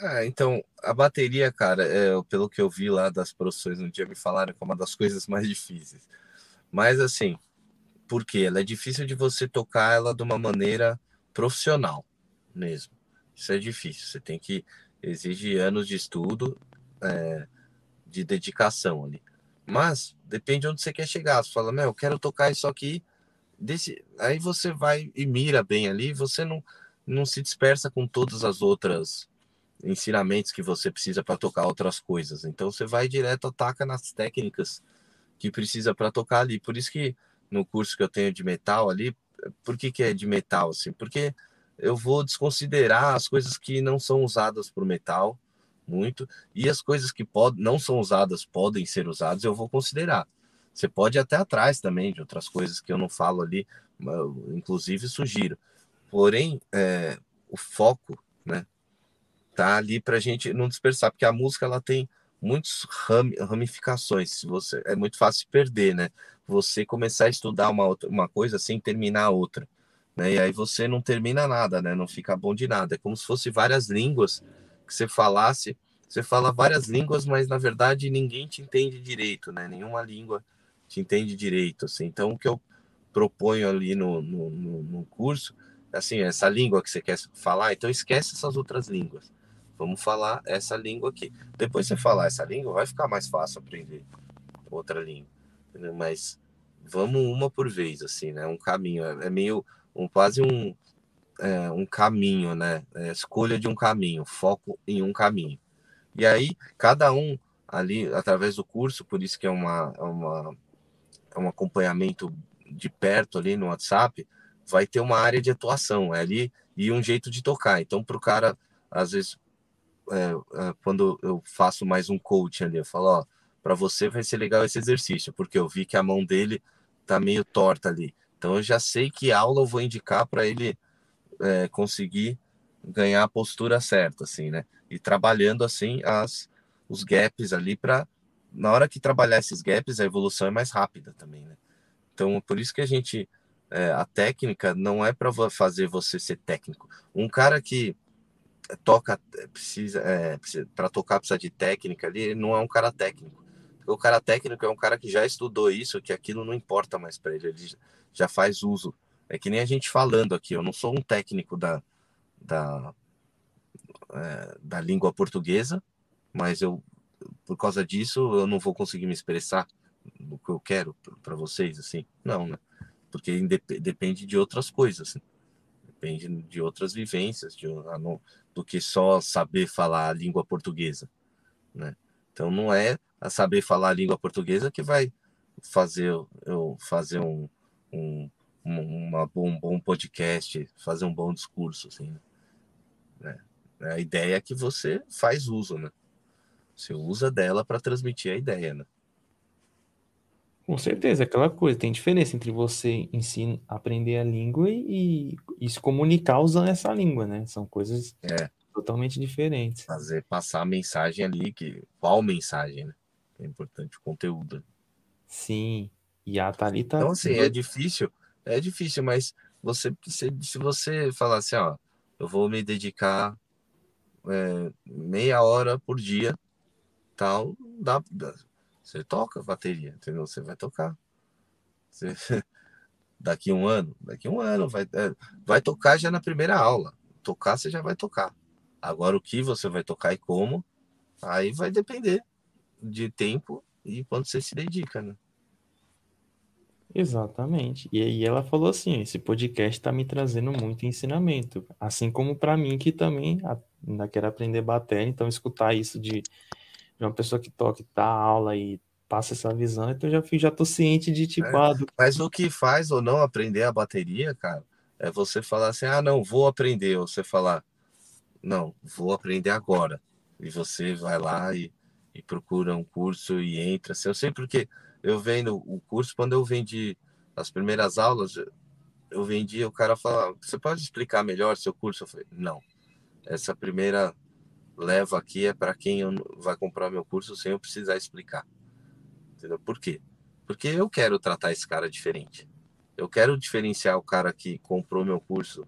Ah, então, a bateria, cara, é, pelo que eu vi lá das profissões um dia, me falaram que é uma das coisas mais difíceis. Mas, assim, por quê? Ela é difícil de você tocar ela de uma maneira profissional mesmo. Isso é difícil. Você tem que. Exige anos de estudo, é, de dedicação ali. Mas depende de onde você quer chegar. Você fala, meu, eu quero tocar isso aqui. Desse... Aí você vai e mira bem ali, você não, não se dispersa com todas as outras ensinamentos que você precisa para tocar outras coisas. Então você vai direto, ataca nas técnicas que precisa para tocar ali. Por isso que no curso que eu tenho de metal ali, por que, que é de metal assim? Porque eu vou desconsiderar as coisas que não são usadas para o metal muito e as coisas que pod não são usadas podem ser usadas, eu vou considerar. Você pode ir até atrás também de outras coisas que eu não falo ali, inclusive sugiro. Porém, é, o foco, né, tá ali para gente não dispersar, porque a música ela tem muitas ramificações. Se você é muito fácil perder, né? Você começar a estudar uma outra, uma coisa sem terminar a outra, né? E aí você não termina nada, né? Não fica bom de nada. É como se fosse várias línguas que você falasse. Você fala várias línguas, mas na verdade ninguém te entende direito, né? Nenhuma língua te entende direito, assim. Então o que eu proponho ali no, no, no, curso, assim, essa língua que você quer falar, então esquece essas outras línguas Vamos falar essa língua aqui. Depois você falar essa língua, vai ficar mais fácil aprender outra língua. Entendeu? Mas vamos uma por vez, assim, né? Um caminho. É, é meio um, quase um, é, um caminho, né? É, escolha de um caminho, foco em um caminho. E aí, cada um ali, através do curso, por isso que é, uma, é, uma, é um acompanhamento de perto ali no WhatsApp, vai ter uma área de atuação é ali e um jeito de tocar. Então, para o cara, às vezes, é, é, quando eu faço mais um coaching ali, eu falo, ó, para você vai ser legal esse exercício, porque eu vi que a mão dele tá meio torta ali. Então eu já sei que aula eu vou indicar para ele é, conseguir ganhar a postura certa, assim, né? E trabalhando assim as os gaps ali para na hora que trabalhar esses gaps a evolução é mais rápida também, né? Então por isso que a gente é, a técnica não é para fazer você ser técnico. Um cara que toca, precisa, é, precisa para tocar precisa de técnica ali, ele não é um cara técnico. O cara técnico é um cara que já estudou isso, que aquilo não importa mais para ele, ele já faz uso. É que nem a gente falando aqui, eu não sou um técnico da, da, é, da língua portuguesa, mas eu, por causa disso, eu não vou conseguir me expressar no que eu quero para vocês, assim. Não, né? Porque depende de outras coisas. Assim. Depende de outras vivências, de, ah, do que só saber falar a língua portuguesa, né? Então não é a saber falar a língua portuguesa que vai fazer eu fazer um, um, uma, um bom podcast, fazer um bom discurso, assim, né? A ideia é que você faz uso, né? Você usa dela para transmitir a ideia, né? Com certeza, aquela coisa, tem diferença entre você ensina, aprender a língua e, e, se comunicar usando essa língua, né? São coisas é. totalmente diferentes. Fazer passar a mensagem ali, que qual mensagem, né? É importante o conteúdo. Sim. E a Thalita. Então, assim, é difícil, é difícil, mas você, se, se você falar assim, ó, eu vou me dedicar é, meia hora por dia, tal, dá, dá, você toca bateria, entendeu? Você vai tocar. Você, daqui um ano, daqui um ano, vai, é, vai tocar já na primeira aula. Tocar, você já vai tocar. Agora, o que você vai tocar e como, aí vai depender de tempo e quanto você se dedica, né? Exatamente. E aí ela falou assim: esse podcast está me trazendo muito ensinamento, assim como para mim que também ainda quero aprender bateria, então escutar isso de, de uma pessoa que toca, dá aula e passa essa visão, então já já tô ciente de tipo, é, ah, mas o que faz ou não aprender a bateria, cara, é você falar assim: "Ah, não, vou aprender", ou você falar: "Não, vou aprender agora". E você vai lá e, e procura um curso e entra. Eu sei porque eu vendo o curso, quando eu vendi as primeiras aulas, eu vendi, o cara fala, você pode explicar melhor seu curso? Eu falei, não, essa primeira leva aqui é para quem vai comprar meu curso sem eu precisar explicar. Entendeu? Por quê? Porque eu quero tratar esse cara diferente. Eu quero diferenciar o cara que comprou meu curso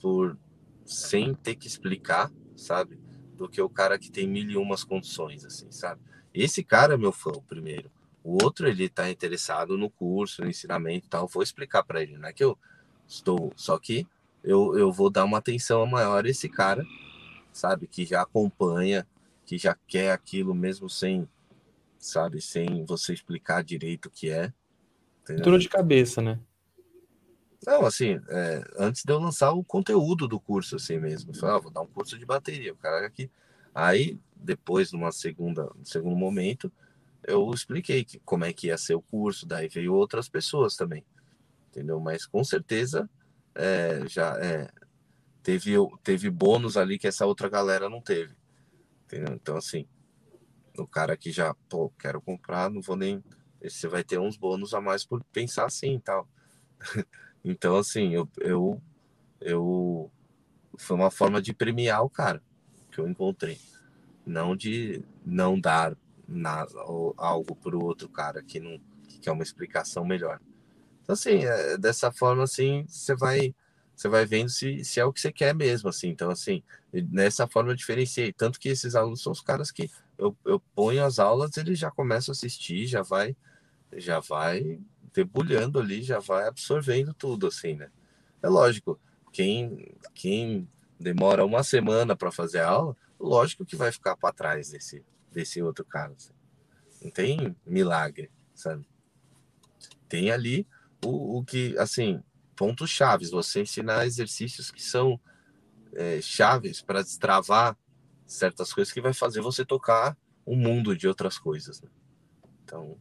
por sem ter que explicar, sabe? Do que o cara que tem mil e umas condições, assim, sabe? Esse cara é meu fã, o primeiro. O outro, ele está interessado no curso, no ensinamento e tal. Vou explicar para ele, não é que eu estou. Só que eu, eu vou dar uma atenção maior a esse cara, sabe? Que já acompanha, que já quer aquilo mesmo sem, sabe? Sem você explicar direito o que é. Entendeu? de cabeça, né? Não, assim, é, antes de eu lançar o conteúdo do curso, assim mesmo. Eu falei, ah, vou dar um curso de bateria. O cara aqui. Aí, depois, numa segunda, no segundo momento, eu expliquei que, como é que ia ser o curso, daí veio outras pessoas também, entendeu? Mas com certeza é, já é, teve, teve bônus ali que essa outra galera não teve, entendeu? Então, assim, o cara que já, pô, quero comprar, não vou nem. Você vai ter uns bônus a mais por pensar assim e tal. então, assim, eu, eu, eu. Foi uma forma de premiar o cara que eu encontrei, não de não dar na, algo para o outro cara que não que quer uma explicação melhor. Então, assim, é, dessa forma, assim, você vai você vai vendo se, se é o que você quer mesmo, assim. Então, assim, nessa forma eu diferenciei. Tanto que esses alunos são os caras que eu, eu ponho as aulas, eles já começam a assistir, já vai, já vai debulhando ali, já vai absorvendo tudo, assim, né? É lógico, quem, quem demora uma semana para fazer a aula, lógico que vai ficar para trás desse, desse outro cara. Não tem milagre, sabe? Tem ali o, o que, assim, pontos chaves. Você ensinar exercícios que são é, chaves para destravar certas coisas que vai fazer você tocar um mundo de outras coisas. Né? Então,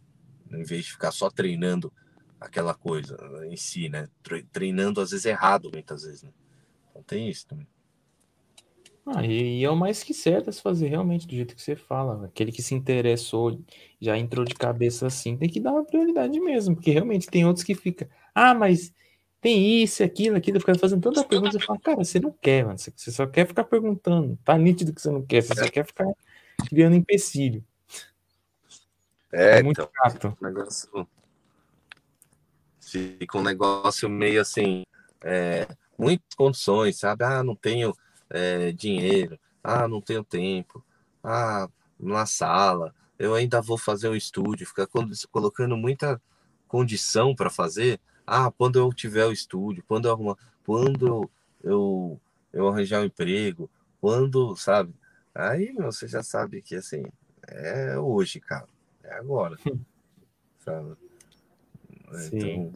em vez de ficar só treinando aquela coisa em si, né? Treinando às vezes errado, muitas vezes, né? Então tem isso também. Ah, e, e é o mais que certo se fazer realmente do jeito que você fala. Aquele que se interessou, já entrou de cabeça assim, tem que dar uma prioridade mesmo, porque realmente tem outros que ficam, ah, mas tem isso, aquilo, aquilo, fica fazendo tanta pergunta, você fala, cara, você não quer, mano, você só quer ficar perguntando, tá nítido que você não quer, você só quer ficar criando empecilho. É, é muito então, chato. Negócio... Fica um negócio meio assim, é, muitas condições, sabe? Ah, não tenho é, dinheiro, ah, não tenho tempo, ah, na sala, eu ainda vou fazer um estúdio, ficar colocando muita condição para fazer. Ah, quando eu tiver o estúdio, quando eu arrumar, quando eu, eu, eu arranjar um emprego, quando, sabe? Aí você já sabe que assim, é hoje, cara, é agora, sabe? Sim. Então,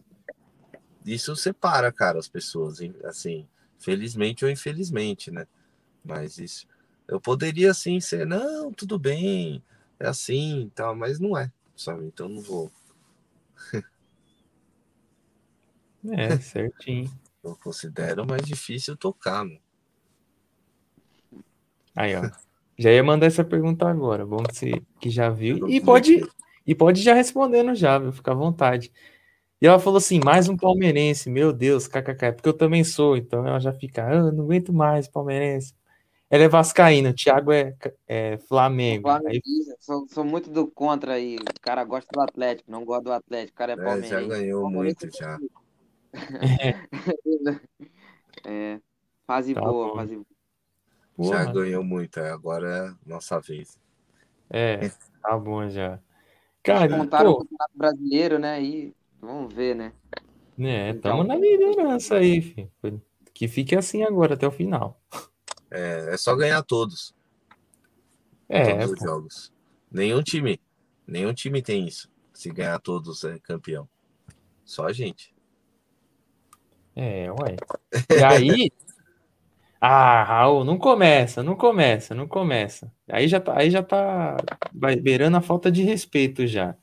isso separa, cara, as pessoas, assim, felizmente ou infelizmente, né? Mas isso, eu poderia assim ser, não, tudo bem, é assim, tal, mas não é, sabe? Então não vou. É, certinho. Eu considero mais difícil tocar, né? Aí, ó. Já ia mandar essa pergunta agora. Bom que você que já viu. E pode, e pode já respondendo já, viu? Fica à vontade. E ela falou assim: mais um palmeirense, meu Deus, kkk, porque eu também sou, então ela já fica, ah, não aguento mais palmeirense. Ela é vascaína, o Thiago é, é Flamengo. Flamengo. Aí, Sou, sou muito do contra aí. O cara gosta do Atlético, não gosta do Atlético. O cara é É, palmeirense. já ganhou Palmeirense muito já. É, fase Tá boa, bom. fase boa. Já porra, ganhou muito. é, Agora é nossa vez. é, tá bom já. Cara, e, Contaram o pô, Campeonato Brasileiro, né? E vamos ver, né? né, Então, tamo na liderança aí, filho. Que fique assim agora até o final. É, é só ganhar todos. É, todos os pô, jogos. Nenhum time. Nenhum time tem isso. Se ganhar todos é campeão. Só a gente. é, ué. E aí. Ah, Raul, não começa, não começa, não começa. Aí já tá, aí já tá beirando a falta de respeito já.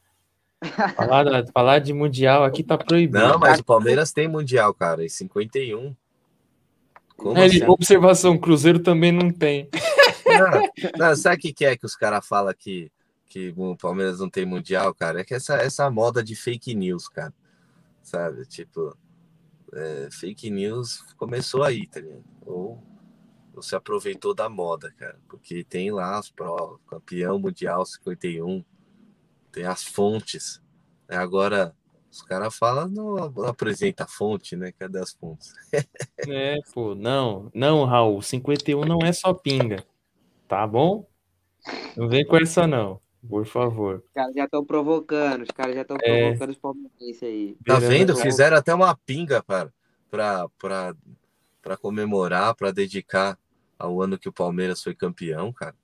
Falar, falar de mundial aqui tá proibido. Não, mas o Palmeiras tem mundial, cara. Em 51. Como É, assim? observação, Cruzeiro também não tem. Não, não, sabe o que, que é que os caras falam que, que o Palmeiras não tem mundial, cara? É que essa, essa moda de fake news, cara. Sabe? Tipo, é, fake news começou aí, tá ligado? Ou, se aproveitou da moda, cara. Porque tem lá as provas, campeão mundial 51, tem as fontes. É, Agora, os caras falam, não, não apresenta a fonte, né? Cadê as fontes? É, pô, não, não, Raul, 51 não é só pinga, tá bom? Não vem com essa não, por favor. Os caras já estão provocando, os caras já estão É. provocando os palmeirenses aí. Tá vendo? Fizeram até uma pinga, cara, pra, pra, pra comemorar, pra dedicar ao ano que o Palmeiras foi campeão, cara.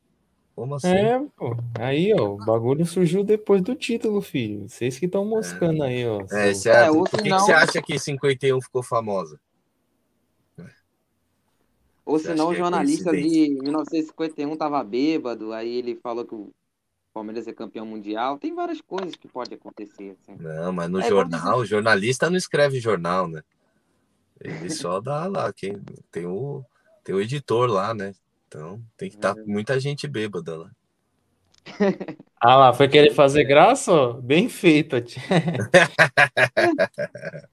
Como assim? É, pô, aí, ó, o bagulho surgiu depois do título, filho. Vocês que estão moscando aí, ó. É, seu- é- É, por que, você acha que 51 ficou famosa? Ou senão o é jornalista coincidência? de 1951 tava bêbado, aí ele falou que o Palmeiras é campeão mundial. Tem várias coisas que podem acontecer. Assim. Não, mas no É jornal, o jornalista não escreve jornal, né? Ele só dá lá, quem tem o, tem o editor lá, né? Então tem que estar muita gente bêbada lá. Ah lá, foi querer fazer graça? Bem feito, tia. é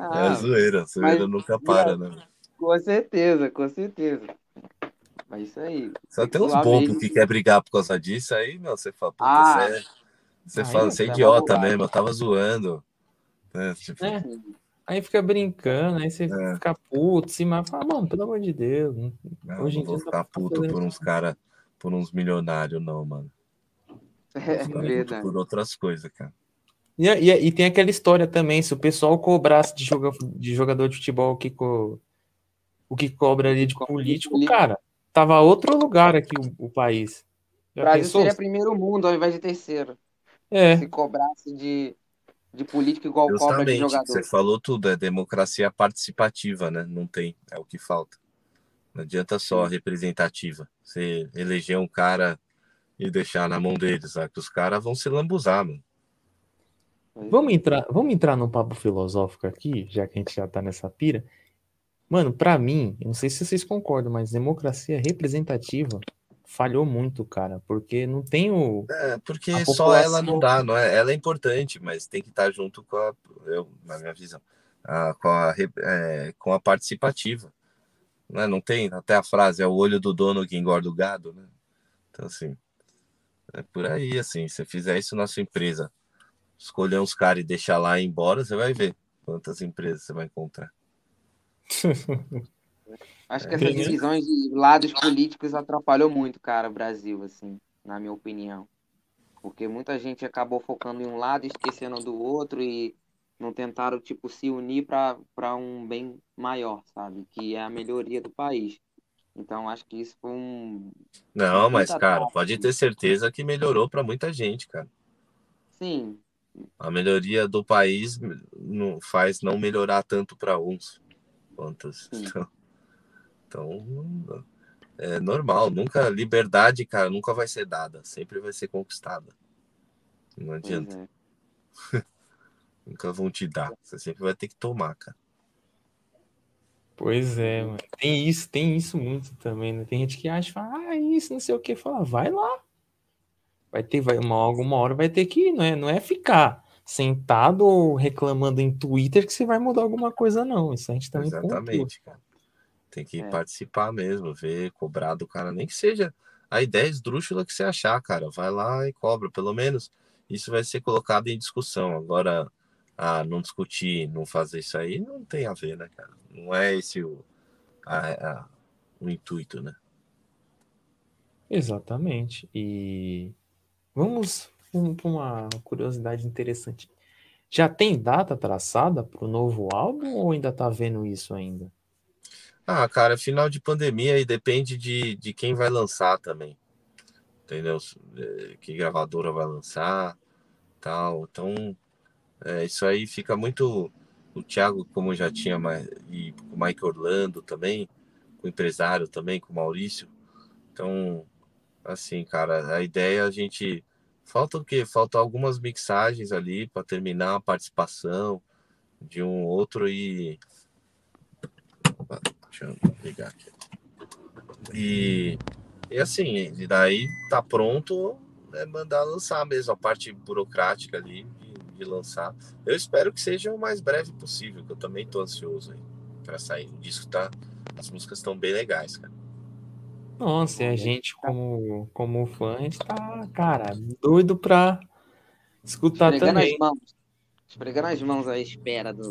Ah, zoeira, zoeira mas- nunca para, né? com certeza, com certeza. Mas isso aí. Só tem uns bobos que quer brigar por causa disso, aí, meu, você fala, puta, Ah. você é, você Aí, fala, você é é idiota mesmo, eu tava zoando. né? Tipo, É, aí fica brincando, aí você É. fica puto, se mas fala, mano, pelo amor de Deus. não- Hoje em não vou dia não dá ficar puto fazer por uns caras, por uns milionários, não, mano. É verdade. por outras coisas, cara. E, e, e tem aquela história também, se o pessoal cobrasse de, joga, de jogador de futebol o que, co- o que cobra ali de Co- político, político. cara, tava outro lugar aqui o, o país. O Já Brasil pensou? seria primeiro mundo ao invés de terceiro. É, Se cobrasse de, de político igual cobra de Justamente, jogador. você falou tudo, é democracia participativa, né? Não tem, é o que falta. Não adianta só representativa. Você eleger um cara e deixar na mão deles, sabe? Que os caras vão se lambuzar, mano. Vamos entrar, vamos entrar num papo filosófico aqui, já que a gente já tá nessa pira. Mano, pra mim, eu não sei se vocês concordam, mas democracia representativa falhou muito, cara, porque não tem o. É, porque só ela não dá, não é? Ela é importante, mas tem que estar junto com a, eu, na minha visão, a- com, a, é, com a participativa. Né? Não tem até a frase, é o olho do dono que engorda o gado, né? Então, assim, é por aí, assim, se você fizer isso na sua empresa, escolher uns caras e deixar lá e ir embora, você vai ver quantas empresas você vai encontrar. Acho que essas divisões de lados políticos atrapalhou muito, cara, o Brasil, assim, na minha opinião. Porque muita gente acabou focando em um lado, e esquecendo do outro e não tentaram, tipo, se unir para um bem maior, sabe? Que é a melhoria do país. Então, acho que isso foi um. Não, mas, cara, troca, pode né? ter certeza que melhorou para muita gente, cara. Sim, A melhoria do país não faz não melhorar tanto para uns quantos. Sim. Então, então, é normal. Nunca liberdade, cara, nunca vai ser dada. Sempre vai ser conquistada. Não adianta. é. Nunca vão te dar. Você sempre vai ter que tomar, cara. Pois é, mano. Tem isso, tem isso muito também, né? Tem gente que acha, fala, ah, isso, não sei o que, fala, vai lá. Vai ter, vai, uma, alguma hora vai ter que ir, não é, não é ficar sentado ou reclamando em Twitter que você vai mudar alguma coisa, não. Isso a gente também pontua. Exatamente, cara. Tem que É. participar mesmo, ver, cobrar do cara, nem que seja a ideia esdrúxula que você achar, cara. Vai lá e cobra, pelo menos isso vai ser colocado em discussão. Agora, ah, não discutir, não fazer isso aí, não tem a ver, né, cara? Não é esse o, a- a- o intuito, né? Exatamente. E vamos para uma curiosidade interessante. Já tem data traçada para o novo álbum ou ainda tá vendo isso ainda? Ah, cara, final de pandemia e depende de, de quem vai lançar também. Entendeu? Eh, Que gravadora vai lançar, tal. Então, é, isso aí fica muito. O Thiago, como já tinha e o Mike Orlando também, com o empresário também, com o Maurício. Então, assim, cara, a ideia é a gente. Falta o quê? Falta algumas mixagens ali para terminar a participação de um outro e. Deixa eu ligar aqui. E, e assim, e daí tá pronto, é mandar lançar mesmo a parte burocrática ali de, de lançar. Eu espero que seja o mais breve possível, que eu também tô ansioso aí para sair. O disco tá. As músicas estão bem legais, cara. Nossa, e a gente, como, como fã, está, cara, doido pra escutar Esfregando as também. mãos. Esfregando as mãos à espera do.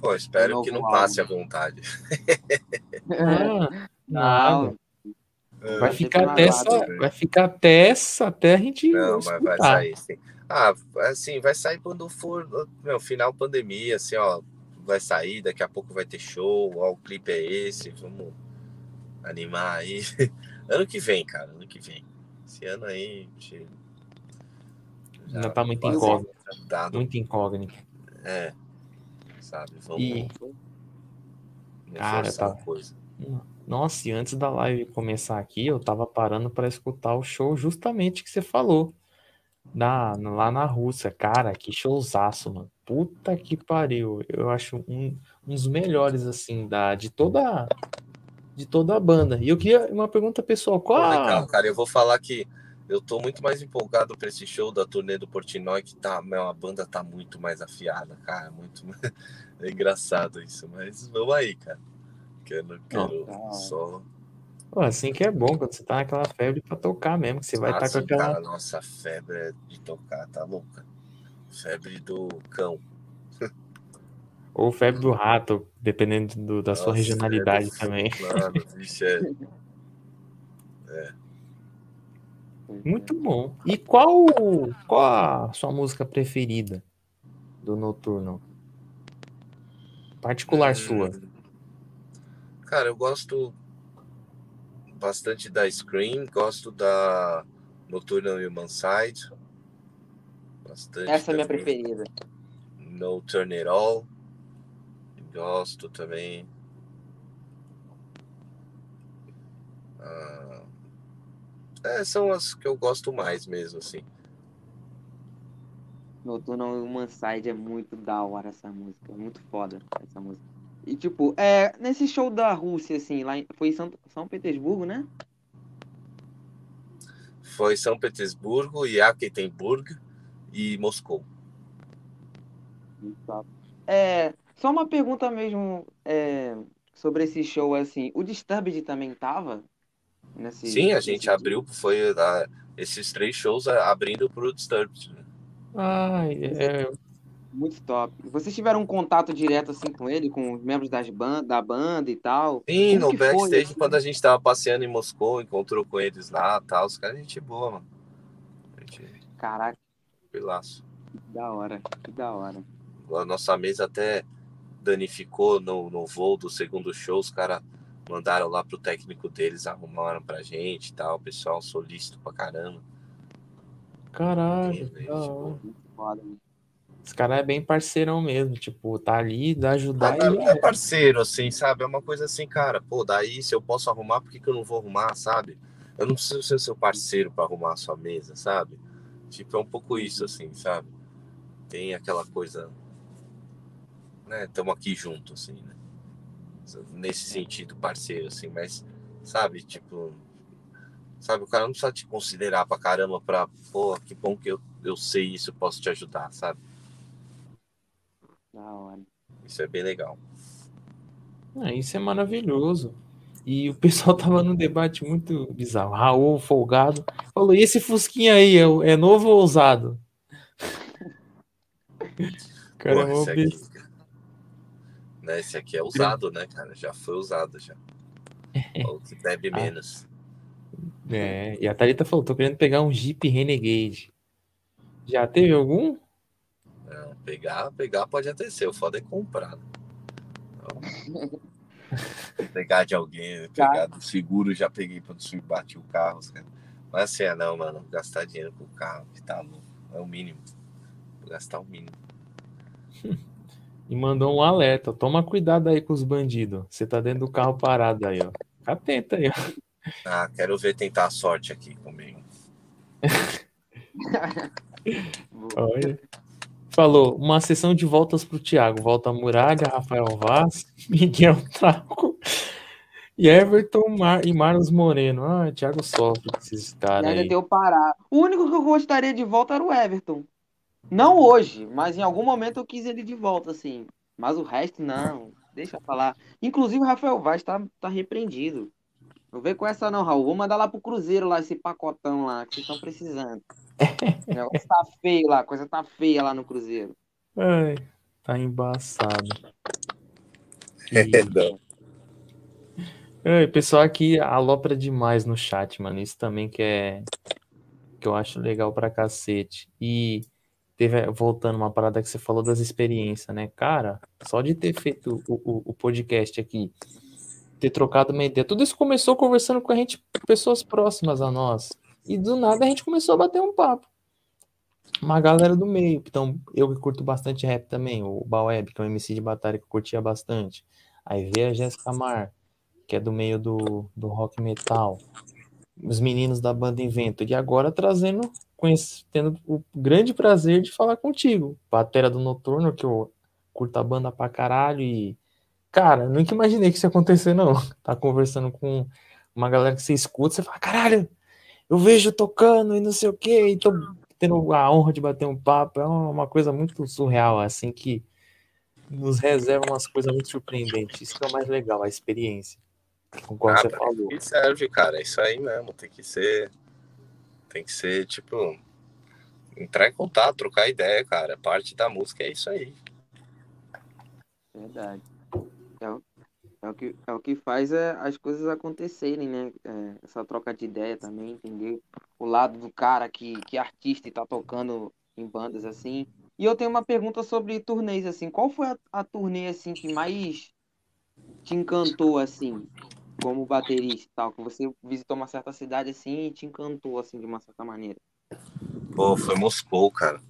Pô, espero que não álbum. passe à vontade. Ah, nada. Vai Vai ficar até essa, vai ficar até essa, até a gente Não, mas vai escutar. sair, sim. Ah, assim, vai sair quando for no final pandemia, assim, ó. Vai sair, daqui a pouco vai ter show, ó, o clipe é esse, vamos animar aí. Ano que vem, cara, ano que vem. Esse ano aí, a gente já Ainda tá muito quase incógnito. Muito incógnito. é, sabe, vamos E, Cara, reforçar tá- coisa. nossa, e antes da live começar aqui, eu tava parando pra escutar o show justamente que você falou. Na, lá na Rússia. Cara, que showzaço, mano. Puta que pariu. Eu acho um, um dos melhores, assim, da, de toda de toda a banda. E eu queria uma pergunta pessoal. Qual Pô, legal, cara, eu vou falar que eu tô muito mais empolgado pra esse show da turnê do Portnoy, que tá, meu, a banda tá muito mais afiada, cara, muito é engraçado isso, mas vamos aí, cara. Quero, quero Não. só Pô, assim que é bom, quando você tá naquela febre pra tocar mesmo, que você vai Ah, estar com aquela. cara, nossa, febre é de tocar, tá louca. Febre do cão. Ou febre do rato, dependendo do- da sua Nossa, regionalidade é, também. Mano, vixe, é. Muito bom. E qual, qual a sua música preferida do Noturno? Particular sua. Cara, eu gosto bastante da Scream, gosto da Nocturnal Human Side. Bastante Essa é a minha preferida. No Turn It All. Gosto também. Ah, é, são as que eu gosto mais mesmo, assim. Noturno Human Side é muito da hora essa música. É muito foda essa música. E tipo, é, nesse show da Rússia, assim, lá em, foi em São, São Petersburgo, né? Foi São Petersburgo, Yekaterinburg e Moscou. É, só uma pergunta mesmo é, sobre esse show, assim. O Disturbed também tava? Nesse, Sim, a gente dia? abriu, foi esses três shows ah, abrindo pro Disturbed. né? Ai, é, Muito top. Vocês tiveram um contato direto, assim, com ele, com os membros das ban da banda e tal? Sim, Como no foi, backstage, assim? quando a gente tava passeando em Moscou, encontrou com eles lá tal. Os caras, gente boa, mano. Gente, Caraca, pilaço. que da hora, que da hora. A nossa mesa até danificou no, no voo do segundo show. Os caras mandaram lá pro técnico deles, arrumaram pra gente e tal. O pessoal solícito pra caramba. caralho, da tipo, né? Esse cara é bem parceirão mesmo, tipo, tá ali, dá Ah, ajudar não, e não é parceiro, assim, sabe? É uma coisa assim, cara, pô, daí se eu posso arrumar, por que, que eu não vou arrumar, sabe? Eu não preciso ser seu parceiro para arrumar a sua mesa, sabe? Tipo, é um pouco isso, assim, sabe? Tem aquela coisa, né? Estamos aqui junto, assim, né? Nesse sentido, parceiro, assim, mas, sabe, tipo, sabe, o cara não precisa te considerar pra caramba pra, pô, que bom que eu, eu sei isso, eu posso te ajudar, sabe? Da hora. Isso é bem legal. Ah, isso é maravilhoso. E o pessoal tava num debate muito bizarro. Raul, folgado, falou: e esse Fusquinha aí, é, é novo ou ousado? Cara, esse, aqui, né, esse aqui é usado, né, cara? Já foi usado já. Ou que bebe ah. menos. É, e a Thalita falou: tô querendo pegar um Jeep Renegade. Já teve algum? Não, pegar, pegar pode até ser. O foda é comprar. Então, pegar de alguém, tá. pegar do seguro, já peguei para bater o carro. Cara. Mas assim, é não, mano. Gastar dinheiro com o carro, que tá louco. É o mínimo. Vou gastar o mínimo. E mandou um alerta. Toma cuidado aí com os bandidos. Você tá dentro do carro parado aí, ó. Fica atento aí, ó. Ah, quero ver tentar a sorte aqui comigo. Olha. Falou, uma sessão de voltas pro Thiago. Volta Muralha, Rafael Vaz, Miguel Traco e Everton Mar e Marlos Moreno. Ah, Thiago sofre com esses caras aí. deu parar. O único que eu gostaria de volta era o Everton. Não hoje, mas em algum momento eu quis ele de volta, assim. Mas o resto, não. Deixa eu falar. Inclusive o Rafael Vaz tá, tá repreendido. Não vem com essa não, Raul. Vou mandar lá pro Cruzeiro lá, esse pacotão lá, que vocês estão precisando. o negócio tá feio lá, a coisa tá feia lá no Cruzeiro. Ai, tá embaçado. E... pessoal aqui alopra demais no chat, mano. Isso também que é que eu acho legal pra cacete. E teve, voltando uma parada que você falou das experiências, né? Cara, só de ter feito o, o, o podcast aqui ter trocado uma ideia. Tudo isso começou conversando com a gente, pessoas próximas a nós. E do nada a gente começou a bater um papo. Uma galera do meio. Então, eu que curto bastante rap também. O Baweb, que é um MC de batalha que eu curtia bastante. Aí veio a Jéssica Mar, que é do meio do, do rock metal. Os meninos da banda Invento. E agora trazendo, tendo o grande prazer de falar contigo. Batera do Noturno, que eu curto a banda pra caralho e Cara, nunca imaginei que isso ia acontecer, não. Tá conversando com uma galera que você escuta, você fala, caralho, eu vejo tocando e não sei o quê, e tô tendo a honra de bater um papo. É uma coisa muito surreal, assim, que nos reserva umas coisas muito surpreendentes. Isso que é o mais legal, a experiência. Concordo ah, você falou. Que serve, cara. É isso aí mesmo. Tem que ser. Tem que ser, tipo. Entrar em contato, trocar ideia, cara. Parte da música é isso aí. Verdade. É o, é o, que, é o que faz é, as coisas acontecerem, né? É, essa troca de ideia também, entender o lado do cara que, que é artista e tá tocando em bandas assim. E eu tenho uma pergunta sobre turnês, assim. Qual foi a, a turnê, assim, que mais te encantou, assim, como baterista e tal? Que você visitou uma certa cidade, assim, e te encantou, assim, de uma certa maneira? Pô, foi Moscou, cara.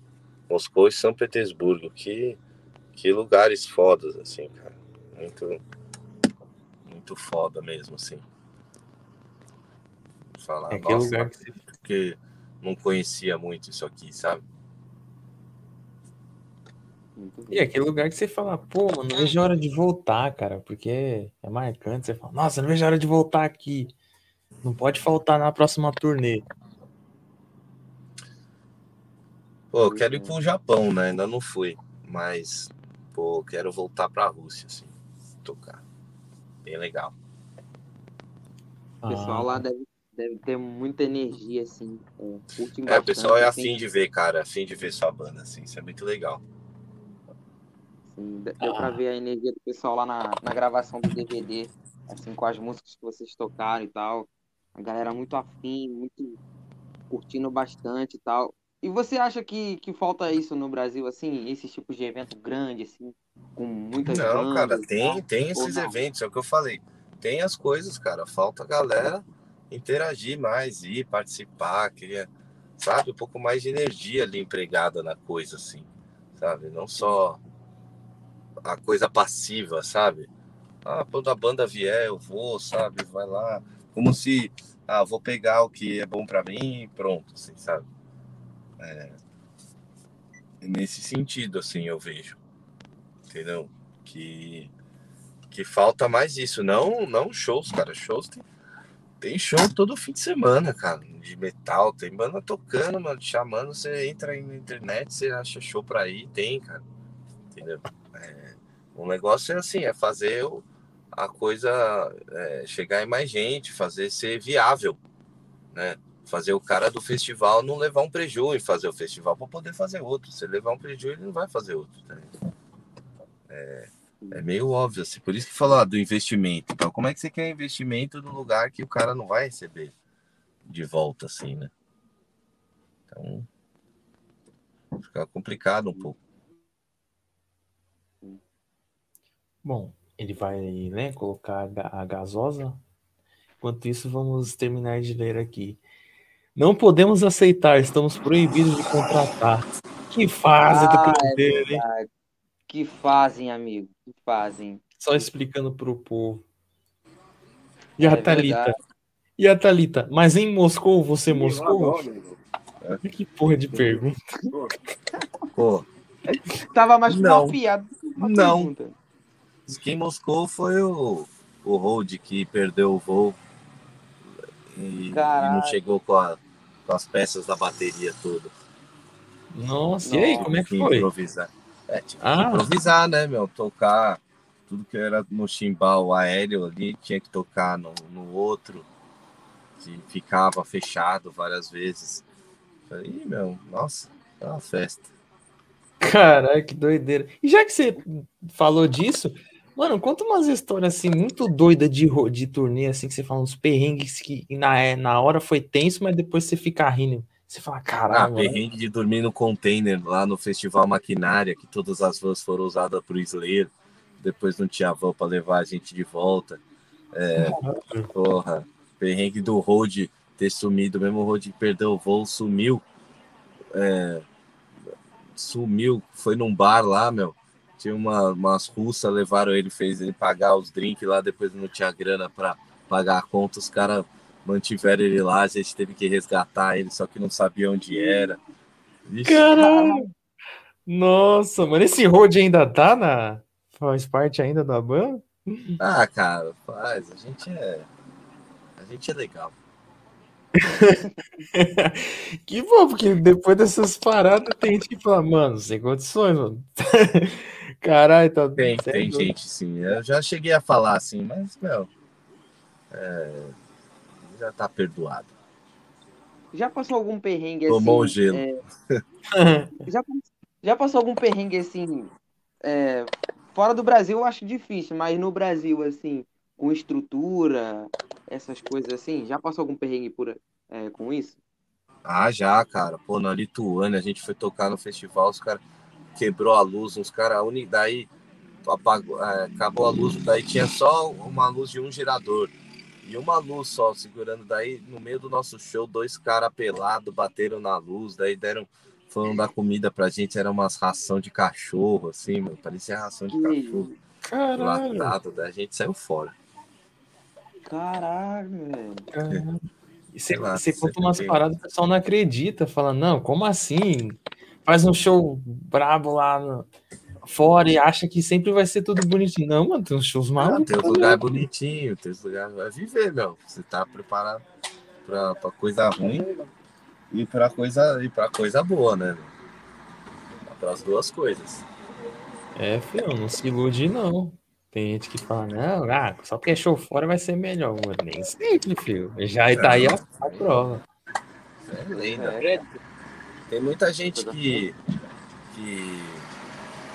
Moscou e São Petersburgo. Que, que lugares fodas, assim, cara. Muito, muito foda mesmo, assim. Falar, é nossa, lugar que você... porque não conhecia muito isso aqui, sabe? E aquele lugar que você fala, pô, mano, não vejo a hora de voltar, cara, porque é marcante. Você fala, nossa, não vejo a hora de voltar aqui. Não pode faltar na próxima turnê. Pô, eu quero ir pro Japão, né? Ainda não fui. Mas, pô, quero voltar pra Rússia, assim tocar. Bem legal. O pessoal ah. lá deve, deve ter muita energia, assim. É, é o pessoal é assim. afim de ver, cara, afim de ver sua banda, assim. Isso é muito legal. Sim, deu ah. pra ver a energia do pessoal lá na, na gravação do DVD, assim, com as músicas que vocês tocaram e tal. A galera muito afim, muito curtindo bastante e tal. E você acha que, que falta isso no Brasil, assim, esses tipos de evento grande, assim, com muitas Não, cara, tem, tem esses eventos, é o que eu falei. Tem as coisas, cara. Falta a galera interagir mais, ir participar, queria, sabe, um pouco mais de energia ali empregada na coisa, assim, sabe? Não só a coisa passiva, sabe? Ah, quando a banda vier, eu vou, sabe? Vai lá. Como se, ah, vou pegar o que é bom para mim e pronto, assim, sabe? É, nesse sentido, assim, eu vejo. Entendeu? Que, que falta mais isso. Não, não shows, cara. Shows tem, tem show todo fim de semana, cara. De metal. Tem banda tocando, mano. Chamando. Você entra aí na internet, você acha show pra ir. Tem, cara. Entendeu? O negócio é assim, é fazer a coisa é, chegar em mais gente, fazer ser viável, né? Fazer o cara do festival não levar um prejuízo e fazer o festival para poder fazer outro. Se levar um prejuízo, ele não vai fazer outro. Tá? É, é meio óbvio, assim. Por isso que falar do investimento. Então, como é que você quer investimento no lugar que o cara não vai receber de volta, assim, né? Então, fica complicado um pouco. Bom, ele vai né, colocar a gasosa. Enquanto isso, vamos terminar de ler aqui. Não podemos aceitar, estamos proibidos de contratar. Que fase ah, do Cruzeiro, é hein? Que fazem, amigo, que fazem. Só explicando para o povo. E a é Thalita? Verdade. E a Thalita? Mas em Moscou, você Moscou? Que porra de pergunta. Pô. Tava mais não. piada. Não. Pergunta. Quem Moscou foi o, o Hold que perdeu o voo e, e não chegou com, a, com, as peças da bateria toda. Nossa, e aí, como é que foi? Improvisar. É, tinha ah. improvisar, né, meu? Tocar tudo que era no chimbal aéreo ali, tinha que tocar no, no outro, que ficava fechado várias vezes. Falei, meu, nossa, é uma festa. Caralho, que doideira. E já que você falou disso, Mano, conta umas histórias assim muito doidas de, de turnê, assim, que você fala uns perrengues que na, é, na hora foi tenso, mas depois você fica rindo. Você fala, caralho. Ah, perrengue de dormir no container lá no Festival Maquinária, que todas as vans foram usadas pro Slayer. Depois não tinha van para levar a gente de volta. É, porra, perrengue do Road ter sumido, mesmo o Road perdeu o voo, sumiu. É, sumiu, foi num bar lá, meu. Tinha uma, umas russas, levaram ele, fez ele pagar os drinks lá, depois não tinha grana para pagar a conta, os caras mantiveram ele lá, a gente teve que resgatar ele, só que não sabia onde era. Caralho! Nossa, mano, esse road ainda tá na. Faz parte ainda da banda? Ah, cara, faz. A gente é. A gente é legal. que bom, porque depois dessas paradas tem gente que fala, mano, sem condições, mano. Caralho, tá Tem, tem gente, sim. Eu já cheguei a falar assim, mas, meu. É, já tá perdoado. Já passou algum perrengue assim? Tomou o gelo. É... já, já passou algum perrengue assim? É... Fora do Brasil eu acho difícil, mas no Brasil, assim, com estrutura, essas coisas assim, já passou algum perrengue por, é, com isso? Ah, já, cara. Pô, na Lituânia a gente foi tocar no festival, os caras quebrou a luz, uns caras, daí apagou, é, acabou a luz, daí tinha só uma luz de um gerador e uma luz só segurando. Daí no meio do nosso show, dois caras pelados bateram na luz, daí deram, foram dar comida pra gente, era umas ração de cachorro, assim, mano, parecia ração de cachorro. Caralho. Latado, daí a gente saiu fora. Caralho, velho. E você, você conta umas paradas, o pessoal não acredita, fala, não, como assim? Faz um show brabo lá no, fora e acha que sempre vai ser tudo bonitinho. Não, mano, tem uns shows malucos. tem um lugar bonitinho, tem uns lugares. Vai viver, meu. Você tá preparado pra, pra coisa ruim e pra coisa, e pra coisa boa, né? Para as duas coisas. É, filho, não se ilude, não. Tem gente que fala, não, ah, só porque é show fora vai ser melhor. Mano. Nem sempre, filho. Já tá aí a, a prova. É lenda. É. Tem muita gente que, que,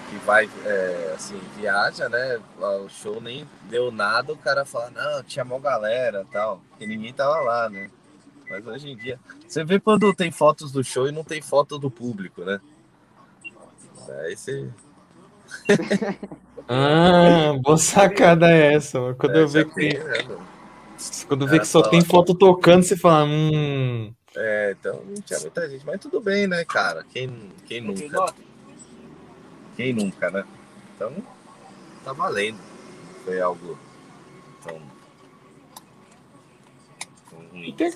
que vai, é, assim, viaja, né? O show nem deu nada, o cara fala, não, tinha mó galera tal, que ninguém tava lá, né? Mas hoje em dia. Você vê quando tem fotos do show e não tem foto do público, né? Aí você. ah, boa sacada é essa, mano. Quando é, eu ver que. Tem, né, quando vê que só tem foto tocando, você fala, hum. É, então não tinha muita gente, mas tudo bem, né, cara? Quem, quem nunca? Quem nunca, né? Então, tá valendo. Foi algo tão, ruim. E tem,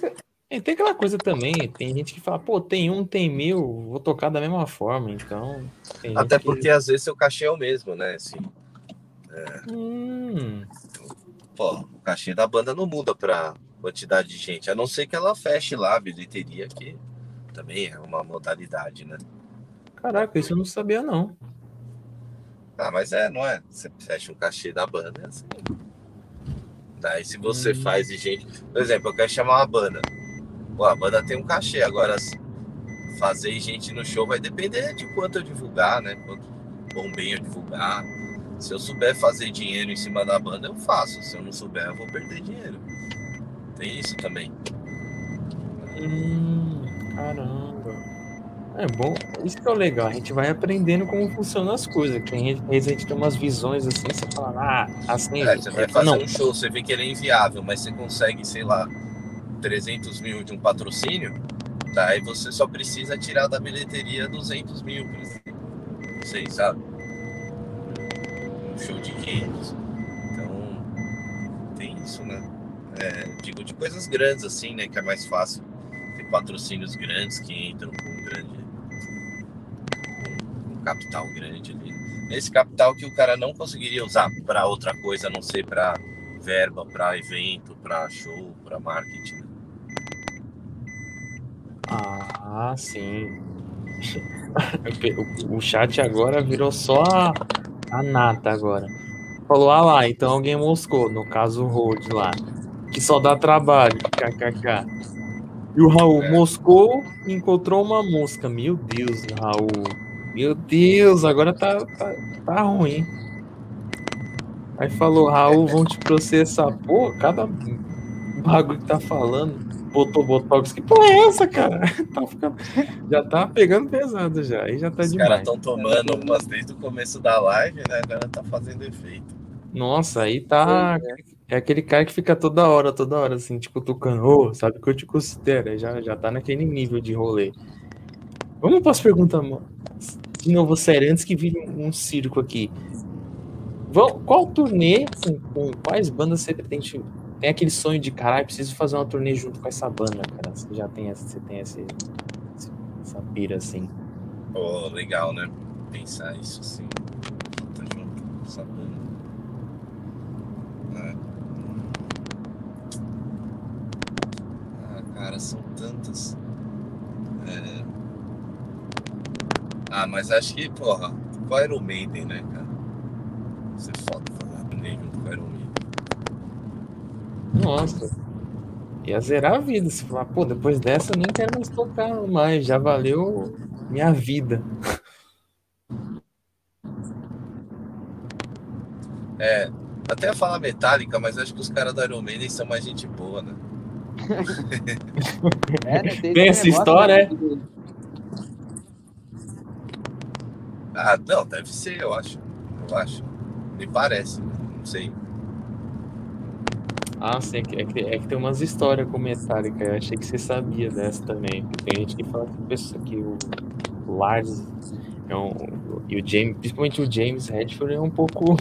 e tem aquela coisa também, tem gente que fala, pô, tem um, tem mil, vou tocar da mesma forma, então. Até porque que... às vezes seu cachê é o mesmo, né? Assim, é... Hum. Pô, o cachê da banda não muda pra, quantidade de gente, a não ser que ela feche lá a bilheteria, que também é uma modalidade, né? Caraca, isso eu não sabia, não. Ah, mas é, não é? Você fecha um cachê da banda, é assim. Daí se você hum. faz de gente. Por exemplo, eu quero chamar uma banda. Pô, a banda tem um cachê. Agora, fazer gente no show vai depender de quanto eu divulgar, né? Quanto bom bem eu divulgar. Se eu souber fazer dinheiro em cima da banda, eu faço. Se eu não souber, eu vou perder dinheiro. Tem isso também. Hum, caramba. É bom, isso que é o legal, a gente vai aprendendo como funcionam as coisas. Que a gente tem umas visões assim, você fala, ah, assim. É, você vai fazer não. um show, você vê que ele é inviável, mas você consegue, sei lá, 300 mil de um patrocínio, daí você só precisa tirar da bilheteria 200 mil, por exemplo. Não sei, sabe? Um show de 500. Então, tem isso, né? É, digo de coisas grandes assim, né? Que é mais fácil ter patrocínios grandes que entram com um grande capital grande ali. Esse capital que o cara não conseguiria usar para outra coisa, a não ser para verba, para evento, para show, para marketing. Ah, sim. o chat agora virou só a, a nata agora. Falou, ah lá, então alguém moscou, no caso o Road lá. Que só dá trabalho, kkk. E o Raul é. moscou e encontrou uma mosca. Meu Deus, Raul. Meu Deus, agora tá, tá, tá ruim. Aí falou, Raul, vão te processar. Pô, cada bagulho que tá falando. Botou Botox. Que porra é essa, cara? Tá ficando... Já tá pegando pesado já. Aí já tá Os demais. Os caras estão tomando umas desde o começo da live, né? Agora tá fazendo efeito. Nossa, aí tá. É aquele cara que fica toda hora, toda hora, assim, tipo, tocando, oh, sabe que eu te considero. Já, já tá naquele nível de rolê. Vamos para as perguntas de novo sério, antes que vire um, circo aqui. qual turnê, com, com, quais bandas você pretende? Tem aquele sonho de caralho, preciso fazer uma turnê junto com essa banda, cara. Você já tem, você tem esse, essa pira assim. Pô, oh, legal, né? Pensar isso assim. Tá junto com essa banda. É. Cara, são tantas. É... Ah, mas acho que, porra, com o Iron Maiden, né, cara? Você é foda fazer turnê junto com o Iron Maiden. Nossa. Ia zerar a vida. Se falar, pô, depois dessa eu nem quero mais tocar mais. Já valeu minha vida. É, até falar metálica, mas acho que os caras do Iron Maiden são mais gente boa, né? É, né? Tem, tem essa história, né? Ah, não, deve ser, eu acho. Eu acho. Me parece, não sei. Ah, sim, é que, é que, é que tem umas histórias com Metallica. Eu achei que você sabia dessa também. Tem gente que fala que, pessoa, que o Lars é um, e o James, principalmente o James Redford, é um pouco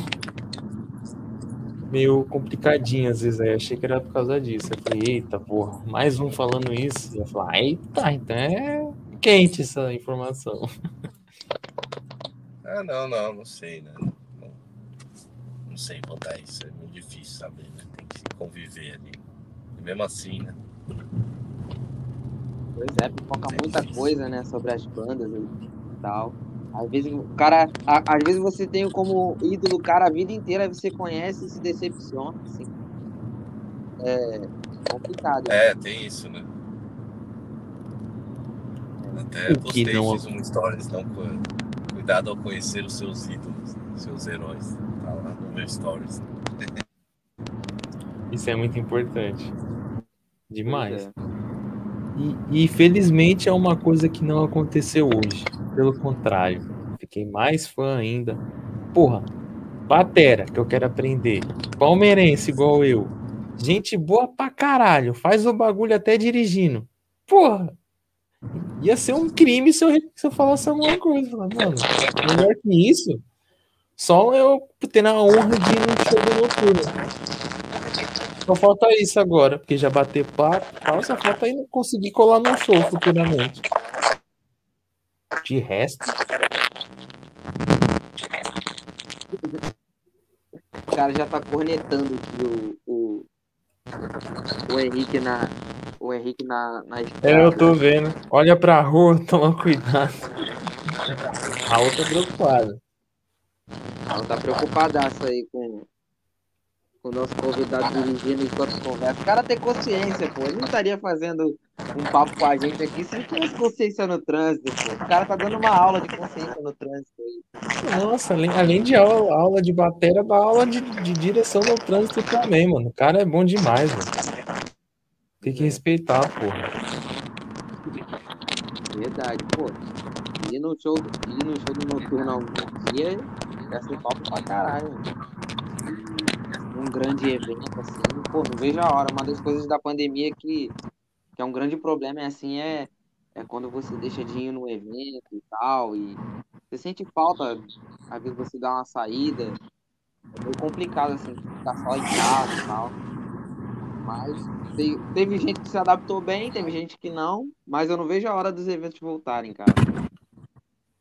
meio complicadinho às vezes. Aí eu achei que era por causa disso. Eu falei, eita, porra, mais um falando isso. E eu falei, eita, então é quente essa informação. Ah, não, não, não sei, né? Não, não sei contar isso, é muito difícil saber, né? Tem que conviver ali. E mesmo assim, né? Pois é, pipoca é muita difícil. coisa, né, sobre as bandas e tal. Às vezes o cara, às vezes você tem como ídolo o cara a vida inteira, você conhece e se decepciona, assim. É complicado. É, tem isso, né? Até postei, não... fiz um stories, não, cuidado ao conhecer os seus ídolos, seus heróis. Tá lá no meu stories. Isso é muito importante. Demais. É. E, e felizmente é uma coisa que não aconteceu hoje. Pelo contrário, fiquei mais fã ainda. Porra, batera que eu quero aprender. Palmeirense igual eu. Gente boa pra caralho. Faz o bagulho até dirigindo. Porra, Ia ser um crime se eu, se eu falasse alguma coisa. Mano, melhor que isso, só eu ter na honra de ir no show do noturno. Só falta isso agora, porque já bater papo, só falta aí conseguir colar no show futuramente. De resto. O cara já tá cornetando aqui o, o, o Henrique na, o Henrique na, na. É, eu tô vendo. Olha pra rua, toma cuidado. A outra tá preocupada. Ela tá preocupadaça aí com, o nosso convidado dirigindo enquanto conversa. O cara tem consciência, pô. Ele não estaria fazendo um papo com a gente aqui se não tivesse consciência no trânsito, pô. O cara tá dando uma aula de consciência no trânsito aí. Nossa, além, além de aula, aula de bateria, dá aula de, de direção no trânsito também, mano. O cara é bom demais, mano. Tem que respeitar, porra. Verdade, pô. Ir no show, ir no show do noturno algum dia ia ser top pra caralho. Um grande evento, assim, pô, não vejo a hora. Uma das coisas da pandemia que, que é um grande problema é assim, é, é quando você deixa de ir no evento e tal, e você sente falta, às vezes você dá uma saída. É meio complicado, assim, ficar só em casa e tal. Mas te- teve gente que se adaptou bem, teve gente que não, mas eu não vejo a hora dos eventos voltarem, cara.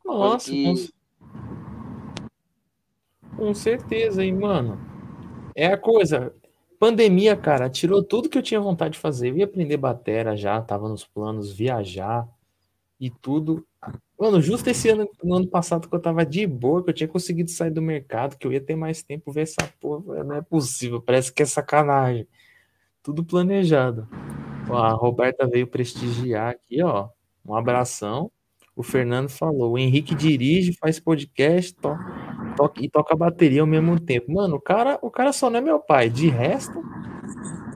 Nossa, que- com, com certeza, hein, mano. É a coisa. Pandemia, cara, tirou tudo que eu tinha vontade de fazer. Eu ia aprender batera já, tava nos planos, viajar e tudo. Mano, justo esse ano, no ano passado, que eu tava de boa, que eu tinha conseguido sair do mercado, que eu ia ter mais tempo ver essa porra. Não é possível, parece que é sacanagem. Tudo planejado. A Roberta veio prestigiar aqui, ó. Um abração. O Fernando falou: o Henrique dirige, faz podcast to toca, e toca bateria ao mesmo tempo. Mano, o cara, o cara só não é meu pai. De resto,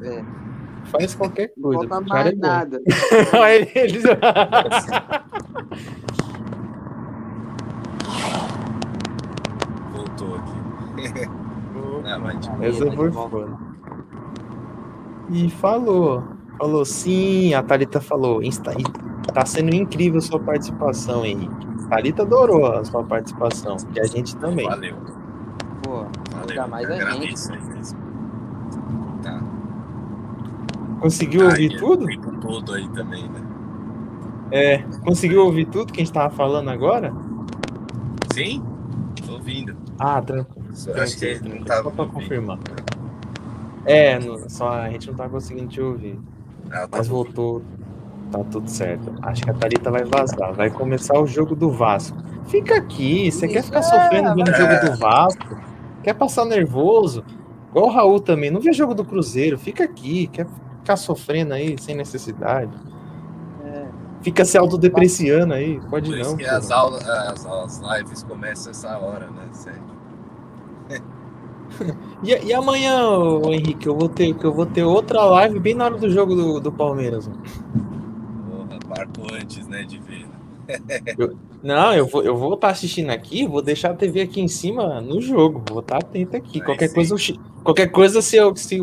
É, faz qualquer não coisa. falta O cara é mais bom. nada. Aí eles- Voltou aqui. Não, mas tipo, Essa foi foda. E falou, falou sim, a Thalita falou, "Insta- tá sendo incrível sua participação, Henrique. Thalita adorou a sua participação, e a gente também. valeu. Pô, Valeu. ainda mais a gente. Agradeço aí mesmo. Tá. Conseguiu ouvir Aí, tudo? O tempo todo aí também, né? É, conseguiu ouvir tudo que a gente tava falando agora? Sim? Tô ouvindo. Ah, tranquilo. Só acho que tranquilo, não tava Só pra ouvindo. confirmar. É, não- só a gente não tá conseguindo te ouvir. Ah, tá Mas bom. voltou, tá tudo certo. Acho que a Thalita vai vazar. Vai começar o jogo do Vasco. Fica aqui, você quer ficar é, sofrendo vendo o vai. jogo do Vasco? Quer passar nervoso? Igual o Raul também, não vê jogo do Cruzeiro, fica aqui, quer ficar sofrendo aí sem necessidade. É. Fica se autodepreciando aí, pode Por isso não. que pô. as aulas, as, as lives começam essa hora, né? Sério. E, e amanhã, ô, Henrique, eu vou ter, que eu vou ter outra live bem na hora do jogo do, do Palmeiras. mano. Marco antes, né, de ver. né? Não, eu vou eu vou estar assistindo aqui, vou deixar a TV aqui em cima no jogo, vou estar atento aqui. Aí qualquer sim. coisa, eu qualquer coisa se, eu, se,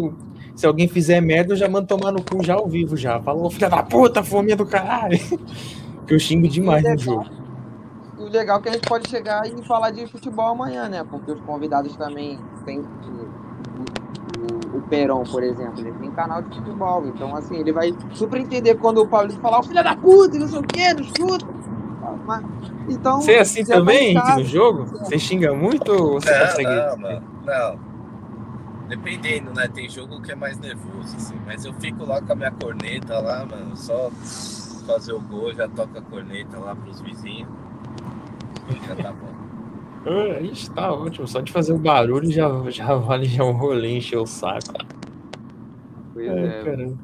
se alguém fizer merda, eu já mando tomar no cu já ao vivo já. Falou, filha da puta, fominha do caralho. que eu xingo demais no jogo. O legal é que a gente pode chegar e falar de futebol amanhã, né? Porque os convidados também têm. O, Peron, por exemplo, ele tem canal de futebol. Então, assim, ele vai super entender quando o Paulista falar, o filho da puta, e não sei o quê, não chuta. Mas- Então. Você é assim tá também, no jogo? Você xinga muito ou você Não, consegue? não, mano. Não. Dependendo, né? Tem jogo que é mais nervoso, assim. Mas eu fico lá com a minha corneta lá, mano. Só fazer o gol, já toca a corneta lá pros vizinhos. Já tá bom. Ah, Ixi, tá ótimo. Só de fazer o barulho já, já vale já um rolê encher o saco. Pois É, é. caramba.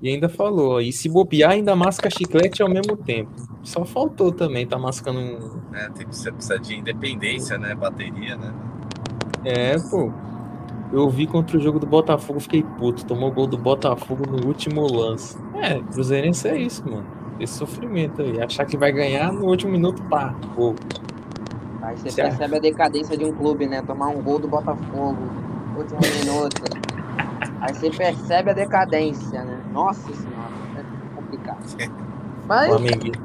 E ainda falou, e se bobear, ainda masca chiclete ao mesmo tempo. Só faltou também, tá mascando um. Né? Tem, você precisa de independência, né? Bateria, né? É, pô. Eu vi contra o jogo do Botafogo, fiquei puto. Tomou gol do Botafogo no último lance. É, Cruzeirense é isso, mano. Esse sofrimento aí. Achar que vai ganhar no último minuto, pá. Pô. Aí você Certo. percebe a decadência de um clube, né? Tomar um gol do Botafogo, último minuto. Aí você percebe a decadência, né? Nossa senhora, é complicado. Mas, Flamenguista.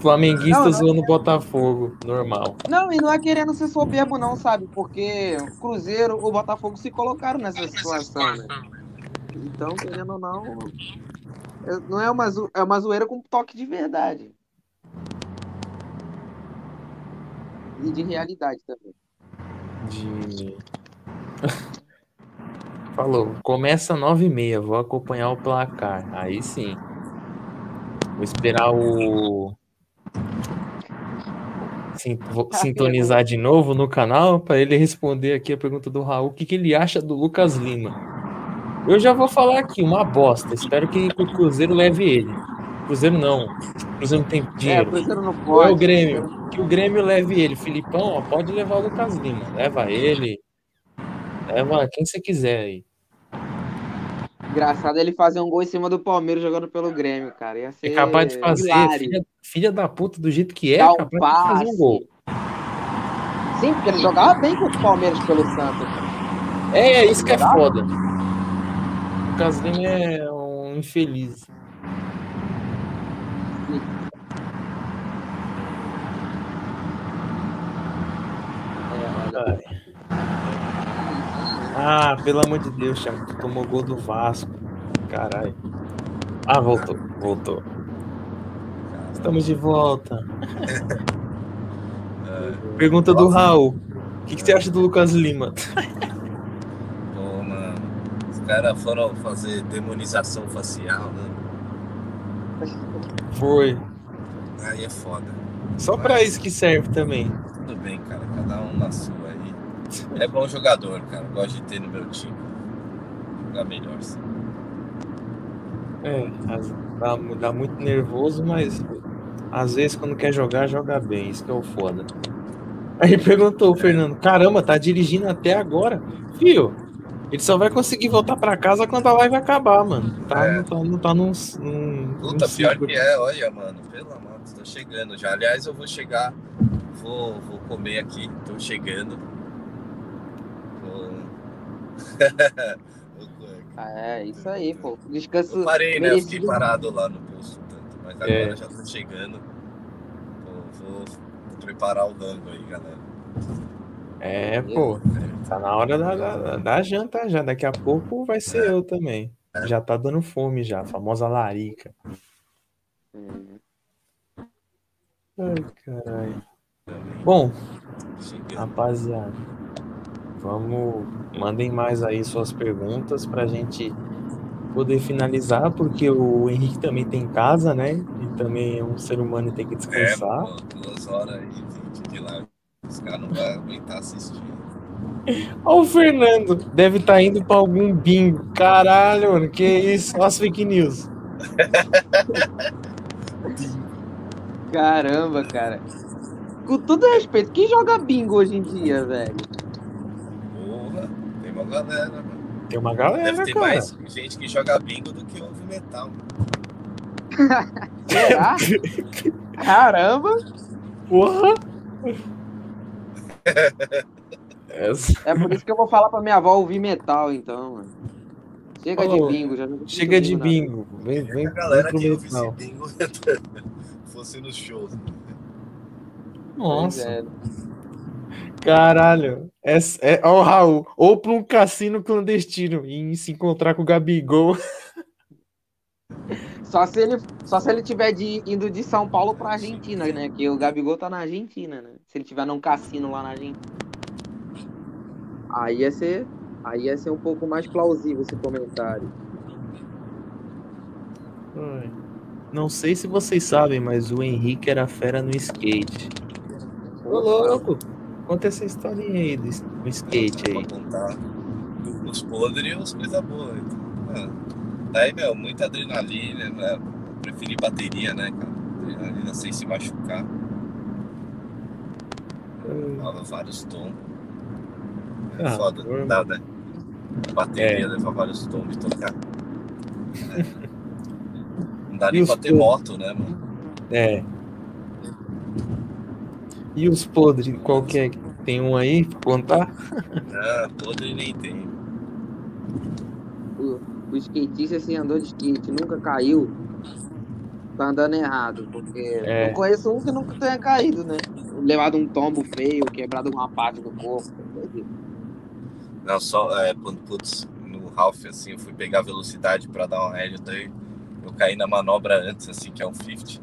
Flamenguista Não, não. zoando o Botafogo, normal. não, e não é querendo ser soberbo, não, sabe? Porque o Cruzeiro, o Botafogo se colocaram nessa situação, né? Então, querendo ou não, é- não é uma, zo- é uma zoeira com toque de verdade. E de realidade também. De. Falou, começa 9 e meia, vou acompanhar o placar. Aí sim. Vou esperar o. vou sintonizar de novo no canal para ele responder aqui a pergunta do Raul, o que, que ele acha do Lucas Lima. Eu já vou falar aqui, uma bosta. Espero que o Cruzeiro leve ele. Cruzeiro não. O Cruzeiro não tem É, o dinheiro. Cruzeiro não Ou pode. é o Grêmio. Que o Grêmio leve ele. Filipão, ó, pode levar o Lucas Lima. Leva ele. Leva quem você quiser aí. Engraçado ele fazer um gol em cima do Palmeiras jogando pelo Grêmio, cara. Ia ser É capaz de fazer, filha, filha da puta do jeito que é, Dar um capaz de fazer um gol. Sim, porque ele jogava bem contra o Palmeiras pelo Santos. É, é isso que é foda. O Lucas Lima é um infeliz. É. Ah, pelo amor de Deus, Thiago, tu tomou gol do Vasco. Caralho. Ah, voltou, voltou. Estamos de volta. Pergunta do Raul. O que, que você acha do Lucas Lima? Pô, mano. Os caras foram fazer demonização facial, né? Foi. Aí é foda. Só pra isso que serve também. Tudo bem, cara. Cada um na sua. É bom jogador, cara. Gosto de ter no meu time. Jogar melhor, sim. É, dá, dá muito nervoso, mas às vezes quando quer jogar, joga bem. Isso que é o foda. Aí perguntou o Fernando: caramba, tá dirigindo até agora? Fio, ele só vai conseguir voltar pra casa quando a live acabar, mano. Tá, É. Não tá, não tá num. num Puta, num pior que é, olha, mano, pelo amor, de Deus, tô chegando já. Aliás, eu vou chegar, vou, vou comer aqui, tô chegando. Ah, é, isso aí, pô. Descanso. eu parei, né? Eu fiquei parado lá no posto tanto, mas agora É. já tô chegando. Vou, vou preparar o rango aí, galera. É, pô. Tá na hora da, da, da janta já. Daqui a pouco vai ser eu também. Já tá dando fome já, a famosa larica. Hum. Ai, caralho. Bom. Rapaziada, vamos. Mandem mais aí suas perguntas pra gente poder finalizar, porque o Henrique também tem casa, né? E também é um ser humano e tem que É, descansar. pô, duas horas e vinte de live. Os caras não vão aguentar assistir. Ó, o Fernando deve estar indo pra algum bingo. Caralho, mano, que isso? Olha as fake news. Caramba, cara. Com todo respeito, quem joga bingo hoje em dia, velho? Porra, tem uma galera, mano. Tem uma galera, Deve ter cara. mais gente que joga bingo do que ouve metal. Será? Caramba! Porra! É por isso que eu vou falar pra minha avó ouvir metal, então, mano. Chega de bingo, já joguei Chega de bingo. Vem, vem, a galera vem que ouve esse bingo fosse nos shows. Pois Nossa. é. Caralho. É, é, ó, o Raul. Ou pra um cassino clandestino e se encontrar com o Gabigol. Só se ele, só se ele tiver de, indo de São Paulo pra Argentina, né? Que o Gabigol tá na Argentina, né? Se ele tiver num cassino lá na Argentina. Aí ia ser, aí ia ser um pouco mais plausível esse comentário. Não sei se vocês sabem, mas o Henrique era fera no skate. Ô, louco. Conta essa historinha aí do, do skate aí. Pra contar os podres e as coisas boas. Ah, Daí, meu, muita adrenalina, né? Preferi bateria, né, cara? Adrenalina sem se machucar. Dava vários tombos. É Ah, foda, dá, né? Bateria É. leva vários tombos e tocar. É. Não dá nem pra ter moto, né, mano? É. E os podres, qual que é? Tem um aí pra contar? Ah, podre nem tem. O, o skatista, assim, andou de skate, nunca caiu, tá andando errado. Porque É. eu conheço um que nunca tenha caído, né? Levado um tombo feio, quebrado uma parte do corpo. Não, só é, quando, putz, no Ralph, assim, eu fui pegar velocidade pra dar uma Hélio, daí eu caí na manobra antes, assim, que é um 50.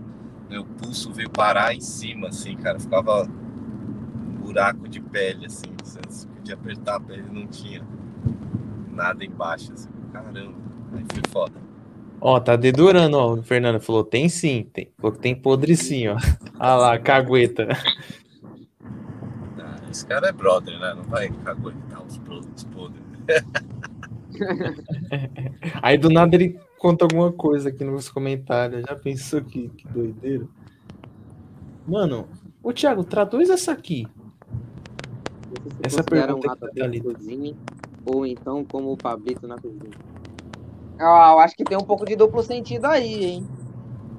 Meu pulso veio parar em cima, assim, cara. Ficava um buraco de pele, assim. Você podia apertar a pele não tinha nada embaixo, assim. Caramba, aí foi foda. Ó, tá dedurando, ó. O Fernando falou, tem sim. Tem, falou que tem podre sim, ó. Ah lá, cagueta. esse cara é brother, né? Não vai aguentar os produtos podres. Aí do nada ele conta alguma coisa aqui nos comentários. Já pensou que, que doideira? Mano, ô Thiago, traduz essa aqui. Essa pergunta um que tá ali. cozinha ou então como o Pablito na cozinha. Ah, eu acho que tem um pouco de duplo sentido aí, hein?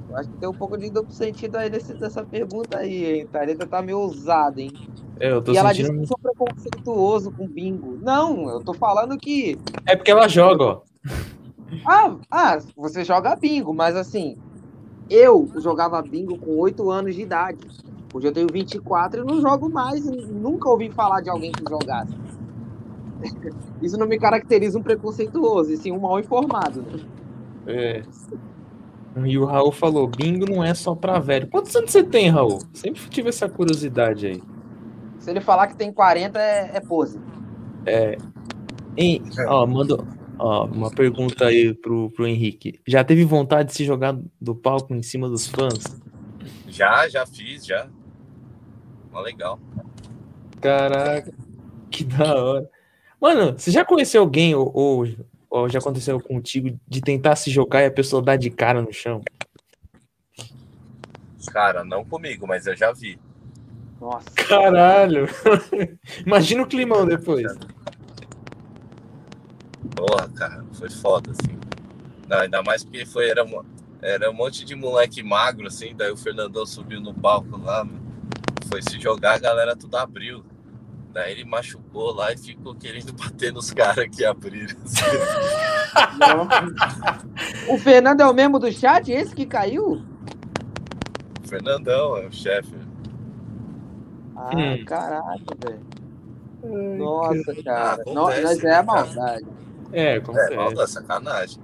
Eu acho que tem um pouco de duplo sentido aí nesse, nessa pergunta aí, hein? Thalita tá meio ousada, hein? É, eu tô e ela disse sentindo. que eu sou preconceituoso com bingo. Não, eu tô falando que. É porque ela joga, ó. Ah, ah, você joga bingo, mas assim, eu jogava bingo com 8 anos de idade. Hoje eu tenho 24 e não jogo mais. Nunca ouvi falar de alguém que jogasse. Isso não me caracteriza um preconceituoso, e sim um mal informado. Né? É. E o Raul falou: bingo não é só pra velho. Quantos anos você tem, Raul? Sempre tive essa curiosidade aí. Se ele falar que tem 40, é, é pose. Hein, ó, manda ó, uma pergunta aí pro, pro Henrique. Já teve vontade de se jogar do palco em cima dos fãs? Já, já fiz, já. Mó legal. Caraca, que da hora. Mano, você já conheceu alguém ou, ou, ou já aconteceu contigo de tentar se jogar e a pessoa dar de cara no chão? Cara, não comigo, mas eu já vi. Nossa. Caralho! Imagina o climão depois. Porra, cara, foi foda, assim. Não, ainda mais porque foi, era, era um monte de moleque magro, assim, daí o Fernandão subiu no palco lá, foi se jogar, a galera tudo abriu. Daí ele machucou lá e ficou querendo bater nos caras que abriram. assim. O Fernando é o mesmo do chat? Esse que caiu? O Fernandão é o chefe. Ah, Hum. caraca, velho. Nossa, cara. acontece, No- Nós é né, a cara? maldade. É, É, acontece. malda, sacanagem.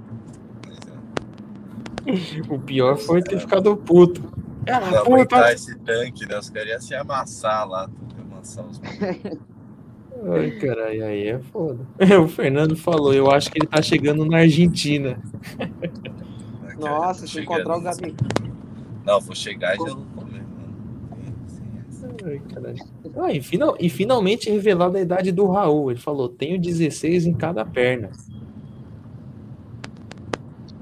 Mas, é, O pior foi ter ficado puto. Ah, Não pô, aguentar tá... esse tanque, né? Os caras iam se amassar lá. Amassar os... Ai, caralho, aí é foda. O Fernando falou, eu acho que ele tá chegando na Argentina. Nossa, se encontrar o Gabi. Não, vou chegar e já. Ai, caralho. Ah, e, final- e finalmente revelado a idade do Raul. Ele falou: tenho 16 em cada perna.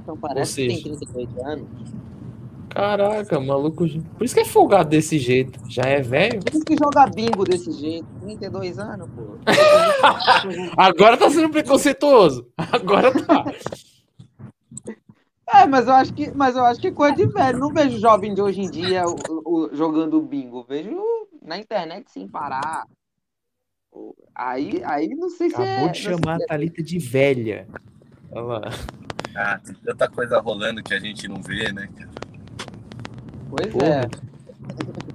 Então parece Ou que seja- tem 38 anos. Caraca, maluco. Por isso que é folgado desse jeito. Já é velho. Por isso que joga bingo desse jeito. 32 anos, pô. Agora tá sendo preconceituoso. Agora tá. É, mas eu acho que, mas eu acho que é coisa de velho. Não vejo jovem de hoje em dia o- o- jogando bingo. Vejo na internet sem parar. Aí, aí não sei se Acabou é. de chamar se a Thalita de velha. Olha lá. Ah, tem tanta coisa rolando que a gente não vê, né? cara? é- Pois Porra. é.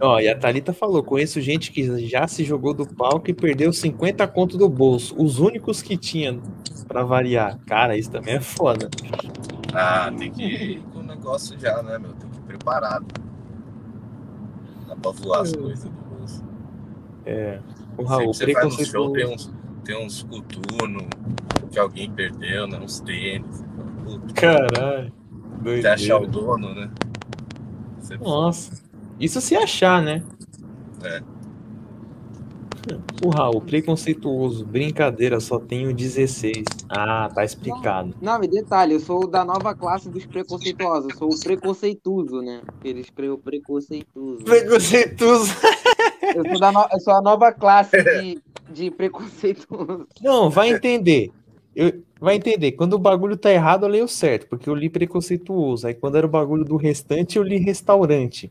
Ó, e a Thalita falou: conheço gente que já se jogou do palco e perdeu 50 conto do bolso. Os únicos que tinham pra variar. Cara, isso também é foda. Ah, tem que ir com o negócio já, né, meu? Tem que ir preparado. Dá pra voar as coisas do bolso. O Raul, você vai no show, tem uns, tem uns coturnos que alguém perdeu, né? Uns tênis. Caralho. Até achar o dono, né? Você Nossa. Isso se achar, né? É. O Raul, preconceituoso. Brincadeira, só tenho 16. Ah, tá explicado. Não, e detalhe, eu sou da nova classe dos preconceituosos. Eu sou o preconceituoso, né? Porque ele escreveu preconceituoso. Preconceituoso. Eu sou, da no- eu sou a nova classe de, de preconceituoso. Não, vai entender. Eu- vai entender. Quando o bagulho tá errado, eu leio certo, porque eu li preconceituoso. Aí quando era o bagulho do restante, eu li restaurante.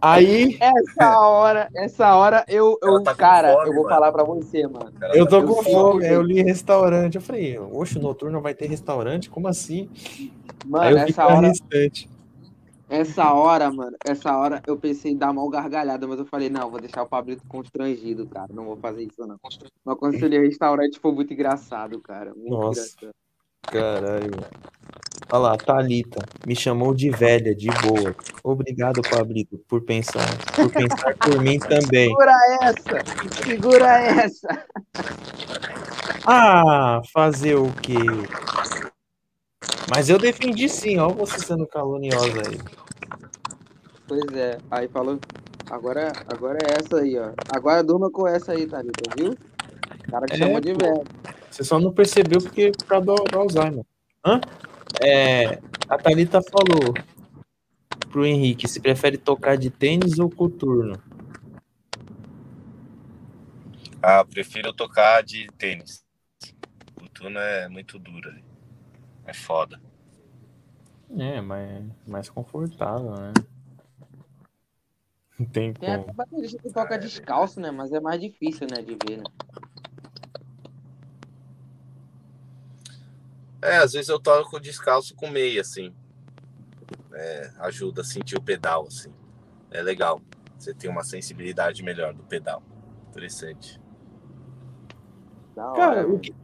Aí Essa hora, essa hora eu, eu tá cara, fome, eu vou mano. falar pra você, mano. Eu tô Eu com fome, eu li restaurante. Eu falei, oxe, noturno vai ter restaurante? Como assim? aí Mano, essa hora, restante. essa hora, mano, essa hora eu pensei em dar mal gargalhada, mas eu falei, não, vou deixar o Pablito constrangido, cara. Não vou fazer isso, não. Mas quando eu li restaurante foi muito engraçado, cara. Muito Nossa. engraçado. Caralho. Olha lá, Thalita. Me chamou de velha, de boa. Obrigado, Pablito, por pensar, por pensar por mim também. Segura essa! Segura essa! Ah, fazer o quê? Mas eu defendi sim, ó você sendo caluniosa aí. Pois é, aí falou. Agora, agora é essa aí, ó. Agora durma com essa aí, Thalita, viu? O cara que É, chamou de pô. velho. Você só não percebeu porque por causa do, do Alzheimer. Hã? É, a Thalita falou pro Henrique se prefere tocar de tênis ou coturno. Ah, prefiro tocar de tênis. O turno é muito duro. É foda. É, mas mais confortável, né? Não tem Tem até como. baterista que toca descalço, né? Mas é mais difícil, né, de ver, né? É, às vezes eu toco descalço com meia, assim. É, ajuda a sentir o pedal, assim. É legal. Você tem uma sensibilidade melhor do pedal. Interessante. Cara, o que,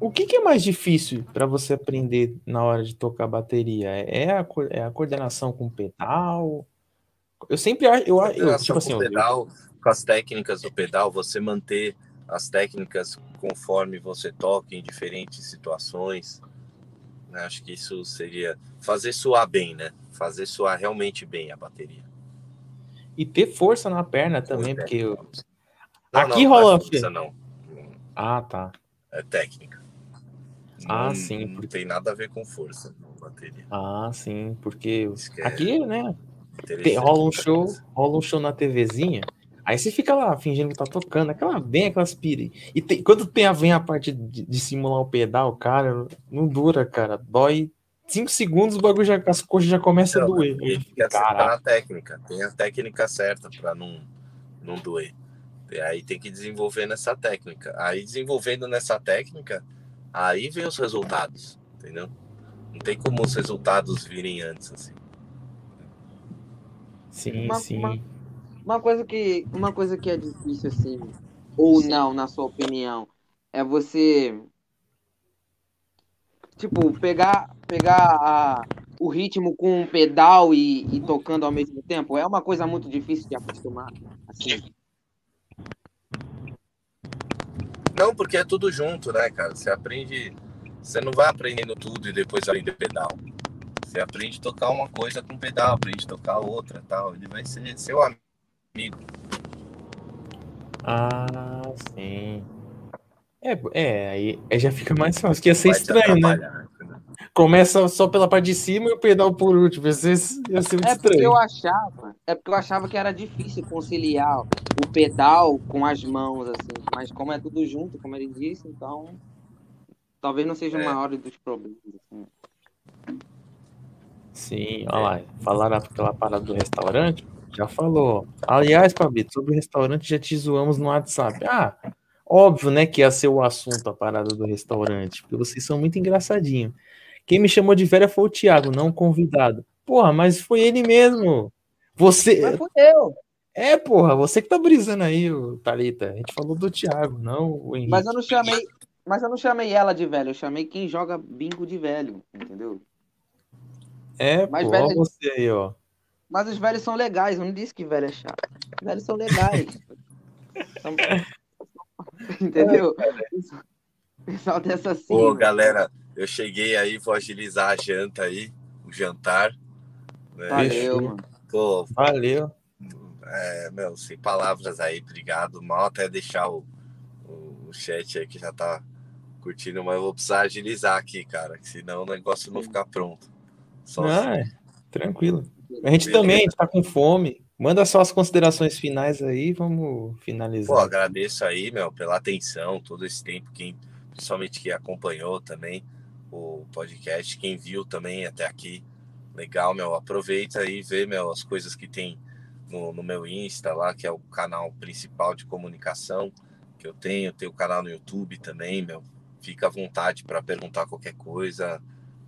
o que que é mais difícil pra você aprender na hora de tocar bateria? É a, co- é a coordenação com o pedal? Eu sempre acho, eu, eu, Coordenação tipo assim, com o eu- pedal, com as técnicas do pedal, você manter as técnicas conforme você toca em diferentes situações. Né? Acho que isso seria fazer soar bem, né? Fazer soar realmente bem a bateria. e ter força na perna também, porque eu- Não, Aqui não, rola- Não é força, não. ah, tá. É técnica. Ah, Não- sim, Não porque- tem nada a ver com força, não, bateria. Ah, sim, porque é aqui, né, tem- rola um show, rola um show na TVzinha, aí você fica lá fingindo que tá tocando, aquela bem aquelas pira. E tem- quando tem a, vem a parte de, de simular o pedal, cara, não dura, cara, dói 5 segundos, o bagulho já, as coxas já começam a Não, doer. E tem que acertar Caralho. a técnica. Tem a técnica certa para não, não doer. E aí tem que desenvolver nessa técnica. Aí desenvolvendo nessa técnica, aí vem os resultados, entendeu? Não tem como os resultados virem antes, assim. Sim, Uma- sim. uma- Uma coisa que, uma coisa que é difícil, assim, ou não, na sua opinião, é você, tipo, pegar, pegar a- o ritmo com um pedal e, e tocando ao mesmo tempo. É uma coisa muito difícil de acostumar, assim. Não, porque é tudo junto, né, cara? Você aprende. Você não vai aprendendo tudo e depois aprender pedal. Você aprende a tocar uma coisa com pedal, aprende a tocar outra tal. Ele vai ser seu amigo. Ah, sim. É, é, aí aí já fica mais fácil, que ia ser vai estranho, né? entendeu? Começa só pela parte de cima e o pedal por último. Ia ser, ia ser muito É porque estranho. eu achava, é porque eu achava que era difícil conciliar o pedal com as mãos, assim. Mas como é tudo junto, como ele disse, então talvez não seja o É. maior dos problemas. Assim. Sim, olha lá. Falaram aquela parada do restaurante? Já falou. Aliás, Pabito, sobre o restaurante já te zoamos no WhatsApp. Ah, óbvio, né, que ia ser o assunto a parada do restaurante, porque vocês são muito engraçadinhos. Quem me chamou de velha foi o Thiago, não o convidado. Porra, mas foi ele mesmo. Você. Mas fui eu. É, porra, você que tá brisando aí, Thalita. A gente falou do Thiago, não o Henrique. Mas eu não chamei, mas eu não chamei ela de velho, eu chamei quem joga bingo de velho, entendeu? É, Mas pô, velho- ó você aí, ó. Mas os velhos são legais, eu não disse que velho é chato. Os velhos são legais. São- Entendeu? Pessoal dessa assim. Ô, galera, eu cheguei aí, vou agilizar a janta aí, o jantar. né? Valeu, mano. Pô, Valeu. é, meu, sem palavras aí, obrigado. Mal até deixar o, o, o chat aí que já tá curtindo, mas eu vou precisar agilizar aqui, cara, que senão o negócio não ficar pronto. Só Ah, assim. é, tranquilo. A gente também, a gente tá com fome. Manda só as considerações finais aí, vamos finalizar. Pô, agradeço aí, meu, pela atenção, todo esse tempo, quem, principalmente quem acompanhou também o podcast, quem viu também até aqui. Legal, meu, aproveita aí, vê, meu, as coisas que tem no, no meu Insta lá, que é o canal principal de comunicação que eu tenho, tenho o canal no YouTube também, meu. Fica à vontade para perguntar qualquer coisa,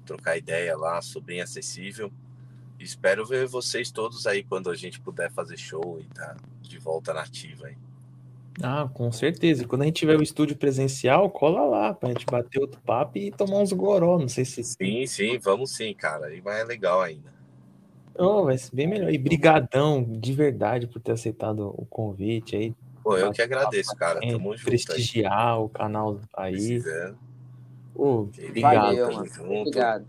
trocar ideia lá, sou bem acessível. Espero ver vocês todos aí quando a gente puder fazer show e tá de volta na ativa aí. Ah, com certeza. E Quando a gente tiver o estúdio presencial, cola lá pra gente bater outro papo e tomar uns goró. Não sei se. Sim, sim, vamos sim, cara. E vai é legal ainda. Oh, vai ser bem melhor. E brigadão de verdade por ter aceitado o convite aí. Pô, eu que agradeço, cara. É, Tamo junto aí. prestigiar o canal aí. Precisando. Querido, obrigado. Valeu, Obrigado.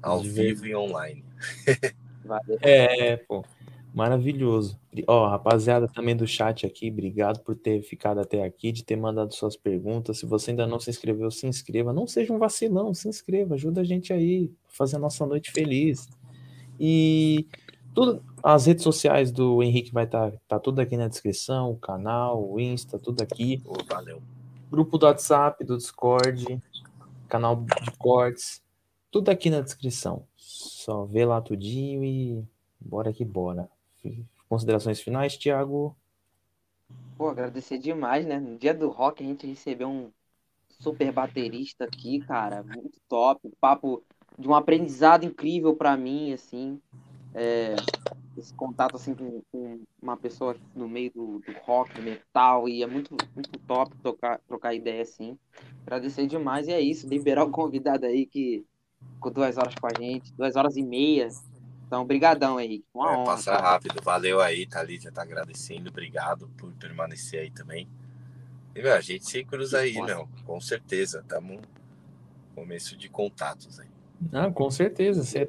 ao De vivo e online. Valeu. É, pô. Maravilhoso. Ó, rapaziada também do chat aqui, obrigado por ter ficado até aqui, de ter mandado suas perguntas. Se você ainda não se inscreveu, se inscreva. Não seja um vacilão, se inscreva, ajuda a gente aí, fazer a nossa noite feliz. E tudo, as redes sociais do Henrique vai estar tá, tá tudo aqui na descrição, o canal, o Insta, tudo aqui. Oh, valeu. Grupo do WhatsApp, do Discord, canal de cortes, tudo aqui na descrição. Só vê lá tudinho e bora que bora. Considerações finais, Thiago? Pô, agradecer demais, né? No dia do rock a gente recebeu um super baterista aqui, cara, muito top, papo de um aprendizado incrível para mim, assim, é, esse contato assim com, com, uma pessoa no meio do, do, rock, metal, e é muito, muito top tocar, trocar ideia assim. Agradecer demais e é isso, liberar o convidado aí que ficou duas horas com a gente, duas horas e meia, então, brigadão, Henrique. Uma é, honra. Passa cara. rápido. Valeu aí, Thalita tá agradecendo. Obrigado por permanecer aí também. E, meu, a gente se cruza aí, meu. Com certeza. Estamos no começo de contatos aí. Ah, com certeza. Você,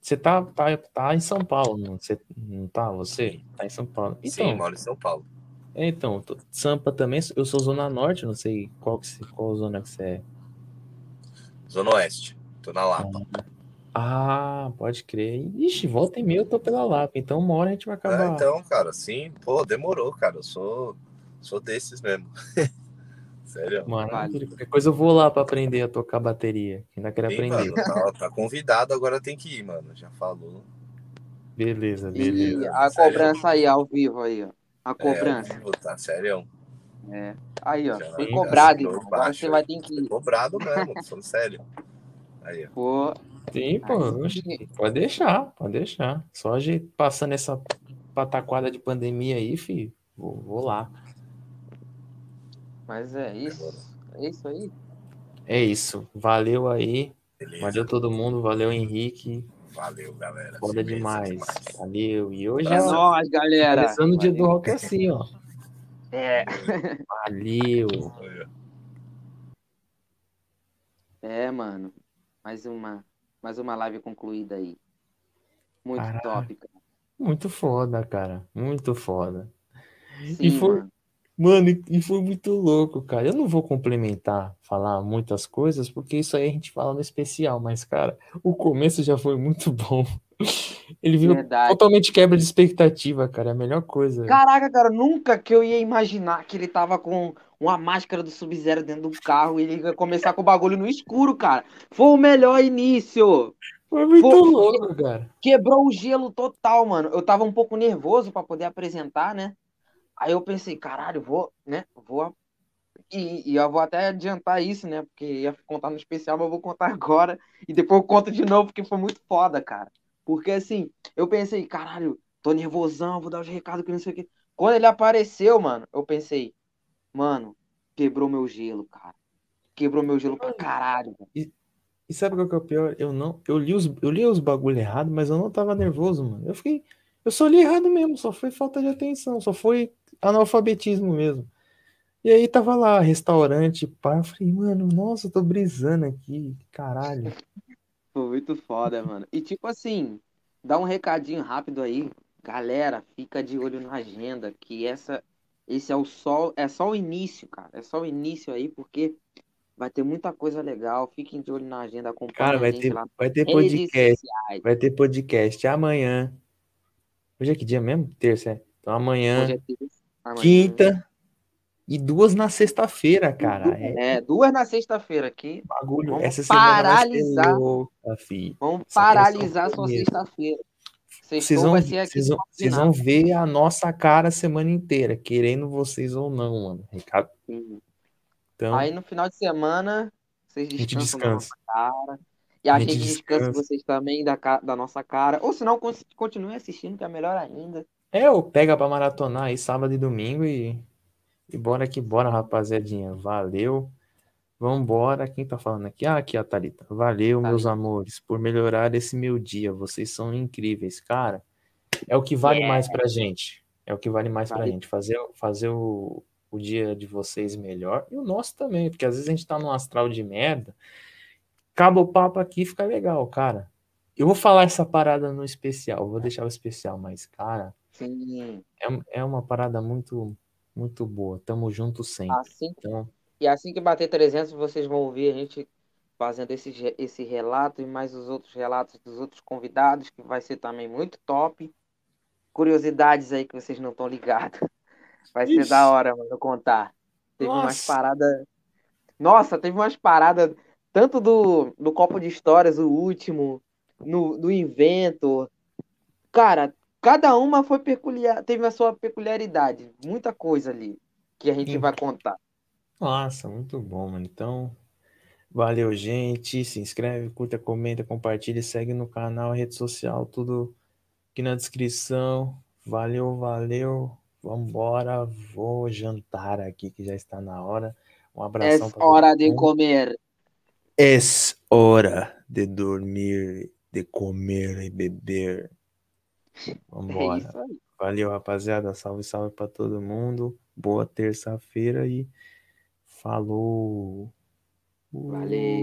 você tá, tá, tá em São Paulo, não, você, não tá? Você tá em São Paulo. Então, Sim, moro em São Paulo. É, então, Sampa também, eu sou Zona Norte, não sei qual, qual zona que você é. Zona Oeste, tô na Lapa. Ah, ah, pode crer. Ixi, volta e meia eu tô pela Lapa, então uma hora a gente vai acabar. É, então, cara, sim, pô, demorou, cara. Eu sou, sou desses mesmo. Sério. Mano, vale. qualquer coisa eu vou lá pra aprender a tocar bateria. Ainda quero sim, aprender. Mano, tá, tá, convidado, agora tem que ir, mano. Já falou. Beleza, beleza. E a sério? cobrança aí, ao vivo aí, ó. A cobrança. É, vivo, tá, sério. É. Aí, ó. Já foi cobrado, irmão. Agora você vai ter que ir. Cobrado mesmo, falando sério. Aí, ó. Pô. Sim, pô, pode deixar, pode deixar. Só a gente passando essa pataquada de pandemia aí, filho, vou, vou lá. Mas é isso, é isso aí. É isso, valeu aí, Beleza. valeu todo mundo, valeu Henrique. Valeu, galera. Foda demais. demais. Valeu. E hoje é nós, galera. Começando o dia do rock assim, ó. É. Valeu. É, mano. Mais uma mais uma live concluída aí. Muito Caraca, top, cara. Muito foda, cara. Muito foda. Sim, e foi, mano. mano, e foi muito louco, cara. Eu não vou complementar, falar muitas coisas, porque isso aí a gente fala no especial, mas, cara, o começo já foi muito bom. Ele viu Verdade. totalmente quebra de expectativa, cara. É a melhor coisa. Caraca, cara, nunca que eu ia imaginar que ele tava com uma máscara do Sub-Zero dentro do carro e ele ia começar com o bagulho no escuro, cara. Foi o melhor início. Foi muito Foi... louco, cara. Quebrou o gelo total, mano. Eu tava um pouco nervoso para poder apresentar, né? Aí eu pensei, caralho, vou, né? Vou. E, e, eu vou até adiantar isso, né? Porque ia contar no especial, mas eu vou contar agora. E depois eu conto de novo, porque foi muito foda, cara. Porque assim, eu pensei, caralho, tô nervosão, vou dar os recados que não sei o quê. Quando ele apareceu, mano, eu pensei, mano, quebrou meu gelo, cara. Quebrou meu gelo pra caralho. E, e, sabe qual que é o pior? Eu não, eu li os, eu li os bagulho errado, mas eu não tava nervoso, mano. Eu fiquei, eu só li errado mesmo, só foi falta de atenção, só foi analfabetismo mesmo. E aí tava lá, restaurante, pá, eu falei, mano, nossa, eu tô brisando aqui, caralho. Foi muito foda, mano. E tipo assim, dá um recadinho rápido aí. Galera, fica de olho na agenda, que essa esse é o só é só o início, cara. É só o início aí, porque vai ter muita coisa legal. Fiquem de olho na agenda, acompanha Cara, vai ter, lá. vai ter podcast. Vai ter podcast amanhã. Hoje é que dia mesmo? Terça, é. Então amanhã, é amanhã. quinta e duas na sexta-feira, cara. É, é, duas na sexta-feira aqui. Bagulho. Vamos Essa paralisar. Louca, Vamos paralisar sua sexta-feira. Vocês vão, vocês, vão, vocês vão ver a nossa cara a semana inteira, querendo vocês ou não, mano. Recado. Então, Aí no final de semana, vocês descansam descansa. da nossa cara. E a, gente, gente descansa vocês também da, da nossa cara. Ou se não, continue assistindo, que é melhor ainda. É, ou pega pra maratonar aí sábado e domingo e e bora que bora, rapaziadinha. Valeu. Vambora. Quem tá falando aqui? Ah, aqui a Thalita. Valeu, Thalita. meus amores, por melhorar esse meu dia. Vocês são incríveis, cara. É o que vale yeah. mais pra gente. É o que vale mais vale. pra gente. Fazer, fazer o, o dia de vocês melhor. E o nosso também. Porque às vezes a gente tá num astral de merda. Acaba o papo aqui fica legal, cara. Eu vou falar essa parada no especial, vou deixar o especial, mas, cara, Sim. é, é uma parada muito, muito boa. Tamo junto sempre. Assim, Então, e assim que bater 300, vocês vão ouvir a gente fazendo esse, esse relato e mais os outros relatos dos outros convidados, que vai ser também muito top. Curiosidades aí que vocês não estão ligados. Vai ser Ixi. da hora, mano, contar. Teve umas Nossa. paradas. Nossa, teve umas paradas, tanto do, do Copo de Histórias, o último, no, do Inventor. Cara, cada uma foi peculiar, teve a sua peculiaridade. Muita coisa ali que a gente Sim. vai contar. Nossa, muito bom, mano. Então, valeu, gente. Se inscreve, curta, comenta, compartilha, segue no canal, rede social, tudo aqui na descrição. Valeu, valeu. Vambora. Vou jantar aqui, que já está na hora. Um É abração pra hora de comer. É hora de dormir, de comer e beber. É Vambora. aí. Valeu, rapaziada. Salve, salve pra todo mundo. Boa terça-feira e falou. Valeu.